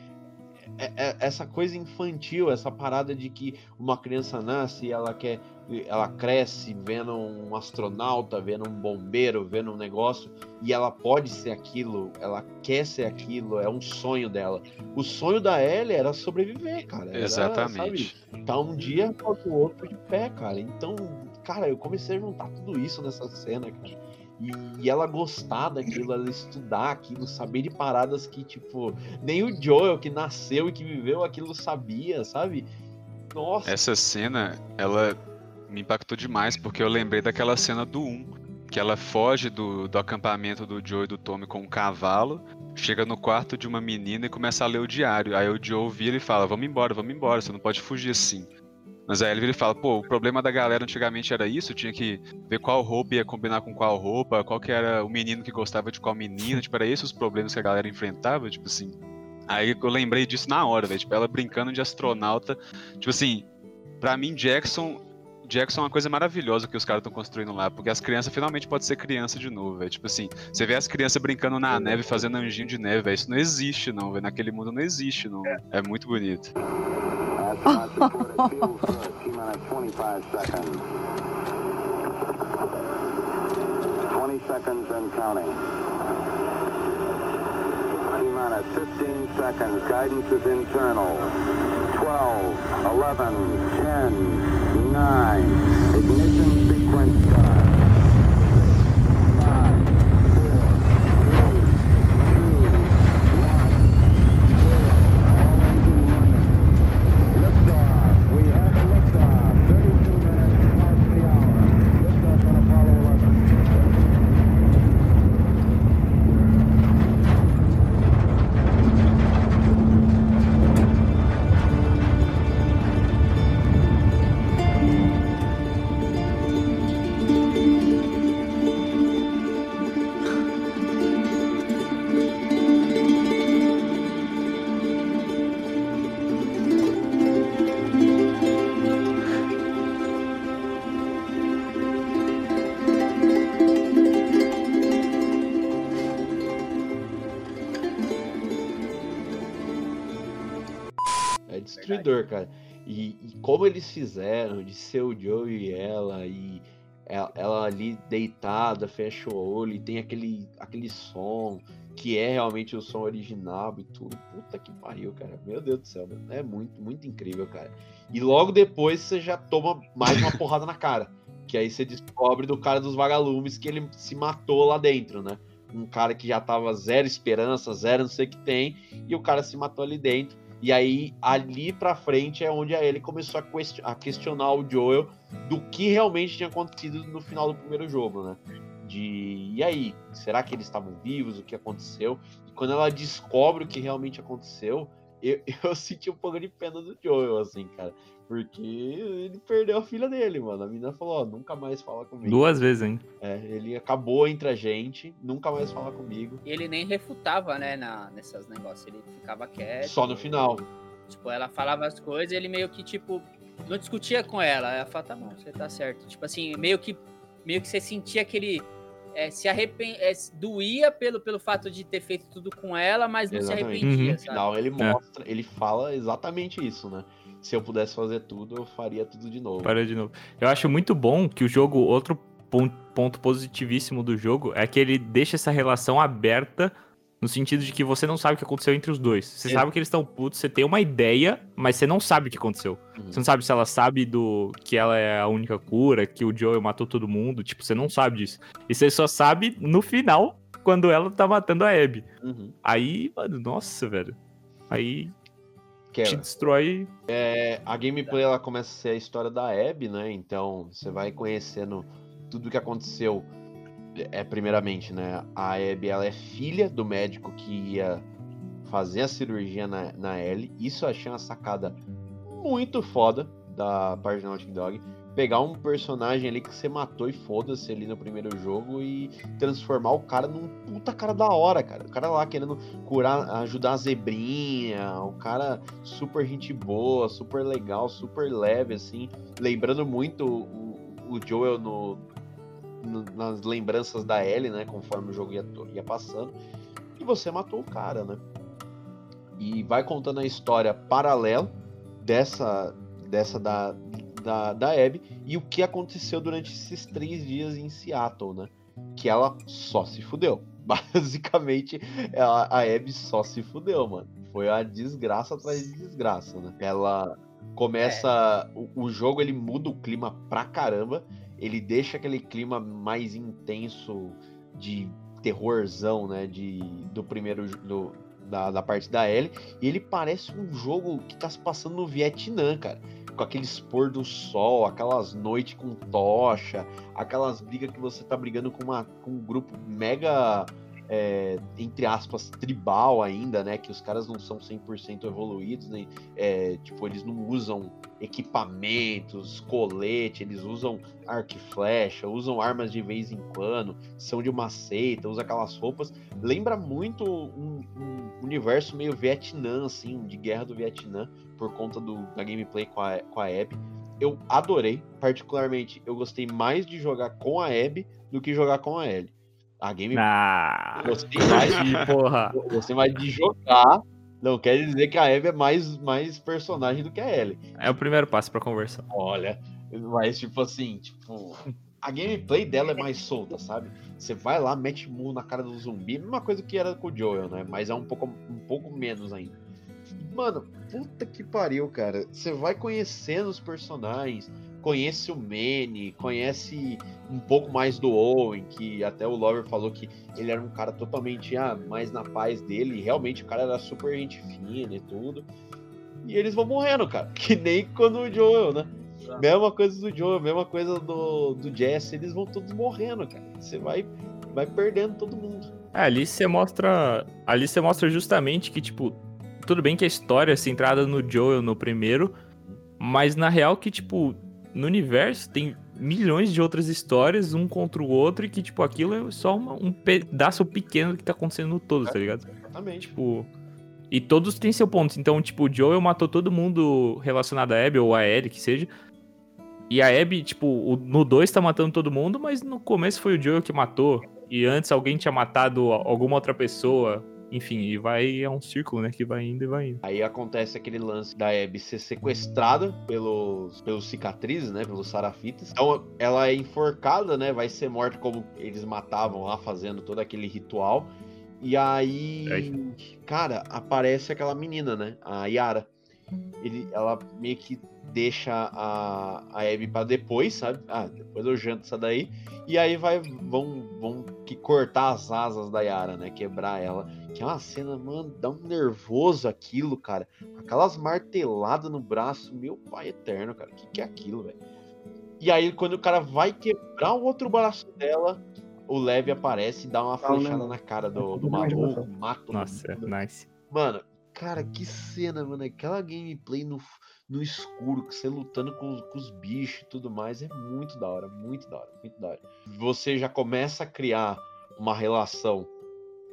é- é- essa coisa infantil, essa parada de que uma criança nasce e ela quer. Ela cresce vendo um astronauta, vendo um bombeiro, vendo um negócio, e ela pode ser aquilo, ela quer ser aquilo, é um sonho dela. O sonho da Ellie era sobreviver, cara. Era, Exatamente. sabe, tá um dia após o outro de pé, cara. Então, cara, eu comecei a juntar tudo isso nessa cena, cara. E, e ela gostar daquilo, ela estudar aquilo, saber de paradas que, tipo, nem o Joel que nasceu e que viveu aquilo sabia, sabe? Nossa, Essa cena, ela me impactou demais, porque eu lembrei daquela cena do 1, que ela foge do, do acampamento do Joe e do Tommy com um cavalo, chega no quarto de uma menina e começa a ler o diário. Aí o Joe vira e fala: Vamos embora, vamos embora, você não pode fugir assim. Mas aí ele vira e fala: Pô, o problema da galera antigamente era isso, tinha que ver qual roupa ia combinar com qual roupa, qual que era o menino que gostava de qual menina, tipo, era esses os problemas que a galera enfrentava, tipo assim. Aí eu lembrei disso na hora, velho. Tipo, ela brincando de astronauta. Tipo assim, pra mim, Jackson. Jackson é uma coisa maravilhosa que os caras estão construindo lá, porque as crianças finalmente podem ser criança de novo, velho. Tipo assim, você vê as crianças brincando na neve, fazendo anjinho de neve, velho. Isso não existe, não, velho. Naquele mundo não existe, não. É muito bonito. Seconds and counting. T-minus 15 seconds. Guidance is internal. 12, 11, 10, 9. Ignition sequence start. Destruidor, cara. E, e como eles fizeram de ser o Joe e ela, e ela, ela ali deitada, fecha o olho, e tem aquele, aquele som que é realmente o som original e tudo. Puta que pariu, cara. Meu Deus do céu, é muito, muito incrível, cara. E logo depois você já toma mais uma porrada na cara. Que aí você descobre do cara dos vagalumes que ele se matou lá dentro, né? Um cara que já tava zero esperança, zero não sei o que tem, e o cara se matou ali dentro. E aí, ali pra frente é onde ele começou a questionar o Joel do que realmente tinha acontecido no final do primeiro jogo, né? De e aí, será que eles estavam vivos? O que aconteceu? E quando ela descobre o que realmente aconteceu, eu, eu senti um pouco de pena do Joel, assim, cara. Porque ele perdeu a filha dele, mano. A menina falou: Ó, nunca mais fala comigo. Duas vezes, hein? É, ele acabou entre a gente, nunca mais fala comigo. E ele nem refutava, né, na, nessas negócios. Ele ficava quieto. Só no final. Tipo, ela falava as coisas e ele meio que, tipo, não discutia com ela. Ela falava, tá bom, você tá certo. Tipo assim, meio que, meio que você sentia que ele é, se arrepen... é, se doía pelo, pelo fato de ter feito tudo com ela, mas não se Exatamente. arrependia, No sabe? final ele É. mostra, ele fala exatamente isso, né? Se eu pudesse fazer tudo, eu faria tudo de novo. Parou de novo. Eu acho muito bom que o jogo, outro pon- ponto positivíssimo do jogo é que ele deixa essa relação aberta no sentido de que você não sabe o que aconteceu entre os dois. Você É. sabe que eles estão putos, você tem uma ideia, mas você não sabe o que aconteceu. Uhum. Você não sabe se ela sabe do que ela é a única cura, que o Joel matou todo mundo. Tipo, você não sabe disso. E você só sabe no final, quando ela tá matando a Abby. Uhum. Aí, mano, nossa, velho. Aí te destrói. É, a gameplay ela começa a ser a história da Abby, né? Então você vai conhecendo tudo o que aconteceu. É, primeiramente, né? A Abby ela é filha do médico que ia fazer a cirurgia na, na Ellie. Isso eu achei uma sacada muito foda da parte da Naughty Dog. Pegar um personagem ali que você matou e foda-se ali no primeiro jogo e transformar o cara num puta cara da hora, cara. O cara lá querendo curar, ajudar a zebrinha, o cara super gente boa, super legal, super leve, assim. Lembrando muito o, o Joel no, no- nas lembranças da Ellie, né? Conforme o jogo ia, ia passando. E você matou o cara, né? E vai contando a história paralela dessa, dessa da, da, da Abby e o que aconteceu durante esses três dias em Seattle, né? Que ela só se fudeu. Basicamente, ela, a Abby só se fudeu, mano. Foi a desgraça atrás de desgraça, né? Ela começa. O, o jogo ele muda o clima pra caramba. Ele deixa aquele clima mais intenso de terrorzão, né? De, do primeiro. Do, da, da parte da Ellie. E ele parece um jogo que tá se passando no Vietnã, cara. Com aqueles pôr do sol, aquelas noites com tocha, aquelas brigas que você tá brigando com, uma, com um grupo mega, é, entre aspas, tribal ainda, né? Que os caras não são 100% evoluídos, né? É, tipo, eles não usam equipamentos, colete, eles usam arco e flecha, usam armas de vez em quando, são de uma seita, usam aquelas roupas. Lembra muito um, um universo meio Vietnã, assim, de guerra do Vietnã, por conta do, da gameplay com a, com a Abby. Eu adorei, particularmente, eu gostei mais de jogar com a Abby do que jogar com a Ellie. A game Ah, gostei mais que porra. Gostei mais de jogar. Não quer dizer que a Abby é mais, mais personagem do que a Ellie. É o primeiro passo pra conversão. Olha, mas tipo assim, tipo, a gameplay dela é mais solta, sabe? Você vai lá, mete murro na cara do zumbi, mesma coisa que era com o Joel, né? Mas é um pouco, um pouco menos ainda. Mano, puta que pariu, cara. Você vai conhecendo os personagens, conhece o Manny, conhece um pouco mais do Owen, que até o Lover falou que ele era um cara totalmente ah, mais na paz dele, e realmente o cara era super gente fina e tudo. E eles vão morrendo, cara. Que nem quando o Joel, né? Mesma coisa do Joel, mesma coisa do, do Jesse, eles vão todos morrendo, cara. Você vai, vai perdendo todo mundo. É, ali você mostra. Ali você mostra justamente que, tipo, tudo bem que a história é centrada no Joel no primeiro, mas na real que, tipo, no universo tem milhões de outras histórias, um contra o outro, e que, tipo, aquilo é só uma- um pedaço pequeno do que tá acontecendo no todo, tá ligado? Exatamente. Tipo. E todos têm seu ponto. Então, tipo, o Joel matou todo mundo relacionado a Abby ou a Ellie, que seja. E a Abby, tipo, o- no 2 tá matando todo mundo, mas no começo foi o Joel que matou. E antes alguém tinha matado alguma outra pessoa. Enfim, e vai. É um círculo, né? Que vai indo e vai indo. Aí acontece aquele lance da Abby ser sequestrada pelos, pelos cicatrizes, né? Pelos sarafitas. Então ela é enforcada, né? Vai ser morta como eles matavam lá, fazendo todo aquele ritual. E aí, cara, aparece aquela menina, né? A Yara. Ele, ela meio que deixa a, a Abby pra depois, sabe? Ah, depois eu janto essa daí. E aí vai, vão, vão que cortar as asas da Yara, né? Quebrar ela. Que é uma cena, mano, dá um nervoso aquilo, cara. Aquelas marteladas no braço, meu pai eterno, cara. O que, que é aquilo, velho? E aí, quando o cara vai quebrar o outro braço dela, o Leve aparece e dá uma né, flechada na cara do, do maluco, mata o Nossa, mundo. nice. Mano, cara, que cena, mano. Aquela gameplay no, no escuro, que você lutando com, os- com os bichos e tudo mais, é muito da hora, muito da hora, muito da hora. Você já começa a criar uma relação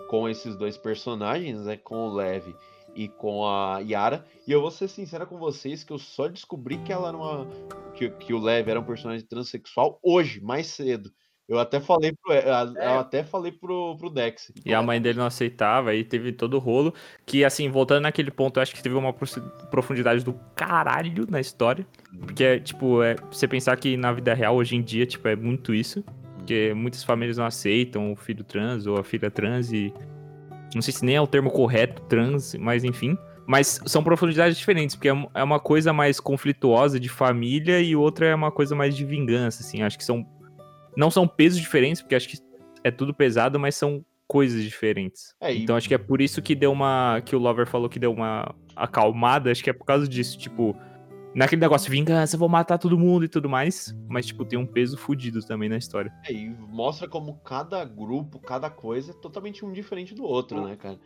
com esses dois personagens, né? Com o Lev e com a Yara. E eu vou ser sincera com vocês que eu só descobri que ela era uma. Que, que o Lev era um personagem transexual hoje, mais cedo. Eu até falei pro, eu até falei pro, pro Dex. E a mãe dele não aceitava, aí teve todo o rolo. Que, assim, voltando naquele ponto, eu acho que teve uma profundidade do caralho na história. Porque, é, tipo, é, você pensar que na vida real, hoje em dia, tipo, é muito isso. Porque muitas famílias não aceitam o filho trans ou a filha trans e... Não sei se nem é o termo correto, trans, mas enfim. Mas são profundidades diferentes, porque é é uma coisa mais conflituosa de família e outra é uma coisa mais de vingança, assim. Acho que são... Não são pesos diferentes, porque acho que é tudo pesado, mas são coisas diferentes. É, e- Então acho que é por isso que deu uma. Que o Lover falou que deu uma acalmada. Acho que é por causa disso. Tipo, naquele negócio, vingança, vou matar todo mundo e tudo mais. Mas, tipo, tem um peso fudido também na história. É, e mostra como cada grupo, cada coisa é totalmente um diferente do outro, né, cara?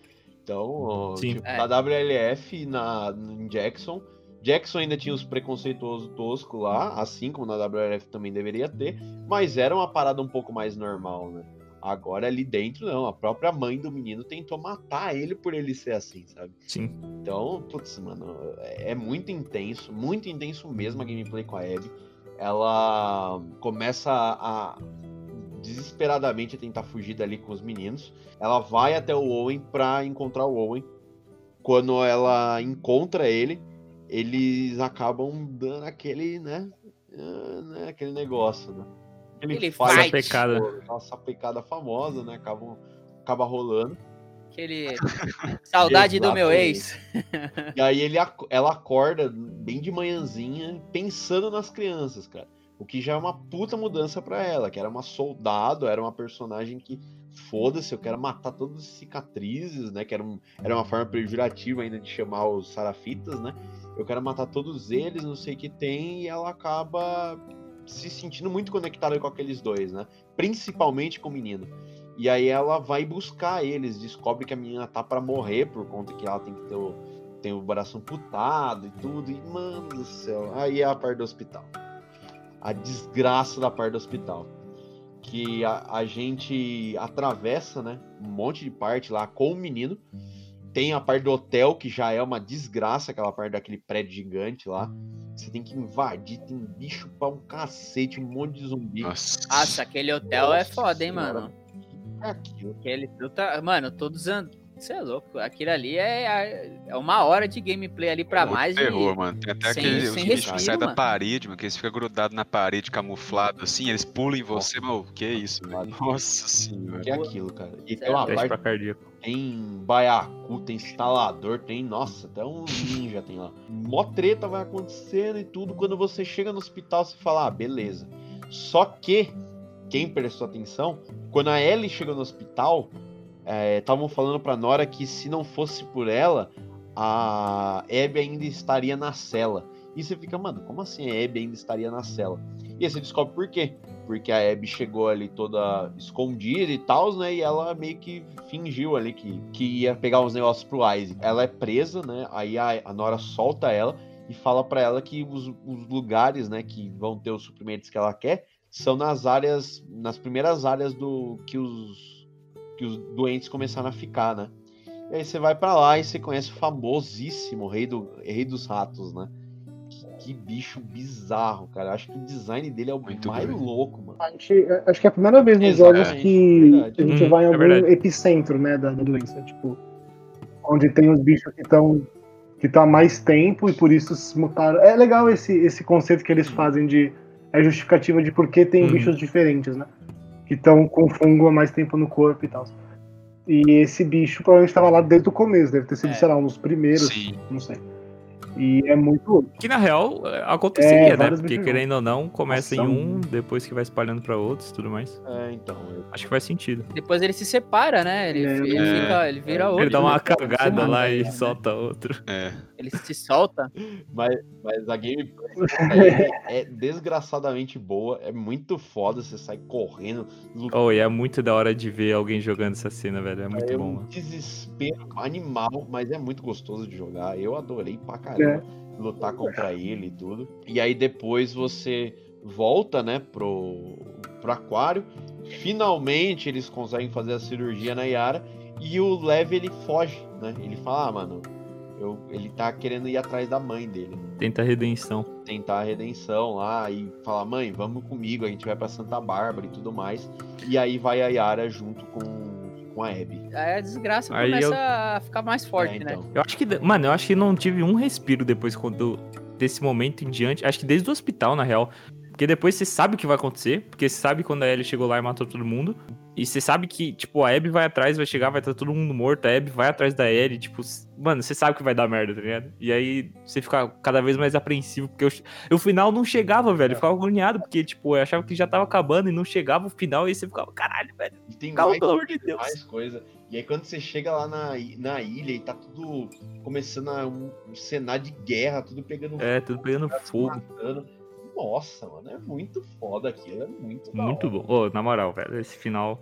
Então, Sim. tipo, É. da WLF na, em Jackson Jackson ainda tinha os preconceituosos toscos lá, assim como na WRF também deveria ter, mas era uma parada um pouco mais normal, né? Agora ali dentro, não. A própria mãe do menino tentou matar ele por ele ser assim, sabe? Sim. Então, putz, mano, é é muito intenso, muito intenso mesmo a gameplay com a Abby. Ela começa a, a desesperadamente tentar fugir dali com os meninos. Ela vai até o Owen pra encontrar o Owen. Quando ela encontra ele, eles acabam dando aquele, né? ah, né, aquele negócio, né? Aquele fight, fight. Pecada. Aquela sapecada famosa, né? Acabam, acaba rolando. Aquele. Saudade do meu ex. E aí ele, ela acorda bem de manhãzinha, pensando nas crianças, cara. O que já é uma puta mudança pra ela, que era uma soldado, era uma personagem que, foda-se, eu quero matar todas as cicatrizes, né? Que era, um, era uma forma pejorativa ainda de chamar os sarafitas, né? Eu quero matar todos eles, não sei o que tem, e ela acaba se sentindo muito conectada com aqueles dois, né? Principalmente com o menino. E aí ela vai buscar eles, descobre que a menina tá pra morrer por conta que ela tem que ter o, tem o braço amputado e tudo. E, mano do céu, aí é a parte do hospital. A desgraça da parte do hospital. Que a, a gente atravessa, né? Um monte de parte lá com o menino. Tem a parte do hotel, que já é uma desgraça, aquela parte daquele prédio gigante lá. Você tem que invadir, tem bicho pra um cacete, um monte de zumbi. Nossa. Nossa, aquele hotel é Nossa foda, hein, senhora. mano. É aquilo. Aquele. Tá... Mano, todos andando. Você é louco. Aquilo ali é, é uma hora de gameplay ali pra mais. terror, e... mano. Tem até sem- aquele sem os bichos que respiro, saem da mano. parede, mano, que eles ficam grudados na parede, camuflado assim, eles pulam em você, mano. Que isso, velho? Nossa senhora. Que é aquilo, cara. E tem uma é parte pra cardíaco. Tem baiacu, tem instalador, tem. Nossa, até um ninja tem lá. Mó treta vai acontecendo e tudo. Quando você chega no hospital, você fala, ah, beleza. Só que, quem prestou atenção, quando a Ellie chegou no hospital, estavam falando pra Nora que se não fosse por ela, a Abby ainda estaria na cela. E você fica, mano, como assim a Abby ainda estaria na cela? E aí você descobre por quê. Porque a Abby chegou ali toda escondida e tal, né? E ela meio que fingiu ali que, que ia pegar uns negócios pro Isaac. Ela é presa, né? Aí a, a Nora solta ela e fala pra ela que os, os lugares, né, que vão ter os suprimentos que ela quer são nas áreas, nas primeiras áreas do que os que os doentes começaram a ficar, né? E aí você vai pra lá e você conhece o famosíssimo rei, do, rei dos ratos, né? Que, bicho bizarro, cara. Acho que o design dele é o Muito mais doido. louco, mano. A gente- acho que é a primeira vez nos Exatamente, jogos que verdade. a gente Hum, vai em é algum verdade. epicentro, né, da, da doença. Tipo, onde tem os bichos que estão que tá há mais tempo e por isso se mutaram. É legal esse, esse conceito que eles fazem de. É justificativa de por que tem Uhum. bichos diferentes, né? Que estão com fungo há mais tempo no corpo e tal. E esse bicho provavelmente estava lá desde o começo, deve ter sido, É. sei lá, um dos primeiros, Sim. não sei. E é muito. Que na real é, acontecia, É, né? Porque querendo ou não, começa Nossa, em um, depois que vai espalhando pra outros e tudo mais. É, então. eu- Acho que faz sentido. Depois ele se separa, né? Ele, É, ele, é. fica, ele vira outro. Ele dá uma né? cagada lá né? e solta outro. É. Ele se solta. Mas, mas a gameplay aí é desgraçadamente boa, é muito foda, você sai correndo, lutando. Oh, e é muito da hora de ver alguém jogando essa cena, velho. É muito é bom, um mano. desespero animal, mas é muito gostoso de jogar. Eu adorei pra caramba lutar contra ele e tudo. E aí depois você volta, né, pro, pro aquário. Finalmente eles conseguem fazer a cirurgia na Yara e o Lev ele foge, né? Ele fala, ah, mano, eu, ele tá querendo ir atrás da mãe dele. né? Tenta a redenção. tentar a redenção lá e falar, mãe, vamos comigo, a gente vai pra Santa Bárbara e tudo mais. E aí vai a Yara junto com, com a Abby. Aí a desgraça Aí começa eu- a ficar mais forte, É, né? então. Eu acho que, mano, eu acho que não tive um respiro depois quando desse momento em diante. Acho que desde o hospital, na real. Porque depois você sabe o que vai acontecer, porque você sabe quando a Ellie chegou lá e matou todo mundo. E você sabe que, tipo, a Abby vai atrás, vai chegar, vai estar todo mundo morto, a Abby vai atrás da Ellie, tipo, mano, você sabe que vai dar merda, tá ligado? E aí você fica cada vez mais apreensivo, porque eu, o final não chegava, velho, eu ficava agoniado, porque, tipo, eu achava que já tava acabando e não chegava o final, e aí você ficava, caralho, velho, E tem calma, mais, pelo amor de Deus. mais coisa. E aí quando você chega lá na, na ilha e tá tudo começando a um, um cenário de guerra, tudo pegando É, tudo pegando fogo, fogo. matando. Nossa, mano, é muito foda aquilo, é muito Muito bom. Ô, na moral, velho, esse final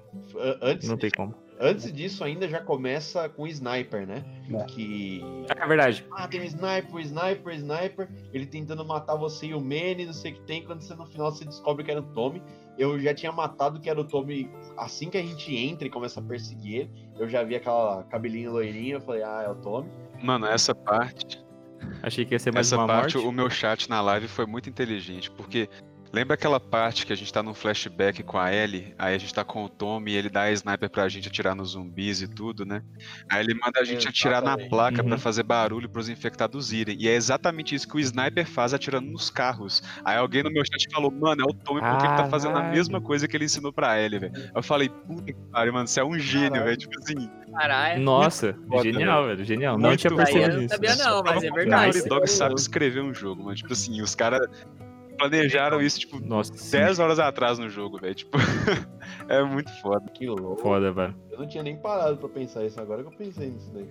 Antes, não tem como. Antes disso, ainda já começa com o sniper, né? É. Que. É verdade. Ah, tem um sniper, um sniper, um sniper. Ele tentando matar você e o Manny, não sei o que tem. Quando você no final você descobre que era o Tommy. Eu já tinha matado que era o Tommy assim que a gente entra e começa a perseguir ele. Eu já vi aquela cabelinho loirinha. Eu falei, ah, é o Tommy. Mano, essa parte. Achei que ia ser mais Essa uma parte, morte. o meu chat na live foi muito inteligente, porque lembra aquela parte que a gente tá num flashback com a Ellie, aí a gente tá com o Tommy e ele dá a sniper pra gente atirar nos zumbis e tudo, né? Aí ele manda a gente atirar na placa pra Uhum. fazer barulho pros infectados irem. E é exatamente isso que o sniper faz atirando nos carros. Aí alguém no meu chat falou, mano, é o Tommy porque ele tá fazendo a mesma coisa que ele ensinou pra Ellie, velho. Eu falei, puta que pariu, mano, você é um gênio, velho. Tipo assim, Caralho. Nossa, foda, genial, velho. Genial. Não Muito tinha foda. Isso eu percebido não isso. sabia não, mas é verdade. Naughty Dog sabe escrever um jogo, mano. Tipo assim, os caras planejaram isso, tipo, Nossa, sim. 10 horas atrás no jogo, velho. Tipo, é muito foda. Que louco. Foda, velho. Eu não tinha nem parado pra pensar isso, agora que eu pensei nisso daí.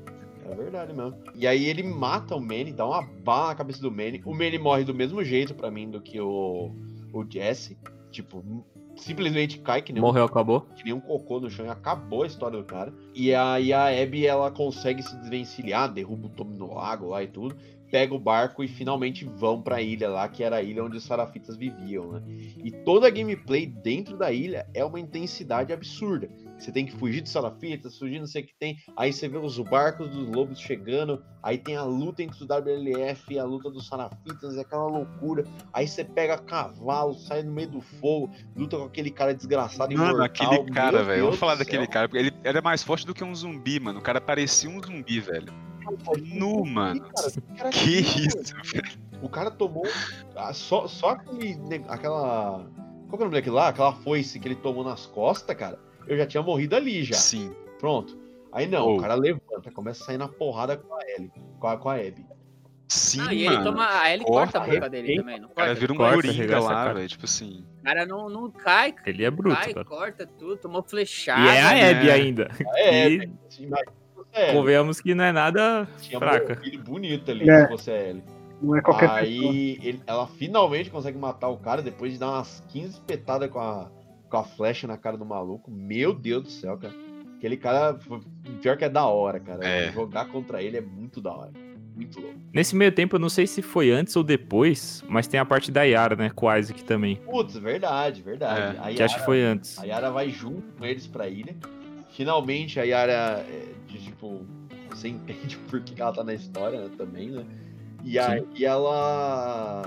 É verdade mesmo. E aí ele mata o Manny, dá uma bala na cabeça do Manny. O Manny morre do mesmo jeito pra mim do que o, o Jesse. Tipo, simplesmente cai que nem, um, Morreu, acabou. que nem um cocô no chão e acabou a história do cara. E aí a Abby, ela consegue se desvencilhar, derruba o Tommy no lago lá e tudo. Pega o barco e finalmente vão pra ilha lá, que era a ilha onde os sarafitas viviam, né? E toda a gameplay dentro da ilha é uma intensidade absurda. Você tem que fugir de salafitas, fugir não sei o que tem. Aí você vê os barcos dos lobos chegando. Aí tem a luta entre o WLF e a luta dos sarafitas, é aquela loucura. Aí você pega cavalo, sai no meio do fogo, luta com aquele cara desgraçado e Mano, aquele cara, velho. Vamos falar daquele cara, porque ele era mais forte do que um zumbi, mano. O cara parecia um zumbi, velho. Nu, mano. Cara, Que cara, isso, velho. O cara tomou ah, só, só aquele, aquela. Qual que é o nome daquele lá? Aquela foice que ele tomou nas costas, cara. Eu já tinha morrido ali já. Sim. Pronto. Aí não, Oh. o cara levanta, começa a sair na porrada com a Ellie, com a, com a Abby. Sim, Não, e ele mano. toma. A Ellie Corta, corta a boca dele também, não O cara corta? vira um Corta, coringa lá, cara. velho. Tipo assim. O cara não, não cai, Ele é bruto, cai, cara. corta tudo, tomou flechada. E é a né? Abby ainda. É, E Abby. Imagina se fosse a Ellie. convenhamos que não é nada Tinha fraca. morrido bonito ali É. se fosse a Ellie. Não é qualquer. Aí ele- ela finalmente consegue matar o cara depois de dar umas 15 espetadas com a, com a flecha na cara do maluco. Meu Deus do céu, cara. Aquele cara, pior que é da hora, cara. É. Jogar contra ele é muito da hora. Muito louco. Nesse meio tempo, eu não sei se foi antes ou depois, mas tem a parte da Yara, né? Com o Isaac também. Putz, verdade, verdade. É, A Que acho que Yara- foi antes. A Yara vai junto com eles pra ilha. Finalmente a Yara, é, de, tipo, você entende por que ela tá na história né, também, né? E aí ela.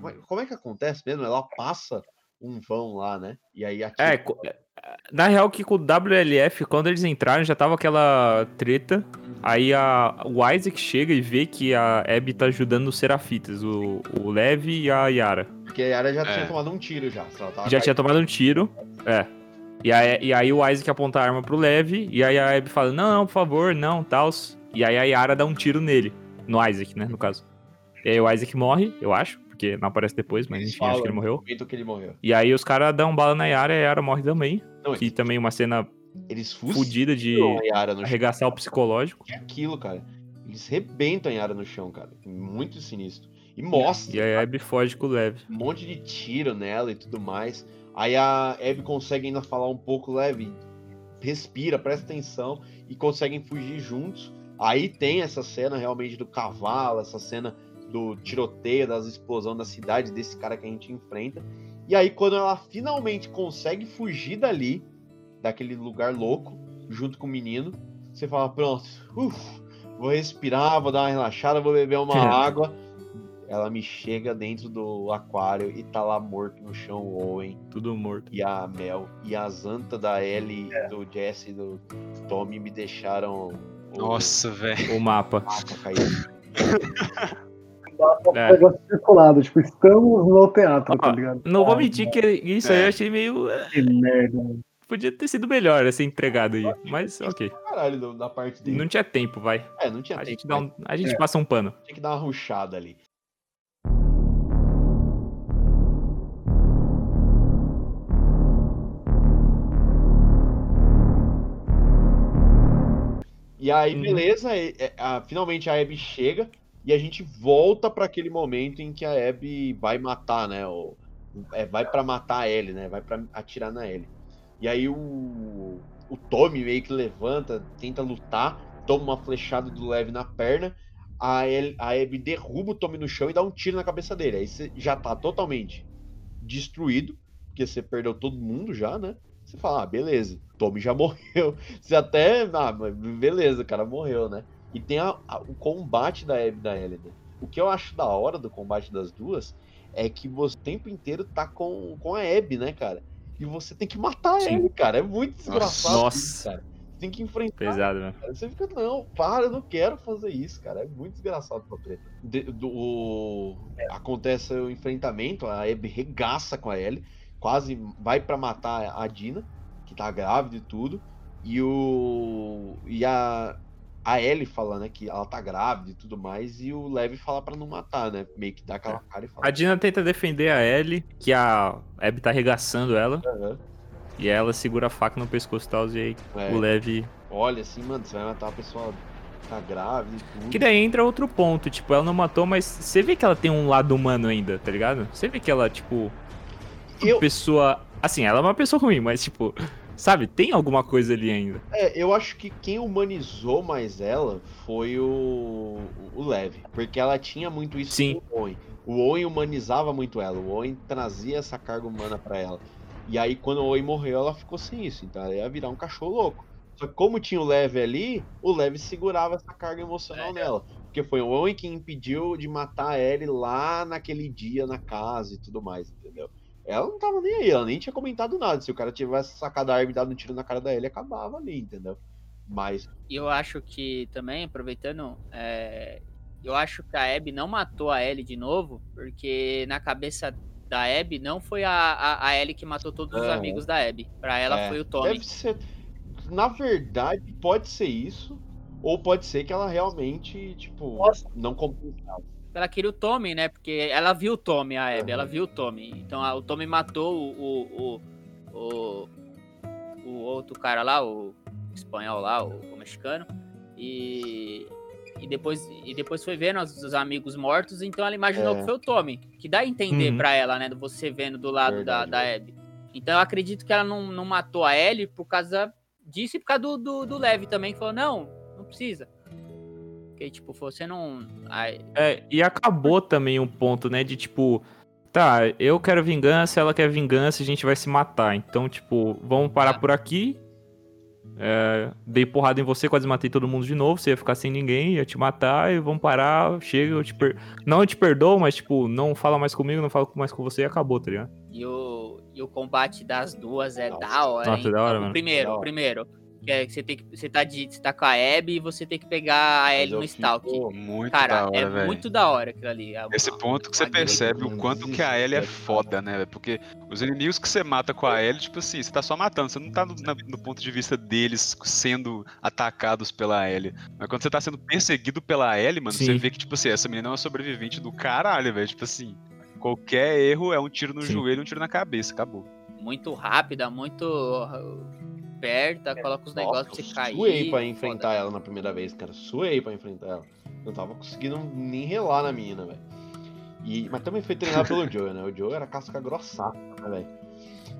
Como é- Como é que acontece mesmo? Ela passa um vão lá, né? E aí aqui. É, na real que com o WLF, quando eles entraram, já tava aquela treta. Aí a, o Isaac chega e vê que a Abby tá ajudando os Serafitas, o, o Levi e a Yara. Porque a Yara já É. tinha tomado um tiro já. Já tinha caída. tomado um tiro. É. E aí, e aí o Isaac aponta a arma pro Levi, e aí a Abby fala, não, não, por favor, não, tals. E aí a Yara dá um tiro nele, no Isaac, né, no caso. E aí o Isaac morre, eu acho, porque não aparece depois, mas enfim, acho falam que ele morreu. que ele morreu. E aí os caras dão bala na Yara e a Yara morre também. Não, Que também uma cena eles fodida de a Yara no chão. arregaçar o psicológico. É aquilo, cara. Eles rebentam a Yara no chão, cara. Muito sinistro. E mostra E a Abby foge com o Levi. um monte de tiro nela e tudo mais. Aí a Abby consegue ainda falar um pouco leve, respira, presta atenção e conseguem fugir juntos. Aí tem essa cena realmente do cavalo, essa cena do tiroteio, das explosões da cidade, desse cara que a gente enfrenta. E aí quando ela finalmente consegue fugir dali, daquele lugar louco, junto com o menino, você fala, pronto, uf, vou respirar, vou dar uma relaxada, vou beber uma água. Ela me chega dentro do aquário e tá lá morto no chão o Owen Tudo morto. e a Mel. E as antas da Ellie, do Jesse e do Tommy me deixaram o Nossa, velho. O mapa. mapa cair. É. Negócio circulado, tipo, estamos no teatro, tá Ó, ligado? Não vou Ah, mentir que isso aí É. eu achei meio. é, Que merda. mano. Podia ter sido melhor essa entregado aí. Mas ok. Caralho, da parte dele. Não tinha tempo, vai. É, não tinha A tempo, gente, um- a gente É. passa um pano. Tinha que dar uma ruchada ali. E aí, Uhum. beleza, e- é, a- finalmente a Abby chega e a gente volta pra aquele momento em que a Abby vai matar, né? O, é, vai pra matar a Ellie, né? Vai pra atirar na Ellie. E aí o, o Tommy meio que levanta, tenta lutar, toma uma flechada do Lev na perna, a, El, a Abby derruba o Tommy no chão e dá um tiro na cabeça dele. Aí você já tá totalmente destruído, porque você perdeu todo mundo já, né? Você fala, ah, beleza, Tommy já morreu. Você até, ah, beleza, o cara morreu, né? E tem a- a- o combate da Abby e da Ellie. né? O que eu acho da hora do combate das duas é que você o tempo inteiro tá com, com a Abby, né, cara? E você tem que matar a Sim. Abby, cara. É muito desgraçado Nossa. isso, cara. Você tem que enfrentar Pesado, né? Você fica, não, para, eu não quero fazer isso, cara. É muito desgraçado pra treta. De- do- o- Acontece o enfrentamento, a Abby regaça com a Ellie, quase vai pra matar a Dina, que tá grávida e tudo. E o. E a. A Ellie fala, né, que ela tá grávida e tudo mais, e o Levi fala pra não matar, né? Meio que dá aquela cara e fala. A Dina tenta defender a Ellie, que a Abby tá arregaçando ela. "Aham." E ela segura a faca no pescoço e tal, e aí É. o Levi. Olha assim, mano, você vai matar a pessoa que tá grávida e tudo. Que daí entra outro ponto, tipo, ela não matou, mas você vê que ela tem um lado humano ainda, tá ligado? Você vê que ela, tipo. Eu- Pessoa. Assim, ela é uma pessoa ruim, mas, tipo, sabe, tem alguma coisa ali ainda. É, eu acho que quem humanizou mais ela foi o, o Levi. Porque ela tinha muito isso Sim. com o Owen. O Owen humanizava muito ela. O Owen trazia essa carga humana pra ela. E aí, quando o Owen morreu, ela ficou sem isso. Então ela ia virar um cachorro louco. Só que como tinha o Levi ali, o Levi segurava essa carga emocional nela. Porque foi o Owen que impediu de matar a Ellie lá naquele dia na casa e tudo mais, entendeu? Ela não tava nem aí, ela nem tinha comentado nada. Se o cara tivesse sacado a arma e dado um tiro na cara da Ellie, acabava ali, entendeu? Mas E eu acho que também, aproveitando, é, eu acho que a Abby não matou a Ellie de novo, porque na cabeça da Abby não foi a, a, a Ellie que matou todos os Aham. amigos da Abby. Pra ela É, foi o Tommy. Deve ser. Na verdade, pode ser isso. Ou pode ser que ela realmente, tipo, não compensava. Ela queria o Tommy, né? Porque ela viu o Tommy, a Abby, ela viu o Tommy. Então a- o Tommy matou o, o, o, o, outro cara lá, o espanhol lá, o, o mexicano. E, e, depois, e depois foi vendo os, os amigos mortos, então ela imaginou É. que foi o Tommy. Que dá a entender Uhum. pra ela, né? Você vendo do lado da, Verdade, da Abby. Então eu acredito que ela não, não matou a Ellie por causa disso e por causa do, do, do Levi também, que falou, não, não precisa. Porque, tipo, você não. Ai, É, e acabou também um ponto, né, de tipo. Tá, eu quero vingança, ela quer vingança, a gente vai se matar. Então, tipo, vamos parar por aqui. É, dei porrada em você, quase matei todo mundo de novo. Você ia ficar sem ninguém, ia te matar e vamos parar. Chega, eu te per... Não eu te perdoo, mas, tipo, não fala mais comigo, não fala mais com você e acabou, tá ligado? E o, e o combate das duas é Nossa. da hora. Nossa, hein? da hora, o mano. primeiro, Da o primeiro. Que é que você tem que. Você tá, de, você tá com a Abby e você tem que pegar a Ellie no Stalk. Muito Cara, da hora, é velho. muito da hora aquilo ali. A- Esse ponto que você percebe o quanto que a Ellie é foda, né? velho? Porque os inimigos que você mata com a Ellie, tipo assim, você tá só matando, você não tá no, na- no ponto de vista deles sendo atacados pela Ellie. Mas quando você tá sendo perseguido pela Ellie, mano, você Sim. vê que, tipo assim, essa menina é uma sobrevivente do caralho, velho. Tipo assim, qualquer erro é um tiro no Sim. joelho e um tiro na cabeça, acabou. Muito rápida, muito uh, perto, coloca os negócios pra você eu cair. suei pra foda. enfrentar ela na primeira vez, cara. Suei pra enfrentar ela. Eu tava conseguindo nem relar na mina, velho. E- Mas também foi treinado pelo Joe, né? O Joe era casca grossa, né, velho?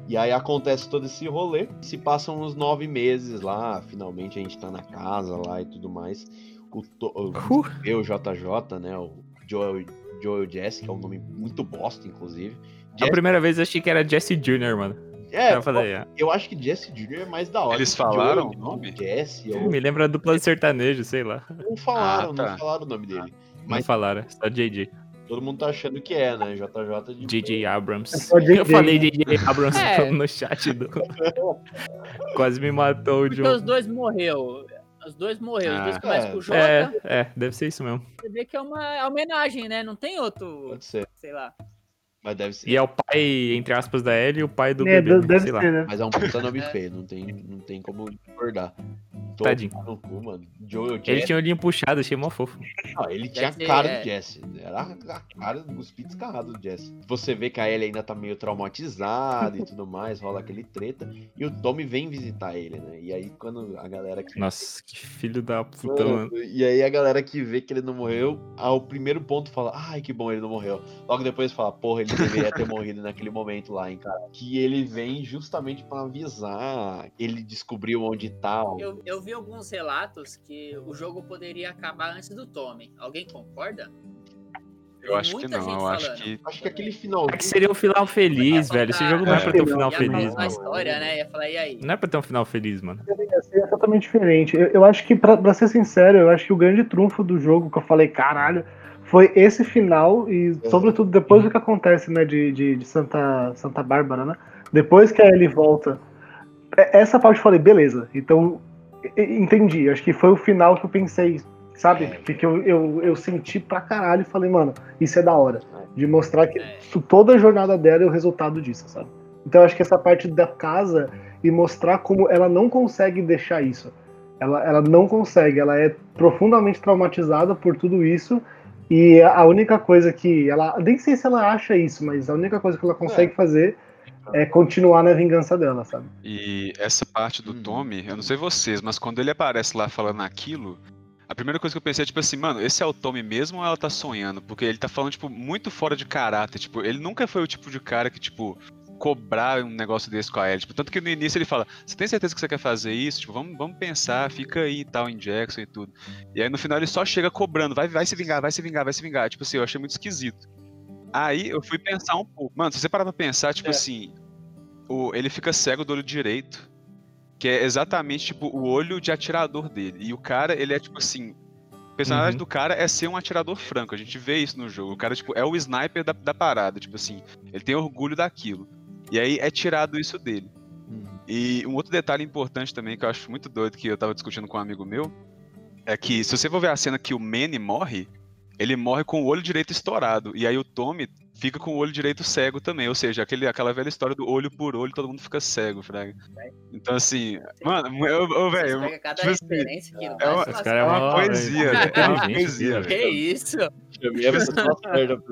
E aí acontece todo esse rolê. Se passam uns nove meses lá, finalmente a gente tá na casa lá e tudo mais. O, to... Uh. eu, JJ, né? O Joel, Joel Jess, que é um nome muito bosta, inclusive. A Jess- primeira vez eu achei que era Jesse Jr., mano. É, eu falei, é. eu acho que Jesse Jr. é mais da hora. Eles Joel, falaram o não, nome? Jesse, ou... Me lembra a dupla sertanejo, sei lá. Não falaram, Ah, tá. não falaram o nome dele. Não Mas falaram, só JJ. todo mundo tá achando que é, né? JJ de JJ Abrams. É JJ. Eu falei JJ Abrams É. no chat do. Quase me matou o Porque os dois morreu. Os dois morreu. Os dois Ah, começam é. com o J. É, é, deve ser isso mesmo. Você vê que é uma homenagem, né? Não tem outro. Pode ser, Sei lá. Mas deve ser. E é o pai, entre aspas, da Ellie e o pai do É, bebê, deve sei lá. ser, né? Mas é um puta nome feio, não tem, não tem como discordar. Tadinho. No cu, mano. Joe, Ele Jesse, tinha o olhinho puxado, achei mó fofo. ah, ele tinha a cara é- do Jesse. Era a cara dos pits descarrado do Jesse. Você vê que a Ellie ainda tá meio traumatizada e tudo mais, rola aquele treta. E o Tommy vem visitar ele, né? E aí quando a galera que. Nossa, que filho da puta, Mano, mano. E aí a galera que vê que ele não morreu, ao primeiro ponto fala, ai que bom ele não morreu. Logo depois fala, porra, ele deveria ter morrido naquele momento lá, hein, cara. Que ele vem justamente pra avisar, ele descobriu onde tá. Eu, eu vi alguns relatos que o jogo poderia acabar antes do Tommy. Alguém concorda? Eu acho que não, eu acho falando. que. Acho que aquele final. É que seria um final feliz, velho. Esse jogo não é pra ter um final Ia feliz, mano. história, né? Ia falar, e aí? Não é pra ter um final feliz, mano. Ser totalmente diferente. Eu, eu acho que, pra, pra ser sincero, eu acho que o grande trunfo do jogo, que eu falei, caralho, foi esse final e, sobretudo, depois do que acontece, né, de, de, de Santa, Santa Bárbara, né? Depois que a Ellie volta. é- Essa parte eu falei, beleza. Então, entendi. Acho que foi o final que eu pensei, sabe? Porque eu, eu, eu senti pra caralho e falei, mano, isso é da hora. De mostrar que toda a jornada dela é o resultado disso, sabe? Então eu acho que essa parte da casa e mostrar como ela não consegue deixar isso. Ela, ela não consegue, ela é profundamente traumatizada por tudo isso. E a única coisa que ela. Nem sei se ela acha isso, mas a única coisa que ela consegue fazer é continuar na vingança dela, sabe? E essa parte do Tommy, eu não sei vocês, mas quando ele aparece lá falando aquilo, a primeira coisa que eu pensei é tipo assim, mano, esse é o Tommy mesmo ou ela tá sonhando? Porque ele tá falando, tipo, muito fora de caráter. Tipo, ele nunca foi o tipo de cara que, tipo, cobrar um negócio desse com a Ellie. Tipo, tanto que no início ele fala, você tem certeza que você quer fazer isso? Tipo, vamos, vamos pensar, fica aí e tal, em Jackson e tudo. E aí no final ele só chega cobrando, vai, vai se vingar, vai se vingar, vai se vingar. Tipo assim, eu achei muito esquisito. Aí eu fui pensar um pouco. Mano, se você parar pra pensar, tipo assim, o, ele fica cego do olho direito. Que é exatamente, tipo, o olho de atirador dele. E o cara, ele é, tipo assim. O personagem Uhum. do cara é ser um atirador franco. A gente vê isso no jogo. O cara, tipo, é o sniper da, da parada. Tipo assim, ele tem orgulho daquilo. E aí é tirado isso dele. E um outro detalhe importante também, que eu acho muito doido, que eu tava discutindo com um amigo meu, é que se você for ver a cena que o Manny morre, ele morre com o olho direito estourado. E aí o Tommy fica com o olho direito cego também. Ou seja, aquele, aquela velha história do olho por olho, todo mundo fica cego, Fraga. Então, assim, mano, eu, eu, velho. Tipo assim, não é vai uma, é é uma poesia, é. É uma poesia, velho. Que isso? A pessoa certa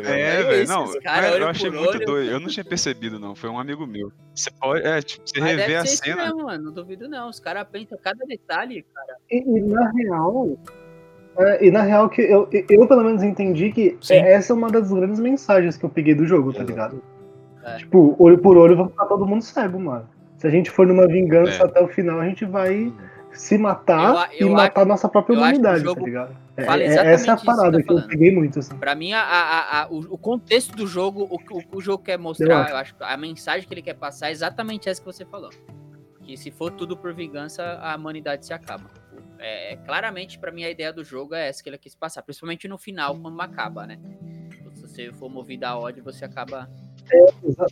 É, É velho, não, cara, eu achei muito olho. doido. Eu não tinha percebido, não. Foi um amigo meu. Você pode, é, tipo, você Mas rever a cena. mesmo, mano. Não duvido não. Os caras pensam cada detalhe, cara. E, e na real. é, e na real que eu, eu pelo menos entendi que Sim. é- essa é uma das grandes mensagens que eu peguei do jogo, tá Exato. ligado? É. Tipo, olho por olho vai ficar todo mundo cego, mano. Se a gente for numa vingança É. até o final, a gente vai se matar Eu eu e matar a nossa própria acho humanidade, jogo tá ligado? É, fala é- exatamente essa é a isso que parada tá que eu peguei muito, assim. Pra mim, a, a- a- o, contexto do jogo, o, que- o o jogo quer mostrar, eu acho a mensagem que ele quer passar é exatamente essa que você falou. Que se for tudo por vingança, a humanidade se acaba. É, claramente, pra mim, a ideia do jogo é essa que ele quis passar. Principalmente no final, quando acaba, né? Se você for movido a ódio, você acaba. Exa-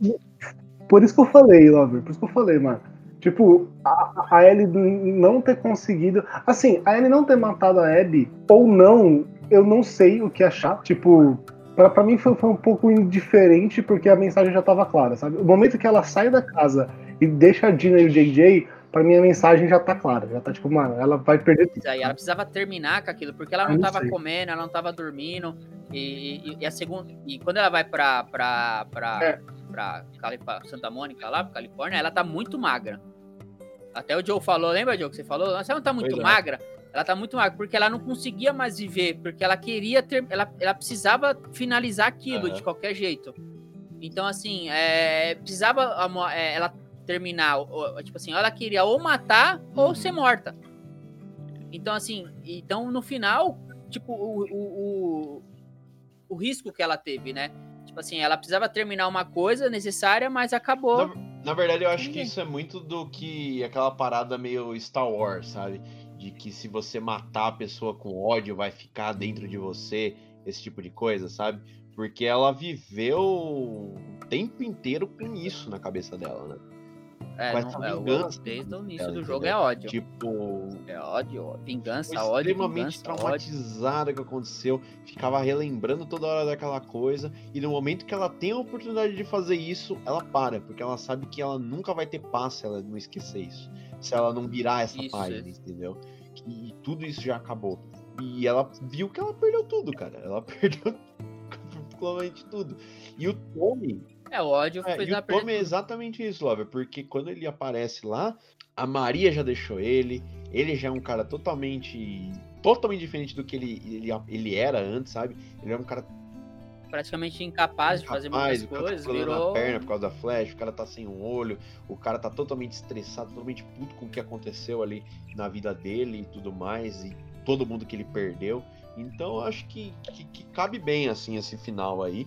Por isso que eu falei, Lover, por isso que eu falei, mano. Tipo, a, a Ellie não ter conseguido. Assim, a Ellie não ter matado a Abby, ou não, eu não sei o que achar. Tipo, pra, pra mim foi, foi um pouco indiferente, porque a mensagem já tava clara, sabe? O momento que ela sai da casa e deixa a Dina e o JJ, pra mim a mensagem já tá clara. Já tá tipo, mano, ela vai perder tudo. Aí ela precisava terminar com aquilo, porque ela Eu não não tava sei. comendo, ela não tava dormindo. E, e- e a segunda. E quando ela vai pra, pra, pra, É. pra Santa Mônica lá, pra Califórnia, ela tá muito magra. Até o Joe falou, lembra, Joe, que você falou? Ela não tá muito Pois é. magra. Ela tá muito magra, porque ela não conseguia mais viver, porque ela queria ter. Ela, ela precisava finalizar aquilo Aham. de qualquer jeito. Então, assim, é, precisava é, ela terminar, ou- tipo assim, ela queria ou matar ou Uhum. ser morta. Então, assim, então no final, tipo, o, o, o, o risco que ela teve, né? Tipo assim, ela precisava terminar uma coisa necessária, mas acabou. Na, na verdade, eu acho que isso é muito do que aquela parada meio Star Wars, sabe? De que se você matar a pessoa com ódio, vai ficar dentro de você, esse tipo de coisa, sabe? Porque ela viveu o tempo inteiro com isso na cabeça dela, né? É, com não, essa é, vingança desde o início dela, do jogo entendeu? é ódio. Tipo, É ódio, vingança, foi ódio, extremamente vingança, ódio. traumatizada que aconteceu, ficava relembrando toda hora daquela coisa, e no momento que ela tem a oportunidade de fazer isso, ela para, porque ela sabe que ela nunca vai ter paz se ela não esquecer isso. se ela não virar essa Isso, página, isso. entendeu? E tudo isso já acabou. E ela viu que ela perdeu tudo, cara. Ela perdeu completamente tudo. E o Tommy, É, o ódio é, fez e o Tommy é exatamente isso, Lover, porque quando ele aparece lá, a Maria já deixou ele, ele já é um cara totalmente totalmente diferente do que ele, ele, ele era antes, sabe? Ele era um cara praticamente incapaz de fazer muitas o cara tá coisas, problema virou. na perna por causa da flash, o cara tá sem um olho, o cara tá totalmente estressado, totalmente puto com o que aconteceu ali na vida dele e tudo mais, e todo mundo que ele perdeu. Então eu acho que, que, que cabe bem assim esse final aí.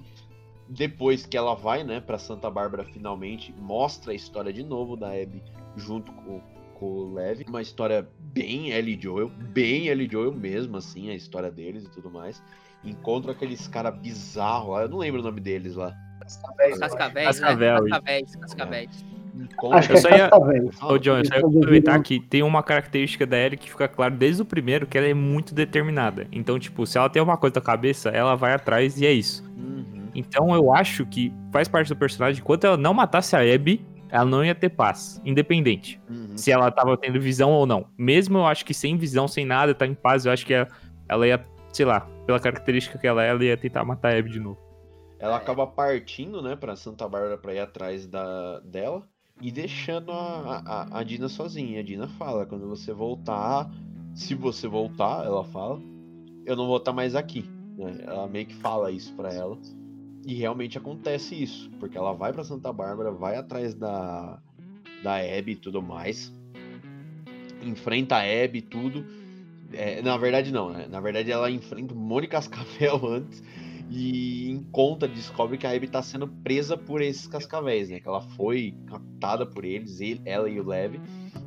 Depois que ela vai, né, pra Santa Bárbara finalmente, mostra a história de novo da Abby junto com, com o Lev. Uma história bem Ellie Joel, bem Ellie Joel mesmo, assim, a história deles e tudo mais. Encontra aqueles cara bizarros lá, eu não lembro o nome deles lá. Cascavéis, né? Cascavel. Cascavéis, cascavéis. Encontra- Acho que é só ia-. Ô, John, eu só ia complementar que tem uma característica da Ellie que fica claro desde o primeiro, que ela é muito determinada. Então, tipo, se ela tem uma coisa na cabeça, ela vai atrás e é isso. Uhum. Então eu acho que faz parte do personagem, enquanto ela não matasse a Abby, ela não ia ter paz, independente. Uhum. Se ela tava tendo visão ou não. Mesmo eu acho que sem visão, sem nada, tá em paz, eu acho que ela, ela ia, sei lá, pela característica que ela é, ela ia tentar matar a Abby de novo. Ela acaba partindo, né, pra Santa Bárbara pra ir atrás da, dela e deixando a, a, a Dina sozinha. A Dina fala: quando você voltar, se você voltar, ela fala, eu não vou estar mais aqui. né? Ela meio que fala isso pra ela. E realmente acontece isso, porque ela vai pra Santa Bárbara, vai atrás da, da Abby e tudo mais, enfrenta a Abby e tudo. É, na verdade, não, né? Na verdade, ela enfrenta Mônica Cascavel antes e encontra, descobre que a Abby tá sendo presa por esses cascavéis, né? Que ela foi captada por eles, ele, ela e o Lev,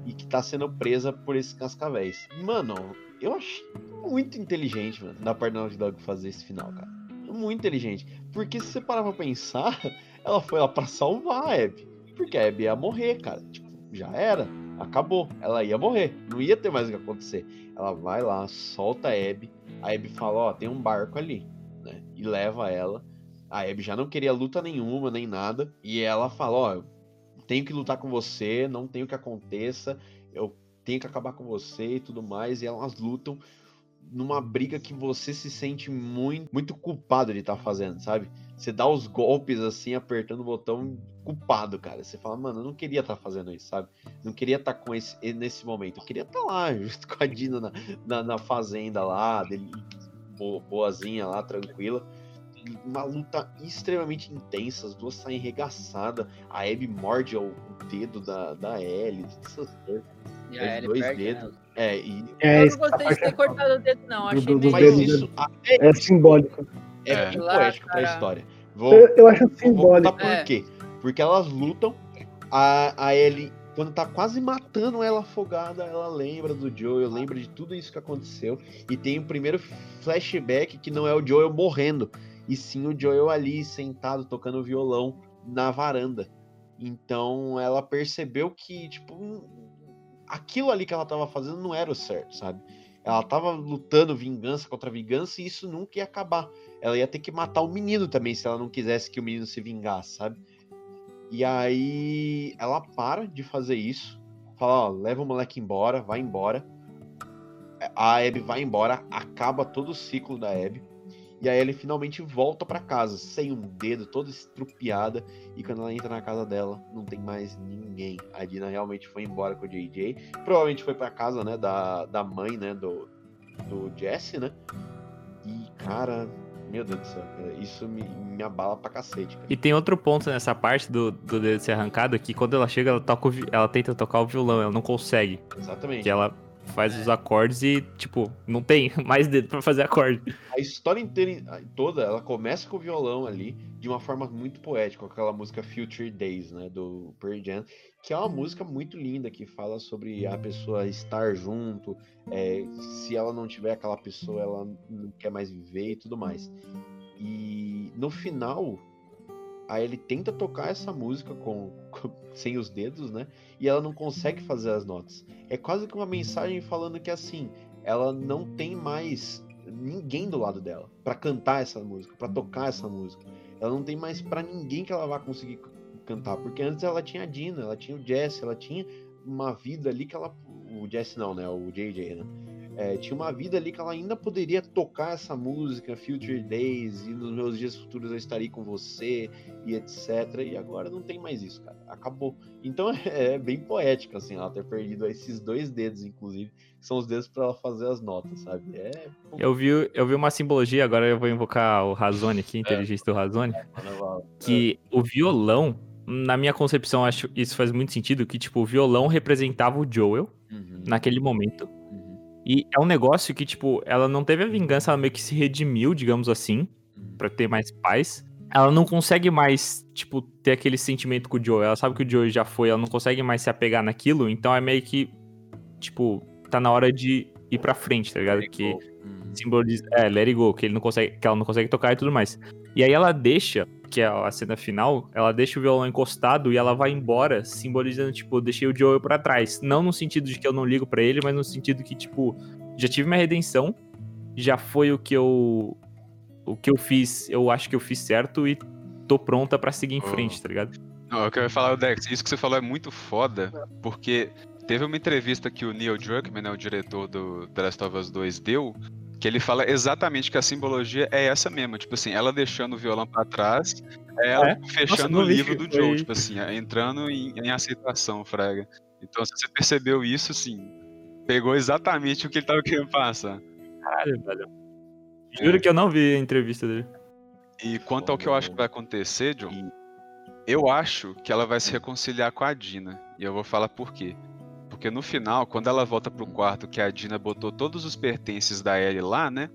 e que tá sendo presa por esses cascavéis. Mano, eu achei muito inteligente, mano, da parte Naughty Dog fazer esse final, cara. Muito inteligente. Porque se você parar pra pensar, ela foi lá pra salvar a Abby. Porque a Abby ia morrer, cara. Tipo, já era. Acabou. Ela ia morrer. Não ia ter mais o que acontecer. Ela vai lá, solta a Abby. A Abby fala, ó, tem um barco ali né? E leva ela. A Abby já não queria luta nenhuma, nem nada. E ela fala, ó, eu tenho que lutar com você, não tenho que aconteça, eu tenho que acabar com você e tudo mais. E elas lutam numa briga que você se sente muito, muito culpado de estar fazendo, sabe? Você dá os golpes assim, apertando o botão culpado, cara. Você fala, mano, eu não queria estar fazendo isso, sabe? Não queria estar com esse nesse momento. Eu queria estar lá, junto com a Dina na, na, na fazenda lá, dele, bo- boazinha lá, tranquila. Uma luta extremamente intensa, as duas saem arregaçadas. A Abby morde o dedo da, da Ellie, essas coisas. Ellie dois perde, dedos. né? É, e É, Eu não gostei de ter é cortado o dedo, não. Achei Do- do- meio. mas isso É simbólico. é, É. bem Lá, poético pra cara. história. Vou, Eu, eu acho vou simbólico. por É. quê. Porque elas lutam, a, a Ellie, quando tá quase matando ela afogada, ela lembra do Joel, lembra de tudo isso que aconteceu. E tem o primeiro flashback que não é o Joel morrendo, e sim o Joel ali sentado tocando violão na varanda. Então ela percebeu que, tipo, aquilo ali que ela tava fazendo não era o certo, sabe? Ela tava lutando vingança contra vingança e isso nunca ia acabar. Ela ia ter que matar o menino também se ela não quisesse que o menino se vingasse, sabe? E aí ela para de fazer isso, fala, ó, leva o moleque embora, vai embora. A Abby vai embora, acaba todo o ciclo da Abby. E aí ele finalmente volta pra casa, sem um dedo, toda estrupiada. E quando ela entra na casa dela, não tem mais ninguém. A Dina realmente foi embora com o JJ. Provavelmente foi pra casa, né, da, da mãe, né, do, do Jesse, né? E, cara, meu Deus do céu, isso me, me abala pra cacete, cara. E tem outro ponto nessa parte do, do dedo ser arrancado, que quando ela chega, ela, toca o ela tenta tocar o violão, ela não consegue. Exatamente. Que ela faz os acordes e, tipo, não tem mais dedo pra fazer acorde. A história inteira, toda, ela começa com o violão ali, de uma forma muito poética, com aquela música Future Days, né, do Pearl Jam, que é uma música muito linda, que fala sobre a pessoa estar junto, é, se ela não tiver aquela pessoa, ela não quer mais viver e tudo mais. E no final, aí ele tenta tocar essa música com, com- sem os dedos, né, e ela não consegue fazer as notas. É quase que uma mensagem falando que assim, ela não tem mais ninguém do lado dela pra cantar essa música, pra tocar essa música. Ela não tem mais pra ninguém que ela vá conseguir cantar, porque antes ela tinha a Dina, ela tinha o Jesse, ela tinha uma vida ali que ela. O Jesse não, né? O JJ, né? É, tinha uma vida ali que ela ainda poderia tocar essa música, Future Days, e nos meus dias futuros eu estarei com você, e etc. E agora não tem mais isso, cara. Acabou. Então é, bem poético, assim, ela ter perdido esses dois dedos, inclusive, que são os dedos para ela fazer as notas, sabe? É. Eu vi, eu vi uma simbologia, agora eu vou invocar o Razone aqui, inteligência do Razone, que o violão, na minha concepção, acho isso faz muito sentido, que tipo, o violão representava o Joel Uhum, naquele momento. E é um negócio que, tipo, ela não teve a vingança, ela meio que se redimiu, digamos assim, uhum. pra ter mais paz. Ela não consegue mais, tipo, ter aquele sentimento com o Joel. Ela sabe que o Joel já foi, ela não consegue mais se apegar naquilo, então é meio que, tipo, tá na hora de ir pra frente, tá ligado? Que Uhum. simboliza. É, let it go, que, ele não consegue, que ela não consegue tocar e tudo mais. E aí ela deixa, que é a cena final, ela deixa o violão encostado e ela vai embora, simbolizando, tipo, eu deixei o Joel pra trás. Não no sentido de que eu não ligo pra ele, mas no sentido que, tipo, já tive minha redenção, já foi o que eu. O que eu fiz, eu acho que eu fiz certo e tô pronta pra seguir em Oh. frente, tá ligado? Não, eu quero falar, Dex, isso que você falou é muito foda, porque teve uma entrevista que o Neil Druckmann, né, o diretor do The Last of Us 2, deu, que ele fala exatamente que a simbologia é essa mesmo, tipo assim, ela deixando o violão pra trás, é ela É? fechando Nossa, o livro do foi- Joe, tipo assim, entrando em, em aceitação, Fraga. Então, se você percebeu isso, assim, pegou exatamente o que ele tava querendo passar. Caralho, velho. Juro que eu não vi a entrevista dele. E quanto ao que eu acho que vai acontecer, John, eu acho que ela vai se reconciliar com a Dina. E eu vou falar por quê. Porque no final, quando ela volta pro quarto que a Dina botou todos os pertences da Ellie lá, né?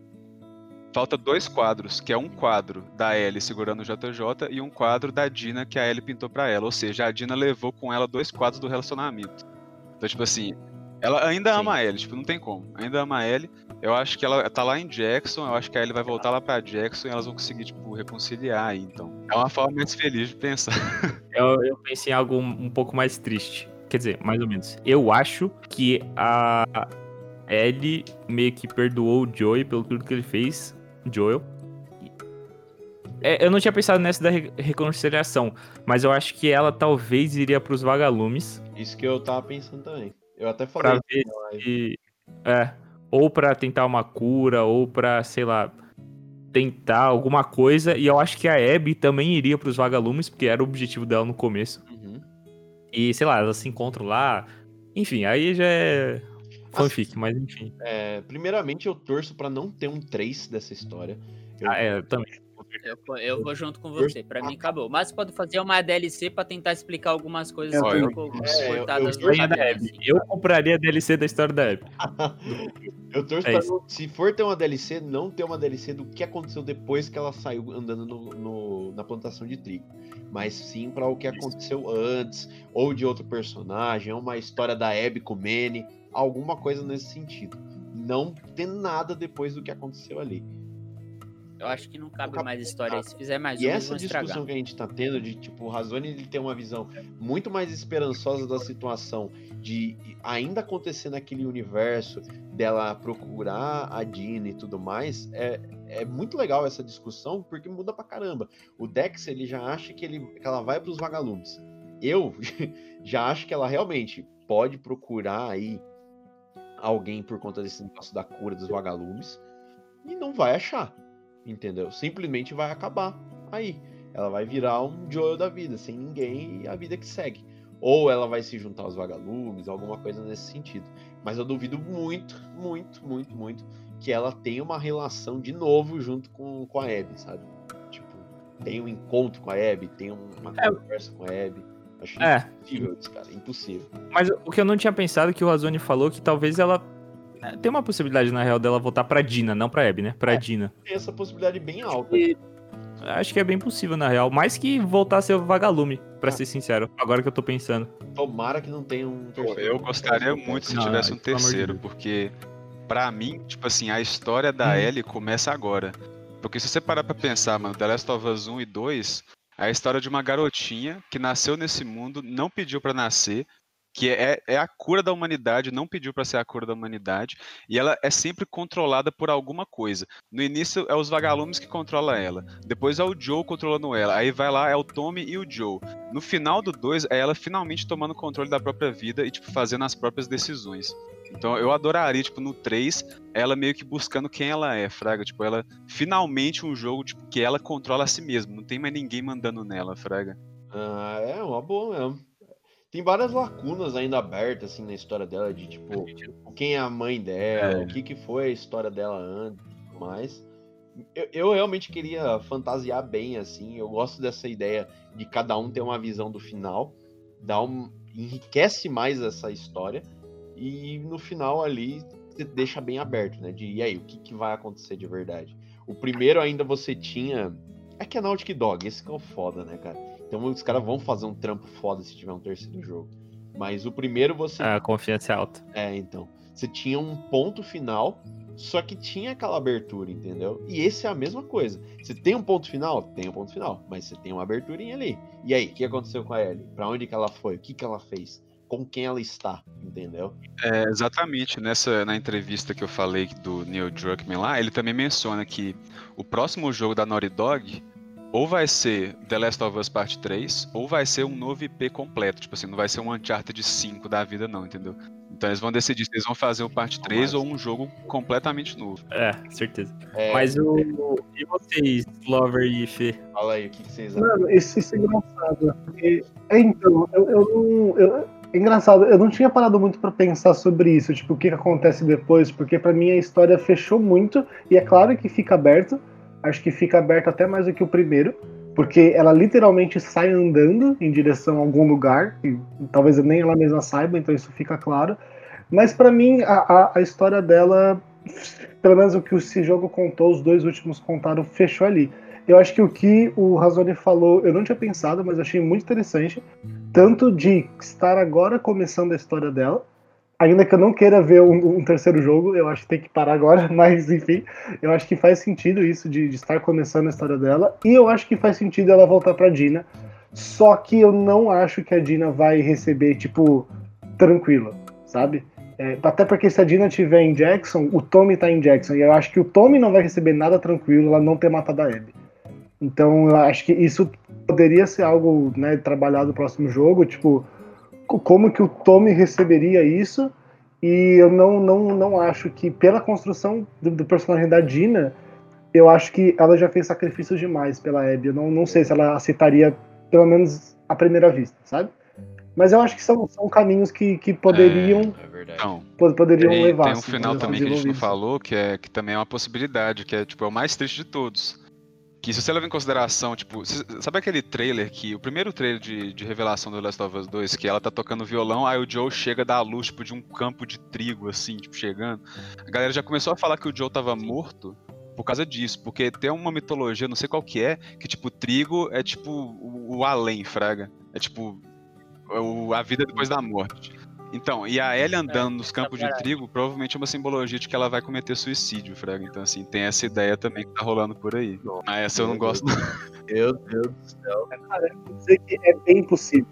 Falta dois quadros, que é um quadro da Ellie segurando o JJ e um quadro da Dina que a Ellie pintou pra ela. Ou seja, a Dina levou com ela dois quadros do relacionamento. Então, tipo assim, ela ainda ama a Ellie, tipo, não tem como. Ainda ama a Ellie. Eu acho que ela tá lá em Jackson, eu acho que a Ellie vai voltar lá pra Jackson e elas vão conseguir, tipo, reconciliar aí, então. É uma forma mais feliz de pensar. Eu, eu pensei em algo um pouco mais triste. Quer dizer, mais ou menos. Eu acho que a Ellie meio que perdoou o Joey pelo tudo que ele fez. Joel. É, eu não tinha pensado nessa da re- reconciliação, mas eu acho que ela talvez iria pros vagalumes Isso que eu tava pensando também. Eu até falei. pra ver se. É. Ou pra tentar uma cura, ou pra, sei lá, tentar alguma coisa. E eu acho que a Abby também iria pros vagalumes, porque era o objetivo dela no começo. E, sei lá, elas se encontram lá. Enfim, aí já é fanfic, mas enfim. É, primeiramente, eu torço pra não ter um 3 dessa história. Eu- Ah, é, também. Eu, eu vou junto com você, pra mim acabou. Mas pode fazer uma DLC pra tentar explicar algumas coisas Eu um pouco É, eu- cortadas eu- eu- Sonho da Abby. assim. Eu compraria a DLC da história da Abby. Eu torço É pra não, se for ter uma DLC, não ter uma DLC do que aconteceu depois que ela saiu andando no, no- na plantação de trigo. Mas sim pra o que aconteceu antes, ou de outro personagem, ou uma história da Abby com o Manny, alguma coisa nesse sentido. Não ter nada depois do que aconteceu ali. Eu acho que não cabe mais história. Se fizer mais E uma, eles essa vão estragar. discussão que a gente tá tendo de, tipo, o Razone ele ter uma visão muito mais esperançosa da situação, de ainda acontecer naquele universo, dela procurar a Dina e tudo mais, é, é muito legal essa discussão, porque muda pra caramba. O Dex, ele já acha que, ele, que ela vai pros vagalumes. Eu já acho que ela realmente pode procurar aí alguém por conta desse negócio da cura dos vagalumes e não vai achar, entendeu? Simplesmente vai acabar aí. Ela vai virar um Joel da vida, sem ninguém e a vida que segue. Ou ela vai se juntar aos vagalumes, alguma coisa nesse sentido. Mas eu duvido muito, muito, muito, muito que ela tenha uma relação de novo junto com, com a Abby, sabe? Tipo, tem um encontro com a Abby, tem uma É. conversa com a Abby. Acho É. impossível isso, cara. Impossível. Mas o que eu não tinha pensado que o Razone falou que talvez ela. É, Tem uma possibilidade, na real, dela voltar pra Dina, não pra Abby, né? Pra Dina. Tem essa possibilidade bem alta. E- Acho que é bem possível, na real. Mais que voltar a ser o vagalume, pra ser sincero. Agora que eu tô pensando. Tomara que não tenha um Pô, eu gostaria muito se Não, tivesse um terceiro, porque pra mim, tipo assim, a história da Hum. Ellie começa agora. Porque se você parar pra pensar, mano, The Last of Us 1 e 2, é a história de uma garotinha que nasceu nesse mundo, não pediu pra nascer, que é, é a cura da humanidade, não pediu pra ser a cura da humanidade, e ela é sempre controlada por alguma coisa. No início é os vagalumes que controlam ela, depois é o Joe controlando ela, aí vai lá é o Tommy e o Joe. No final do 2 é ela finalmente tomando controle da própria vida e tipo fazendo as próprias decisões. Então eu adoraria, tipo, no 3, ela meio que buscando quem ela é, Fraga. Tipo, ela finalmente um jogo tipo, que ela controla a si mesma. Não tem mais ninguém mandando nela, Fraga. Ah, é uma boa mesmo. Tem várias lacunas ainda abertas, assim, na história dela, de tipo, quem é a mãe dela, É. o que, que foi a história dela antes e tudo mais. Eu, eu realmente queria fantasiar bem, assim. Eu gosto dessa ideia de cada um ter uma visão do final, dá um, enriquece mais essa história, e no final ali você deixa bem aberto, né? De e aí, o que, que vai acontecer de verdade? O primeiro ainda você tinha. É que é Nautic Dog, esse que é o foda, né, cara? Então os caras vão fazer um trampo foda se tiver um terceiro jogo. Mas o primeiro você. A confiança é alta. É, então. Você tinha um ponto final, só que tinha aquela abertura, entendeu? E esse é a mesma coisa. Você tem um ponto final? Tem um ponto final, mas você tem uma aberturinha ali. E aí, o que aconteceu com a Ellie? Pra onde que ela foi? O que que ela fez? Com quem ela está, entendeu? É, exatamente, nessa na entrevista que eu falei do Neil Druckmann lá, ele também menciona que o próximo jogo da Naughty Dog ou vai ser The Last of Us Part 3, ou vai ser um novo IP completo. Tipo assim, não vai ser um Uncharted 5 da vida, não, entendeu? Então eles vão decidir se eles vão fazer o Parte 3 ou um jogo completamente novo. É, certeza. É, Mas o. E vocês, Lover e Fê? Fala aí, o que, que vocês acham? Mano, isso, isso é engraçado. Porque, é, então, eu, eu não. eu- é engraçado, eu não tinha parado muito pra pensar sobre isso, tipo, o que, que acontece depois, porque pra mim a história fechou muito, e é claro que fica aberto, acho que fica aberto até mais do que o primeiro, porque ela literalmente sai andando em direção a algum lugar, e talvez nem ela mesma saiba, então isso fica claro. Mas pra mim, a, a, a história dela, pelo menos o que esse jogo contou, os dois últimos contaram, fechou ali. Eu acho que o que o Razoni falou, eu não tinha pensado, mas achei muito interessante. Tanto de estar agora começando a história dela, ainda que eu não queira ver um, um terceiro jogo, eu acho que tem que parar agora, mas enfim, eu acho que faz sentido isso de, de estar começando a história dela, e eu acho que faz sentido ela voltar pra Dina. Só que eu não acho que a Dina vai receber, tipo, tranquila, sabe? É, até porque se a Dina estiver em Jackson, o Tommy tá em Jackson. E eu acho que o Tommy não vai receber nada tranquilo ela não ter matado a Abby. Então eu acho que isso poderia ser algo né, trabalhado no próximo jogo. Tipo, como que o Tommy receberia isso? E eu não, não, não acho que, pela construção do, do personagem da Dina, eu acho que ela já fez sacrifícios demais pela Abby. Eu não, não sei se ela aceitaria, pelo menos à primeira vista, sabe? Mas eu acho que são, são caminhos que, que poderiam, É verdade. Então, po- poderiam tem, levar. tem um assim, final também que a gente não falou, que, é, que também é uma possibilidade, que é tipo, é o mais triste de todos. Que se você leva em consideração, tipo, sabe aquele trailer que. O primeiro trailer de, de revelação do Last of Us 2, que ela tá tocando violão, aí o Joe chega da luz, tipo, de um campo de trigo, assim, tipo, chegando. A galera já começou a falar que o Joe tava morto por causa disso, porque tem uma mitologia, não sei qual que é, que, tipo, trigo é tipo o, o além, fraga. É tipo o- a vida depois da morte. Então, e a Ellie andando nos campos de trigo, provavelmente é uma simbologia de que ela vai cometer suicídio, Fraga. Então, assim, tem essa ideia também que tá rolando por aí. Ah, essa eu não gosto. Meu Deus do céu. Cara, eu vou dizer que é bem possível.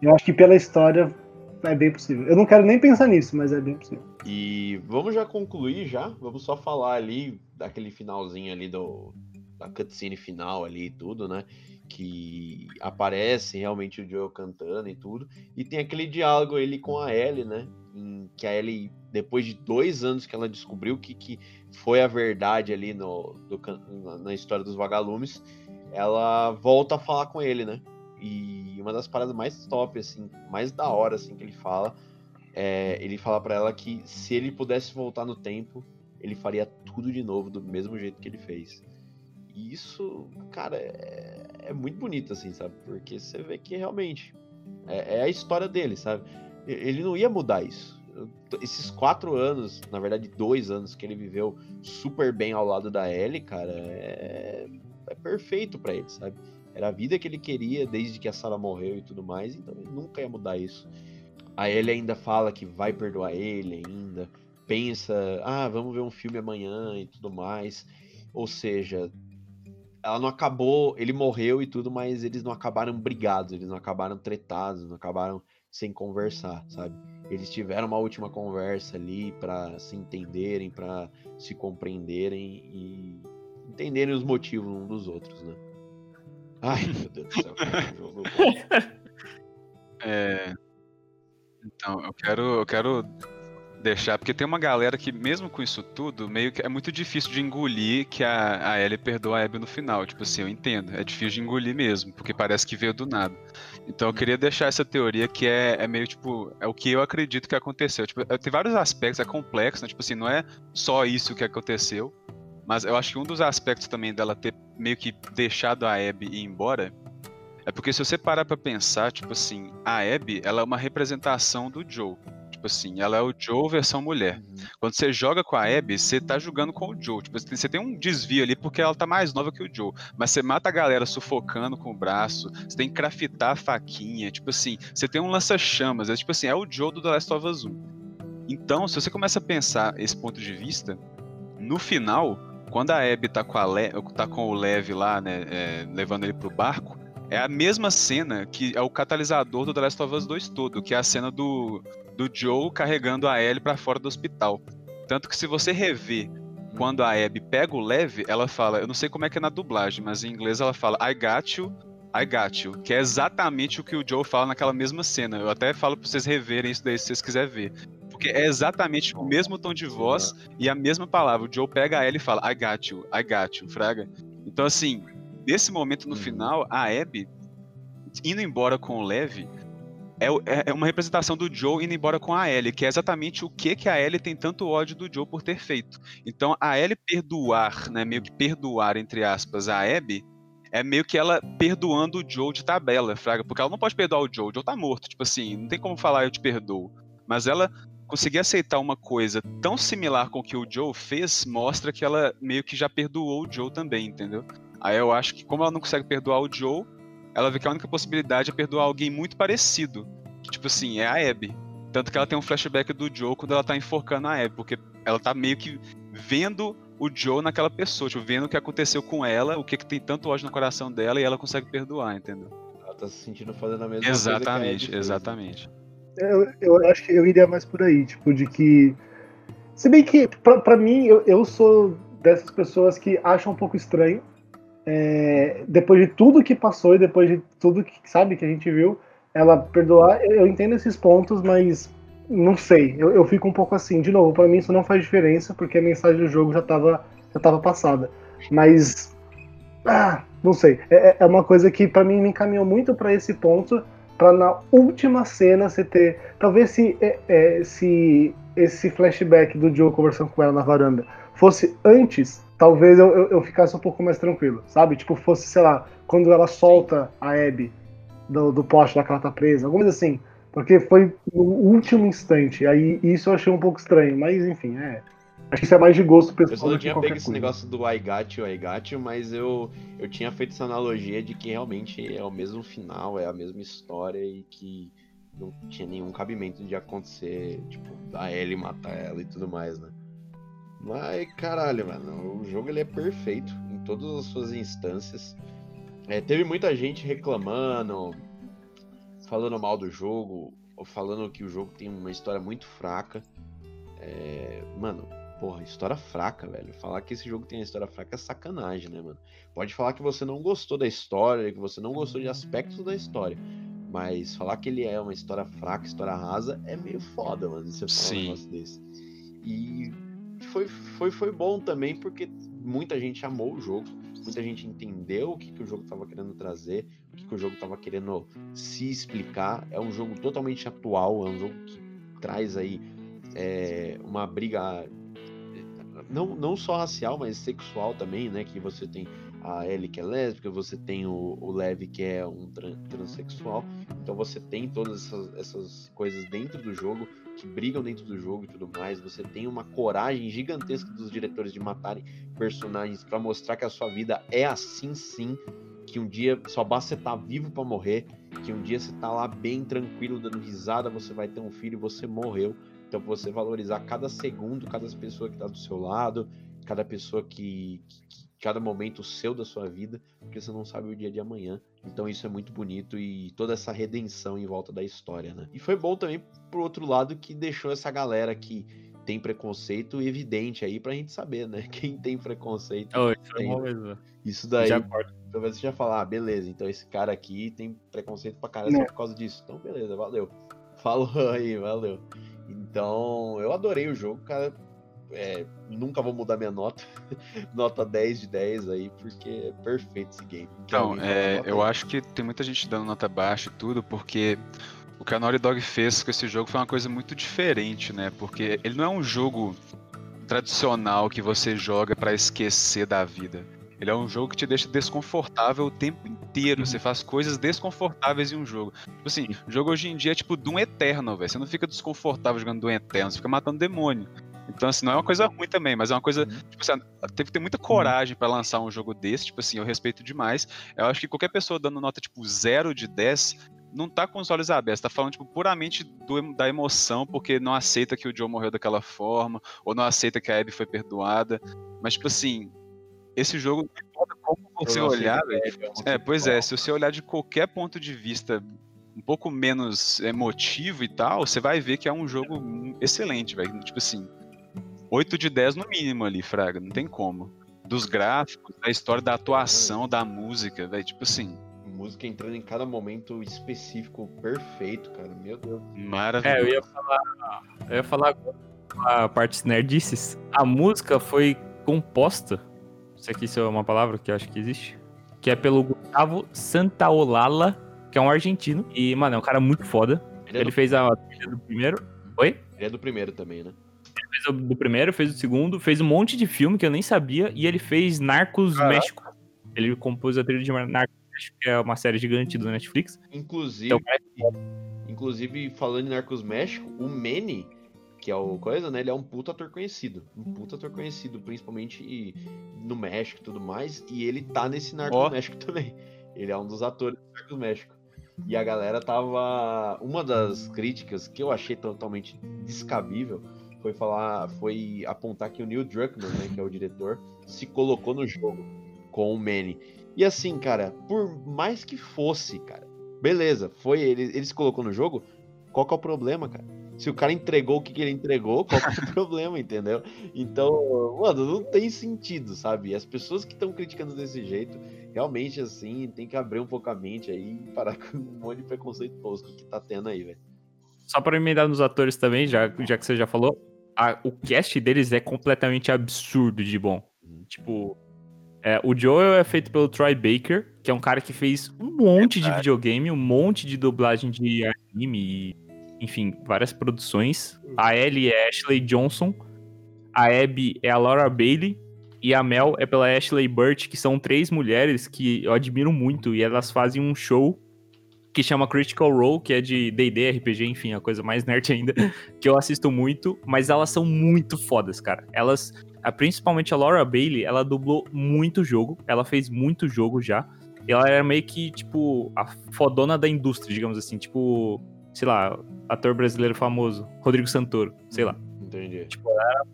Eu acho que pela história é bem possível. Eu não quero nem pensar nisso, mas é bem possível. E vamos já concluir já. Vamos só falar ali daquele finalzinho ali do da cutscene final ali e tudo, né? Que aparece realmente o Joel cantando e tudo. E tem aquele diálogo ele com a Ellie, né? Em que a Ellie, depois de dois anos que ela descobriu que, que foi a verdade ali no, do na, história dos vagalumes, ela volta a falar com ele, né? E uma das paradas mais top, assim, mais da hora, assim, que ele fala, é, ele fala pra ela que se ele pudesse voltar no tempo, ele faria tudo de novo do mesmo jeito que ele fez. E isso, cara, é, é muito bonito, assim, sabe? Porque você vê que realmente é, é a história dele, sabe? Ele não ia mudar isso. Esses quatro anos, na verdade, dois anos que ele viveu super bem ao lado da Ellie, cara, é, é perfeito pra ele, sabe? Era a vida que ele queria desde que a Sarah morreu e tudo mais, então ele nunca ia mudar isso. A Ellie ainda fala que vai perdoar ele ainda. Pensa, ah, vamos ver um filme amanhã e tudo mais. Ou seja, ela não acabou, ele morreu e tudo, mas eles não acabaram brigados, eles não acabaram tretados, não acabaram sem conversar, sabe? Eles tiveram uma última conversa ali pra se entenderem, pra se compreenderem e entenderem os motivos um dos outros, né? Ai, meu Deus do céu. É. Então, eu quero, eu quero deixar, porque tem uma galera que, mesmo com isso tudo, meio que é muito difícil de engolir que a, a Ellie perdoa a Abby no final. Tipo assim, eu entendo, é difícil de engolir mesmo, porque parece que veio do nada. Então eu queria deixar essa teoria que é, é meio tipo, é o que eu acredito que aconteceu. Tipo, é- tem vários aspectos, é complexo, né? Tipo assim, não é só isso que aconteceu, mas eu acho que um dos aspectos também dela ter meio que deixado a Abby ir embora é porque se você parar pra pensar, tipo assim, a Abby, ela é uma representação do Joe. Tipo assim, ela é o Joe versão mulher. Quando você joga com a Abby, você tá jogando com o Joe. Tipo, você tem um desvio ali porque ela tá mais nova que o Joe. Mas você mata a galera sufocando com o braço, você tem que craftar a faquinha. Tipo assim, você tem um lança-chamas. É tipo assim, é o Joe do The Last of Us 1. Então, se você começa a pensar esse ponto de vista, no final, quando a Abby tá com, a Le- tá com o Lev lá, né, é, levando ele pro barco, é a mesma cena que é o catalisador do The Last of Us 2 todo, que é a cena do, do Joe carregando a Ellie pra fora do hospital. Tanto que se você rever quando a Abby pega o Lev, ela fala, eu não sei como é que é na dublagem, mas em inglês ela fala I got you, I got you, que é exatamente o que o Joe fala naquela mesma cena. Eu até falo pra vocês reverem isso daí se vocês quiserem ver. Porque é exatamente o mesmo tom de voz e a mesma palavra. O Joe pega a Ellie e fala I got you, I got you, fraga. Então assim, nesse momento no final, a Abby indo embora com o Lev é, é- é uma representação do Joe indo embora com a Ellie, que é exatamente o que que a Ellie tem tanto ódio do Joe por ter feito. Então a Ellie perdoar, né, meio que perdoar entre aspas a Abby, é meio que ela perdoando o Joe de tabela, fraga, porque ela não pode perdoar o Joe, o Joe tá morto, tipo assim, não tem como falar eu te perdoo. Mas ela conseguir aceitar uma coisa tão similar com o que o Joe fez, mostra que ela meio que já perdoou o Joe também, entendeu? Aí eu acho que como ela não consegue perdoar o Joe, ela vê que a única possibilidade é perdoar alguém muito parecido. Que, tipo assim, é a Abby. Tanto que ela tem um flashback do Joe quando ela tá enforcando a Abby, porque ela tá meio que vendo o Joe naquela pessoa, tipo, vendo o que aconteceu com ela, o que, que tem tanto ódio no coração dela e ela consegue perdoar, entendeu? Ela tá se sentindo fazendo a mesma coisa. que a Abby Exatamente, exatamente. Eu, eu acho que eu iria mais por aí, tipo, de que. Se bem que, pra, pra mim, eu, eu sou dessas pessoas que acham um pouco estranho. É, depois de tudo que passou e depois de tudo que, sabe, que a gente viu, ela perdoar. Eu, entendo esses pontos, mas não sei. Eu, eu fico um pouco assim. De novo, pra mim isso não faz diferença, porque a mensagem do jogo já tava, já tava passada. Mas. Ah, não sei. É, é- é uma coisa que pra mim me encaminhou muito pra esse ponto pra na última cena você ter. Talvez se, é, é, se esse flashback do Joe conversando com ela na varanda fosse antes, talvez eu, eu, eu ficasse um pouco mais tranquilo, sabe? Tipo, fosse, sei lá, quando ela solta a Abby do, do poste lá que ela tá presa, alguma coisa assim. Porque foi no último instante. Aí isso eu achei um pouco estranho, mas enfim, é. Acho que isso é mais de gosto Eu só pessoal não tinha pego esse negócio do I got you, I got you, mas eu, eu tinha feito essa analogia de que realmente é o mesmo final, é a mesma história e que não tinha nenhum cabimento de acontecer, tipo, a Ellie matar ela e tudo mais, né? Mas, caralho, mano, o jogo ele é perfeito em todas as suas instâncias. É, teve muita gente reclamando, falando mal do jogo, ou falando que o jogo tem uma história muito fraca. É, mano, porra, história fraca, velho. Falar que esse jogo tem uma história fraca é sacanagem, né, mano? Pode falar que você não gostou da história, que você não gostou de aspectos da história. Mas falar que ele é uma história fraca, história rasa, é meio foda, mano. Você falar um negócio desse. E foi, foi, foi bom também, porque muita gente amou o jogo. Muita gente entendeu o que, que o jogo tava querendo trazer, o que, que o jogo tava querendo se explicar. É um jogo totalmente atual, é um jogo que traz aí é, uma briga não, não só racial, mas sexual também, né? Que você tem a Ellie que é lésbica, você tem o, o Lev que é um tran- transexual. Então você tem todas essas, essas coisas dentro do jogo, que brigam dentro do jogo e tudo mais. Você tem uma coragem gigantesca dos diretores de matarem personagens pra mostrar que a sua vida é assim sim. Que um dia só basta você estar vivo pra morrer. Que um dia você tá lá bem tranquilo, dando risada, você vai ter um filho e você morreu. Então você valorizar cada segundo, cada pessoa que tá do seu lado, cada pessoa que- que cada momento seu da sua vida, porque você não sabe o dia de amanhã. Então isso é muito bonito e toda essa redenção em volta da história, né? E foi bom também pro outro lado que deixou essa galera que tem preconceito evidente aí pra gente saber, né? Quem tem preconceito. Oh, isso é tem, bom né? mesmo. Isso daí, Já talvez você já falar, ah, beleza, então esse cara aqui tem preconceito pra caralho só por causa disso. Então, beleza, valeu. Falou aí, valeu. Então, eu adorei o jogo, cara. É, nunca vou mudar minha nota. nota 10 de 10 aí, porque é perfeito esse game. Então, falar é, nota eu aí? acho que tem muita gente dando nota baixa e tudo, porque o que a Naughty Dog fez com esse jogo foi uma coisa muito diferente, né? Porque ele não é um jogo tradicional que você joga pra esquecer da vida. Ele é um jogo que te deixa desconfortável o tempo inteiro. Você faz coisas desconfortáveis em um jogo. Tipo assim, o jogo hoje em dia é tipo Doom Eterno, velho. Você não fica desconfortável jogando Doom Eterno, você fica matando demônio. Então, assim, não é uma coisa ruim também, mas é uma coisa. Tipo assim, teve que ter muita coragem pra lançar um jogo desse. Tipo assim, eu respeito demais. Eu acho que qualquer pessoa dando nota, tipo, 0 de 10, não tá com os olhos abertos. Tá falando, tipo, puramente do- da emoção, porque não aceita que o Joe morreu daquela forma, ou não aceita que a Abby foi perdoada. Mas, tipo assim, esse jogo, como você olhar, é, é É, pois é, se você olhar de qualquer ponto de vista um pouco menos emotivo e tal, você vai ver que é um jogo excelente, velho. Tipo assim, 8 de 10 no mínimo ali, Fraga, não tem como. Dos gráficos, da história, da atuação, da música, velho, tipo assim, Música entrando em cada momento específico perfeito, cara. Meu Deus. maravilhoso. É, eu ia falar. Eu ia falar agora a parte nerdices. A música foi composta. Isso aqui isso é uma palavra que eu acho que existe. Que é pelo Gustavo Santaolalla, que é um argentino. E, mano, é um cara muito foda. Ele é, Ele do, fez a trilha do primeiro. Oi? ele é do primeiro também, né? Fez o do primeiro, fez o segundo, fez um monte de filme que eu nem sabia, e ele fez Narcos Caraca. México. Ele compôs a trilha de Narcos México, que é uma série gigante do Netflix. Inclusive, Então, inclusive falando em Narcos México, o Manny, que é o coisa, né? Ele é um puta ator conhecido. Um puta ator conhecido, principalmente no México e tudo mais. E ele tá nesse Narcos Ó. México também. Ele é um dos atores do Narcos México. E a galera tava. Uma das críticas que eu achei totalmente descabível foi falar. Foi apontar que o Neil Druckmann, né, que é o diretor, se colocou no jogo com o Manny. E assim, cara, por mais que fosse, cara, beleza, foi ele, ele se colocou no jogo, qual que é o problema, cara? Se o cara entregou o que, que ele entregou, qual que é o problema, entendeu? Então, mano, não tem sentido, sabe? As pessoas que estão criticando desse jeito, realmente, assim, tem que abrir um pouco a mente aí e parar com um monte de preconceito tosco que tá tendo aí, velho. Só pra emendar nos atores também, já, já que você já falou, a- o cast deles é completamente absurdo de bom. Tipo, é, o Joel é feito pelo Troy Baker, que é um cara que fez um monte de videogame, um monte de dublagem de anime, e, enfim, várias produções. A Ellie é Ashley Johnson, a Abby é a Laura Bailey, e a Mel é pela Ashley Burt, que são três mulheres que eu admiro muito, e elas fazem um show que chama Critical Role, que é de D&D, RPG, enfim, a coisa mais nerd ainda, que eu assisto muito, mas elas são muito fodas, cara. Elas, principalmente a Laura Bailey, ela dublou muito jogo, ela fez muito jogo já, ela era meio que, tipo, a fodona da indústria, digamos assim, tipo, sei lá, ator brasileiro famoso, Rodrigo Santoro, sei lá. Entendi. Tipo, ela,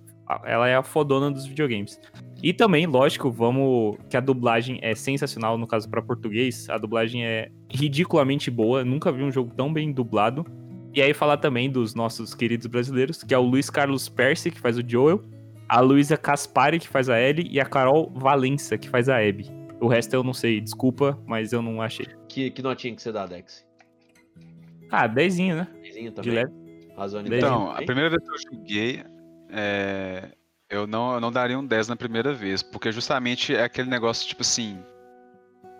ela é a fodona dos videogames. E também, lógico, vamos. Que a dublagem é sensacional, no caso para português. A dublagem é ridiculamente boa. Nunca vi um jogo tão bem dublado. E aí, falar também dos nossos queridos brasileiros, que é o Luiz Carlos Percy, que faz o Joel, a Luísa Caspari, que faz a Ellie, e a Carol Valença, que faz a Abby. O resto eu não sei, desculpa, mas eu não achei. Que, que notinha que você dá, Dex? Ah, dezinho, né? Dezinho De também? leve. Razone Dezinho. Então, a primeira vez que eu joguei, é, eu, não, eu não daria um 10 na primeira vez, porque justamente é aquele negócio, tipo assim,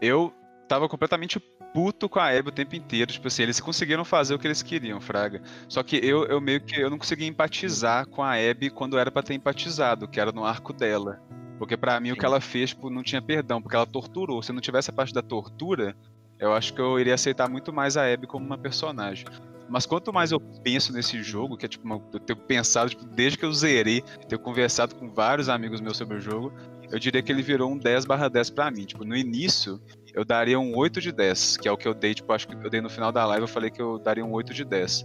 eu tava completamente puto com a Abby o tempo inteiro, tipo assim, eles conseguiram fazer o que eles queriam, fraga. Só que eu, eu meio que, eu não conseguia empatizar com a Abby quando era pra ter empatizado, que era no arco dela. Porque pra mim o que ela fez, tipo, não tinha perdão, porque ela torturou. Se não tivesse a parte da tortura, eu acho que eu iria aceitar muito mais a Abby como uma personagem. Mas quanto mais eu penso nesse jogo, que é tipo, uma- eu tenho pensado, tipo, desde que eu zerei, tenho conversado com vários amigos meus sobre o jogo, eu diria que ele virou um 10 barra 10 pra mim. Tipo, no início, eu daria um 8 de 10, que é o que eu dei, tipo, acho que eu dei no final da live, eu falei que eu daria um 8 de 10.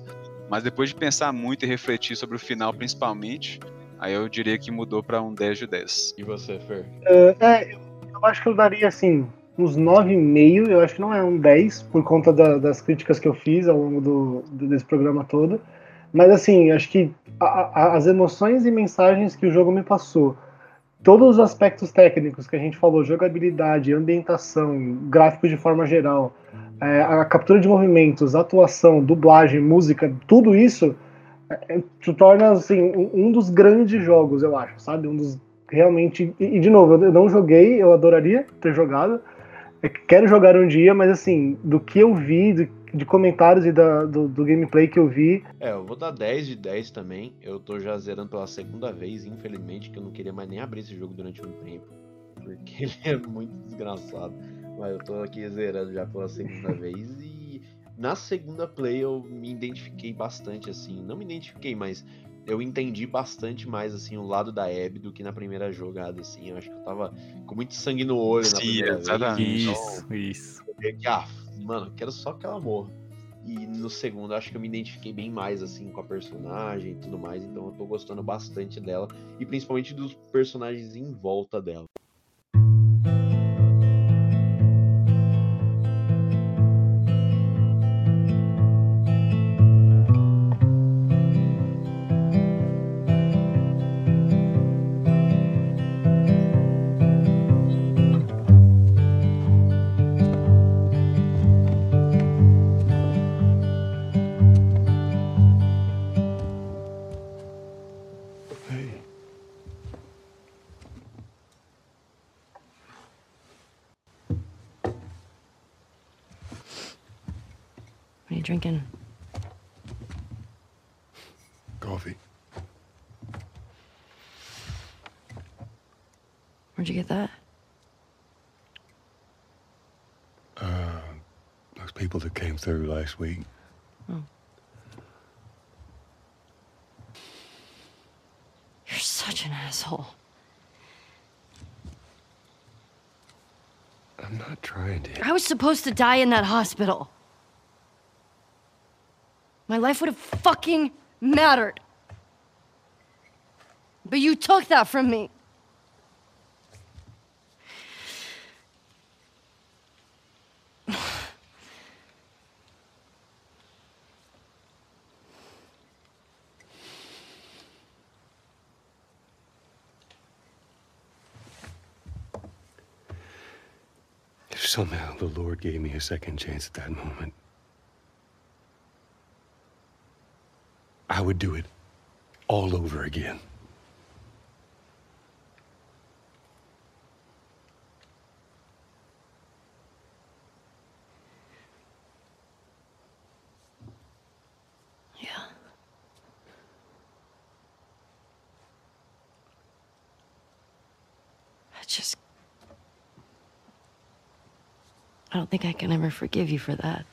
Mas depois de pensar muito e refletir sobre o final, principalmente, aí eu diria que mudou pra um 10 de 10. E você, Fer? É, é, eu acho que eu daria assim uns 9,5. Eu acho que não é um 10 por conta da- das críticas que eu fiz ao longo do, do- desse programa todo. Mas assim, acho que a- a- as emoções e mensagens que o jogo me passou, todos os aspectos técnicos que a gente falou, jogabilidade, ambientação, gráfico de forma geral, é, a captura de movimentos, atuação, dublagem, música, tudo isso é, te torna assim um, um dos grandes jogos, eu acho, sabe? Um dos realmente e, de novo, eu não joguei, eu adoraria ter jogado. Eu quero jogar um dia, mas assim, do que eu vi, do- de comentários e da- do, do gameplay que eu vi, É, eu vou dar 10 de 10 também. Eu tô já zerando pela segunda vez, infelizmente, que eu não queria mais nem abrir esse jogo durante um tempo. Porque ele é muito desgraçado. Mas eu tô aqui zerando já pela segunda vez e na segunda play eu me identifiquei bastante, assim. Não me identifiquei, mas eu entendi bastante mais, assim, o lado da Abby do que na primeira jogada, assim. Eu acho que eu tava com muito sangue no olho na Sim, primeira exatamente. vez. então Isso, isso. eu que, ah, mano, quero só que ela morra. E no segundo, acho que eu me identifiquei bem mais, assim, com a personagem e tudo mais. Então eu tô gostando bastante dela. E principalmente dos personagens em volta dela. Where'd you get that? Uh, those people that came through last week. You're such an asshole. I'm not trying to. I was supposed to die in that hospital. My life would have fucking mattered. But you took that from me. Somehow the Lord gave me a second chance at that moment, I would do it all over again. Think I can ever forgive you for that.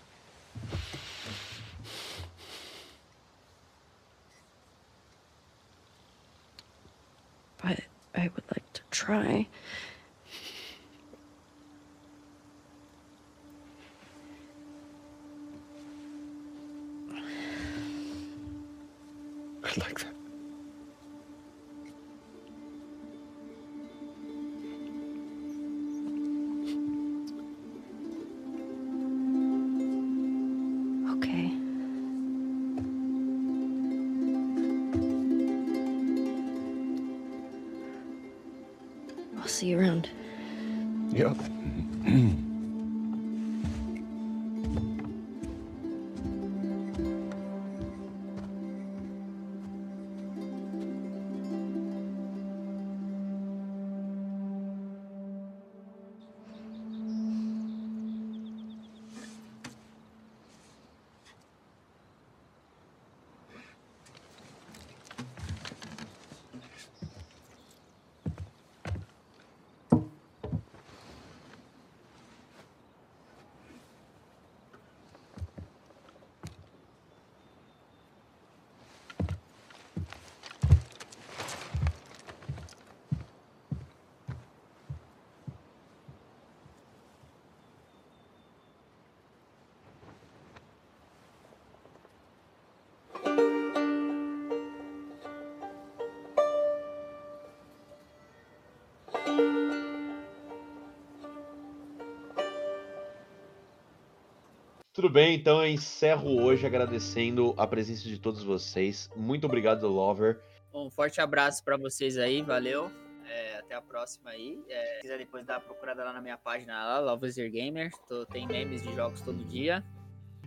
Tudo bem, então eu encerro hoje agradecendo a presença de todos vocês. Muito obrigado, Lover. Um forte abraço pra vocês aí, valeu. É, até a próxima aí. É, se quiser depois dar uma procurada lá na minha página lá, Gamer. Tô, tem memes de jogos todo dia.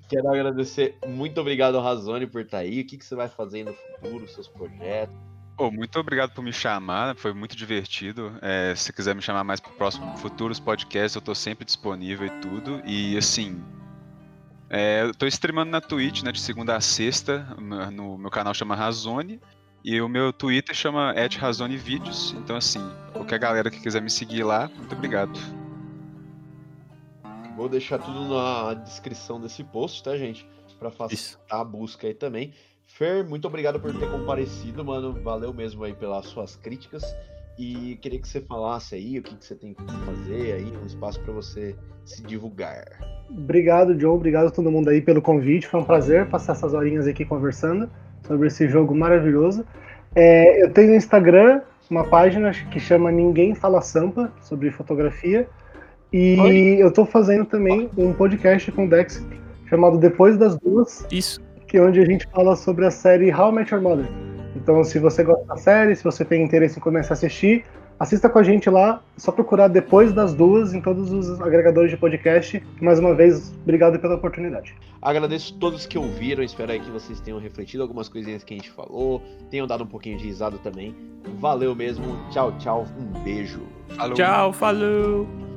Quero agradecer, muito obrigado, Razone, por estar aí. O que, que você vai fazer no futuro, seus projetos? Pô, muito obrigado por me chamar, foi muito divertido. É, se quiser me chamar mais para próximo futuros podcasts, eu tô sempre disponível e tudo. E assim, é, eu tô streamando na Twitch, né, de segunda a sexta, no, meu canal chama Razone. E o meu Twitter chama @razonevídeos. Então assim, qualquer galera que quiser me seguir lá, muito obrigado. Vou deixar tudo na descrição desse post, tá, gente? Pra facilitar a busca aí também. Fer, muito obrigado por ter comparecido, mano. Valeu mesmo aí pelas suas críticas. E queria que você falasse aí o que, que você tem que fazer aí, um espaço para você se divulgar. Obrigado, John. Obrigado a todo mundo aí pelo convite. Foi um prazer passar essas horinhas aqui conversando sobre esse jogo maravilhoso. É, eu tenho no Instagram uma página que chama Ninguém Fala Sampa, sobre fotografia. E Oi. eu tô fazendo também um podcast com o Dex chamado Depois das Duas. Isso. Que é onde a gente fala sobre a série How I Met Your Mother. Então, se você gosta da série, se você tem interesse em começar a assistir, assista com a gente lá. É só procurar Depois das Duas em todos os agregadores de podcast. Mais uma vez, obrigado pela oportunidade. Agradeço todos que ouviram, espero aí que vocês tenham refletido algumas coisinhas que a gente falou, tenham dado um pouquinho de risada também. Valeu mesmo, tchau, tchau, um beijo. Falou. Tchau, falou!